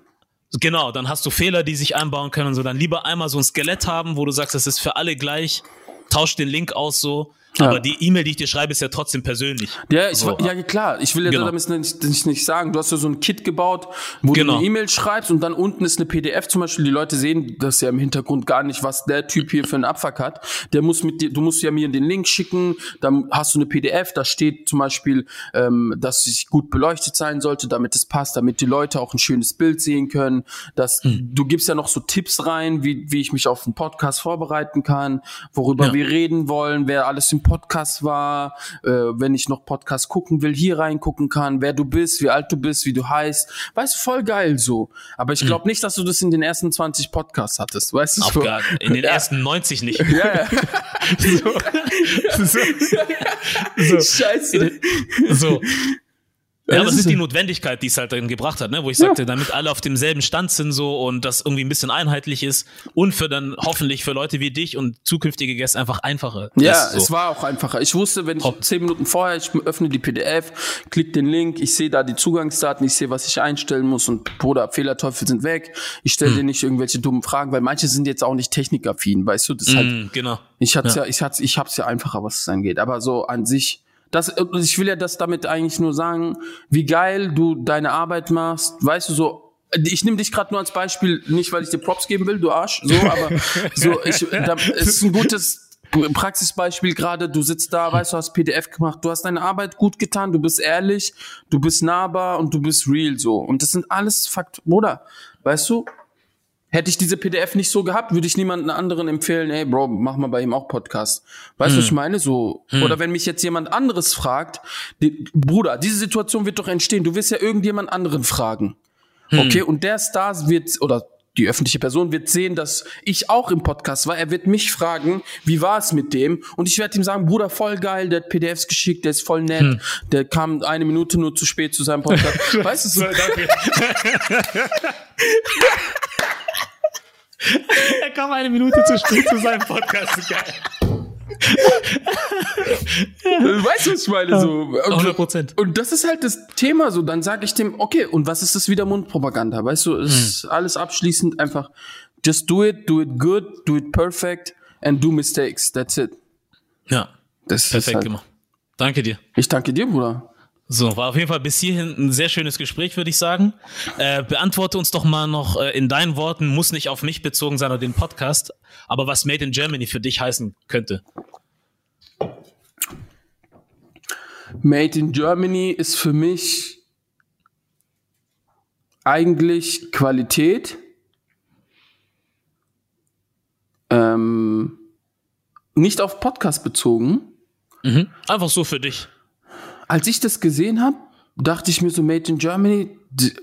Speaker 3: genau, dann hast du Fehler, die sich einbauen können und so. Dann lieber einmal so ein Skelett haben, wo du sagst, das ist für alle gleich, tausch den Link aus so.
Speaker 1: Ja.
Speaker 3: Aber die E-Mail, die ich dir schreibe, ist ja trotzdem persönlich.
Speaker 1: Ja, ich,
Speaker 3: So.
Speaker 1: ja, klar. Ich will ja
Speaker 3: Genau.
Speaker 1: damit nicht, nicht, nicht sagen. Du hast ja so ein Kit gebaut, wo
Speaker 3: Genau.
Speaker 1: du eine E-Mail schreibst und dann unten ist eine PDF zum Beispiel. Die Leute sehen das ja im Hintergrund gar nicht, was der Typ hier für einen Abfuck hat. Der muss mit dir, du musst ja mir den Link schicken, dann hast du eine PDF, da steht zum Beispiel, ähm, dass es gut beleuchtet sein sollte, damit es passt, damit die Leute auch ein schönes Bild sehen können. Dass,
Speaker 3: Hm.
Speaker 1: Du gibst ja noch so Tipps rein, wie, wie ich mich auf einen Podcast vorbereiten kann, worüber
Speaker 3: Ja.
Speaker 1: wir reden wollen, wer alles im Podcast war, äh, wenn ich noch Podcast gucken will, hier reingucken kann, wer du bist, wie alt du bist, wie du heißt. Weißt du, voll geil so. Aber ich glaube nicht, dass du das in den ersten 20 Podcasts hattest, weißt du?
Speaker 3: Hm. Auf
Speaker 1: so.
Speaker 3: gar, in den
Speaker 1: Ja.
Speaker 3: ersten 90 nicht.
Speaker 1: Ja, ja. (laughs) (laughs)
Speaker 3: so. so.
Speaker 1: Scheiße.
Speaker 3: So. Ja,
Speaker 1: Ja, das ist
Speaker 3: die. Notwendigkeit, die es halt dann gebracht hat, ne? wo ich sagte, damit alle auf demselben Stand sind so und das irgendwie ein bisschen einheitlich ist und für dann hoffentlich für Leute wie dich und zukünftige Gäste einfach einfacher
Speaker 1: Ja.
Speaker 3: So.
Speaker 1: es war auch einfacher. Ich wusste, wenn ich
Speaker 3: Top.
Speaker 1: zehn Minuten vorher, ich öffne die PDF, klick den Link, ich sehe da die Zugangsdaten, ich sehe, was ich einstellen muss und Bruder, Fehlerteufel sind weg. Ich
Speaker 3: Hm.
Speaker 1: stelle dir nicht irgendwelche dummen Fragen, weil manche sind jetzt auch nicht technikaffin, weißt du? Das halt,
Speaker 3: Mm, genau.
Speaker 1: ich hab's
Speaker 3: Ja.
Speaker 1: ja, ich hab's, ich hab's ja einfacher, was es angeht. Aber so an sich, das, ich will ja das damit eigentlich nur sagen, wie geil du deine Arbeit machst, weißt du so. Ich nehme dich gerade nur als Beispiel, nicht weil ich dir Props geben will, du Arsch, so, aber (laughs) so, ich, da, es ist ein gutes Praxisbeispiel gerade, du sitzt da, weißt du, hast PDF gemacht, du hast deine Arbeit gut getan, du bist ehrlich, du bist nahbar und du bist real so. Und das sind alles Faktoren, Bruder, weißt du, Hätte ich diese PDF nicht so gehabt, würde ich niemanden anderen empfehlen, ey Bro, mach mal bei ihm auch Podcast. Weißt du, was ich meine? So. Oder wenn mich jetzt jemand anderes fragt, die, Bruder, diese Situation wird doch entstehen. Du wirst ja irgendjemand anderen fragen. Okay, und der Star wird, oder die öffentliche Person wird sehen, dass ich auch im Podcast war. Er wird mich fragen, wie war es mit dem? Und ich werde ihm sagen, Bruder, voll geil, der hat PDFs geschickt, der ist voll nett, der kam eine Minute nur zu spät zu seinem Podcast. (laughs) weißt du, so. (laughs) (laughs)
Speaker 3: er kam eine Minute zu spät zu seinem Podcast. Geil.
Speaker 1: Weißt du, was ich meine? So. Und,
Speaker 3: 100 Prozent.
Speaker 1: und das ist halt das Thema so. Dann sage ich dem, okay, und was ist das wieder Mundpropaganda? Weißt du, es ist
Speaker 3: Hm.
Speaker 1: alles abschließend einfach, just do it, do it good, do it perfect and do mistakes. That's it.
Speaker 3: Ja,
Speaker 1: Das ist
Speaker 3: perfekt
Speaker 1: halt,
Speaker 3: gemacht. Danke dir.
Speaker 1: Ich danke dir, Bruder.
Speaker 3: So, war auf jeden Fall bis hierhin ein sehr schönes Gespräch, würde ich sagen. Äh, beantworte uns doch mal noch äh, in deinen Worten, muss nicht auf mich bezogen sein oder den Podcast, aber was Made in Germany für dich heißen könnte.
Speaker 1: Made in Germany ist für mich eigentlich Qualität. Ähm, nicht auf Podcast bezogen.
Speaker 3: Mhm. Einfach so für dich.
Speaker 1: Als ich das gesehen habe, dachte ich mir so Made in Germany,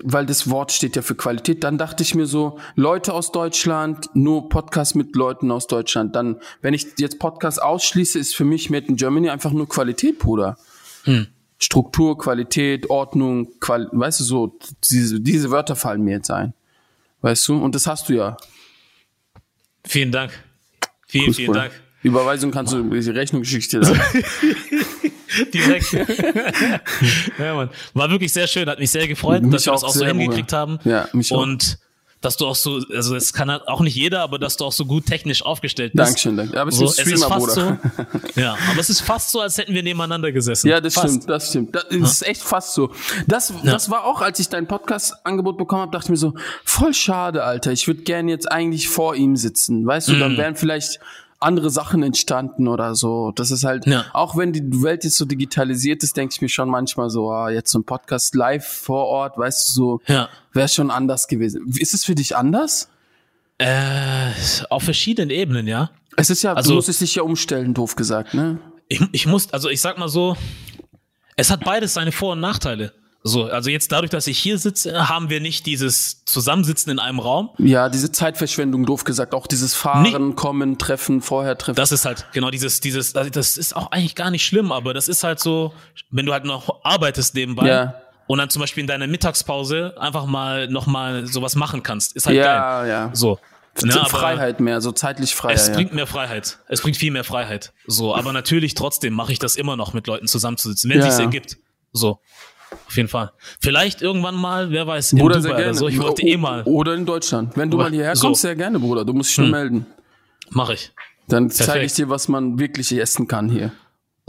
Speaker 1: weil das Wort steht ja für Qualität, dann dachte ich mir so Leute aus Deutschland, nur Podcast mit Leuten aus Deutschland. Dann, wenn ich jetzt Podcast ausschließe, ist für mich Made in Germany einfach nur Qualität, Bruder. Struktur, Qualität, Ordnung, Qual weißt du so, diese, diese Wörter fallen mir jetzt ein. Weißt du? Und das hast du ja.
Speaker 3: Vielen Dank. Vielen,
Speaker 1: Kuss,
Speaker 3: vielen
Speaker 1: Bruder.
Speaker 3: Dank.
Speaker 1: Überweisung kannst du die Rechnungsgeschichte da. (laughs) (laughs)
Speaker 3: Direkt. (laughs) ja, Mann. War wirklich sehr schön, hat mich sehr gefreut,
Speaker 1: Mich
Speaker 3: dass wir das
Speaker 1: auch
Speaker 3: so hingekriegt haben.
Speaker 1: Ja, mich auch.
Speaker 3: Und dass du auch so, also es kann halt auch nicht jeder, aber dass du auch so gut technisch aufgestellt bist.
Speaker 1: Dankeschön, danke. Aber es
Speaker 3: So, es ist
Speaker 1: Streamer,
Speaker 3: fast so, ja, aber es ist fast so, als hätten wir nebeneinander gesessen.
Speaker 1: Ja, das
Speaker 3: fast.
Speaker 1: stimmt, das stimmt. Das ist echt fast so. Das, das war auch, als ich dein Podcast-Angebot bekommen habe, dachte ich mir so, voll schade, Alter. Ich würde gern jetzt eigentlich vor ihm sitzen. Weißt du,
Speaker 3: Mhm.
Speaker 1: dann wären vielleicht andere Sachen entstanden oder so. Das ist halt,
Speaker 3: Ja.
Speaker 1: auch wenn die Welt jetzt so digitalisiert ist, denke ich mir schon manchmal so, ah, jetzt so ein Podcast live vor Ort, weißt du, so,
Speaker 3: Ja.
Speaker 1: wäre schon anders gewesen. Ist es für dich anders?
Speaker 3: Äh, auf verschiedenen Ebenen, ja.
Speaker 1: Es ist ja,
Speaker 3: Also-
Speaker 1: du musst es dich ja umstellen, doof gesagt, ne?
Speaker 3: Ich, ich muss, also ich sag mal so, es hat beides seine Vor- und Nachteile. So, also jetzt dadurch, dass ich hier sitze, haben wir nicht dieses Zusammensitzen in einem Raum.
Speaker 1: Ja, diese Zeitverschwendung, doof gesagt, auch dieses Fahren, kommen, treffen, vorher treffen.
Speaker 3: Das ist halt genau dieses, dieses, also das ist auch eigentlich gar nicht schlimm, aber das ist halt so, wenn du halt noch arbeitest nebenbei
Speaker 1: Ja.
Speaker 3: und dann zum Beispiel in deiner Mittagspause einfach mal noch mal sowas machen kannst, ist halt
Speaker 1: ja,
Speaker 3: geil.
Speaker 1: ja.
Speaker 3: So. Ne,
Speaker 1: Freiheit mehr, so zeitlich freier.
Speaker 3: Es
Speaker 1: ja.
Speaker 3: bringt mehr Freiheit. Es bringt viel mehr Freiheit. So, aber natürlich trotzdem mache ich das immer noch mit Leuten zusammenzusitzen, wenn
Speaker 1: Ja,
Speaker 3: sich's
Speaker 1: ja.
Speaker 3: ergibt. So. Auf jeden Fall. Vielleicht irgendwann mal, wer weiß, in
Speaker 1: Bruder,
Speaker 3: Dubai
Speaker 1: sehr gerne.
Speaker 3: oder so. Ich wollte eh mal.
Speaker 1: Oder in Deutschland. Wenn du mal hierher
Speaker 3: so. Hm.
Speaker 1: kommst, sehr gerne, Bruder. Du musst dich nur melden.
Speaker 3: Mache ich.
Speaker 1: Dann zeige ich dir, was man wirklich essen kann hier.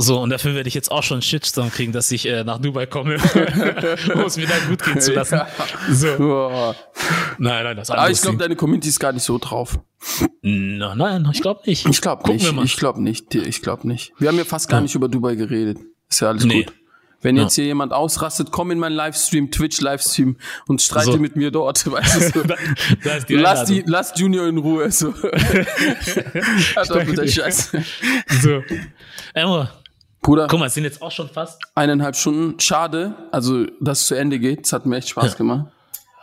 Speaker 3: So, und dafür werde ich jetzt auch schon einen Shitstorm kriegen, dass ich äh, nach Dubai komme, (laughs) um es mir da gut gehen zu lassen. So.
Speaker 1: Boah.
Speaker 3: Nein, nein, das
Speaker 1: Aber ich glaube, deine Community ist gar nicht so drauf.
Speaker 3: Nein, nein, ich glaube nicht.
Speaker 1: Ich glaube nicht. Ich glaube nicht. Ich glaube nicht. Wir haben ja fast gar nicht über Dubai geredet. Ist ja alles
Speaker 3: Nee.
Speaker 1: gut. Wenn
Speaker 3: Ja.
Speaker 1: jetzt hier jemand ausrastet, komm in meinen Livestream, Twitch-Livestream und streite
Speaker 3: So.
Speaker 1: mit mir dort. (laughs) Weißt du, so. (laughs)
Speaker 3: die
Speaker 1: lass, die, lass Junior in Ruhe. So. (laughs) Hat mit der. Scheiße.
Speaker 3: So. Emma,
Speaker 1: Bruder,
Speaker 3: guck mal, es sind jetzt auch schon fast.
Speaker 1: eineinhalb Stunden. Schade, also dass es zu Ende geht. Es hat mir echt Spaß gemacht.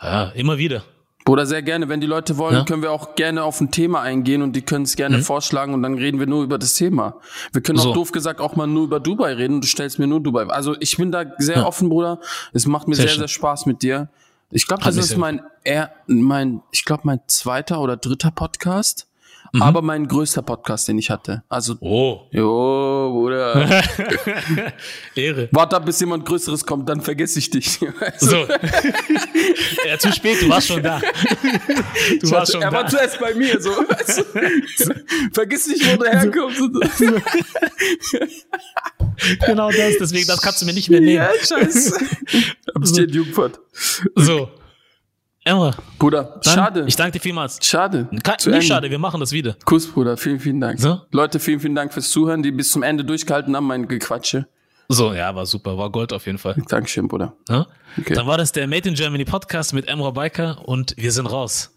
Speaker 3: Ja, immer wieder.
Speaker 1: Bruder, sehr gerne. Wenn die Leute wollen,
Speaker 3: Ja. Mhm.
Speaker 1: können wir auch gerne auf ein Thema eingehen und die können es gerne vorschlagen und dann reden wir nur über das Thema. Wir können
Speaker 3: So.
Speaker 1: auch doof gesagt auch mal nur über Dubai reden und du stellst mir nur Dubai. Also ich bin da sehr
Speaker 3: Ja.
Speaker 1: offen, Bruder. Es macht mir
Speaker 3: Sehr
Speaker 1: sehr, sehr Spaß mit dir. Ich glaube, das ist mein, eher, mein, ich glaube, mein zweiter oder dritter Podcast,
Speaker 3: Mhm.
Speaker 1: aber mein größter Podcast, den ich hatte. Also,
Speaker 3: Oh.
Speaker 1: jo, Bruder. (laughs)
Speaker 3: Ehre.
Speaker 1: Warte ab, bis jemand Größeres kommt, dann vergesse ich dich. Also, (laughs)
Speaker 3: So. (laughs) ja, zu spät, du warst schon da. Du warst schon
Speaker 1: er
Speaker 3: da.
Speaker 1: war zuerst bei mir, so. Du? Vergiss nicht, wo du herkommst.
Speaker 3: Genau das, deswegen, das kannst du mir nicht mehr nehmen.
Speaker 1: Ja, scheiße. Hab ich dir in Jungfahrt.
Speaker 3: So. Emma,
Speaker 1: Bruder,
Speaker 3: dann,
Speaker 1: schade.
Speaker 3: Ich danke dir vielmals.
Speaker 1: schade. Zu
Speaker 3: nicht
Speaker 1: Ende.
Speaker 3: schade, wir machen das wieder.
Speaker 1: Kuss, Bruder. Vielen, vielen Dank.
Speaker 3: So?
Speaker 1: Leute, vielen, vielen Dank fürs Zuhören, die bis zum Ende durchgehalten haben, mein Gequatsche.
Speaker 3: So, ja, war super, war Gold auf jeden Fall.
Speaker 1: Dankeschön, Bruder.
Speaker 3: Ja?
Speaker 1: Okay.
Speaker 3: Dann war das der Made in Germany Podcast mit Emra Biker und wir sind raus.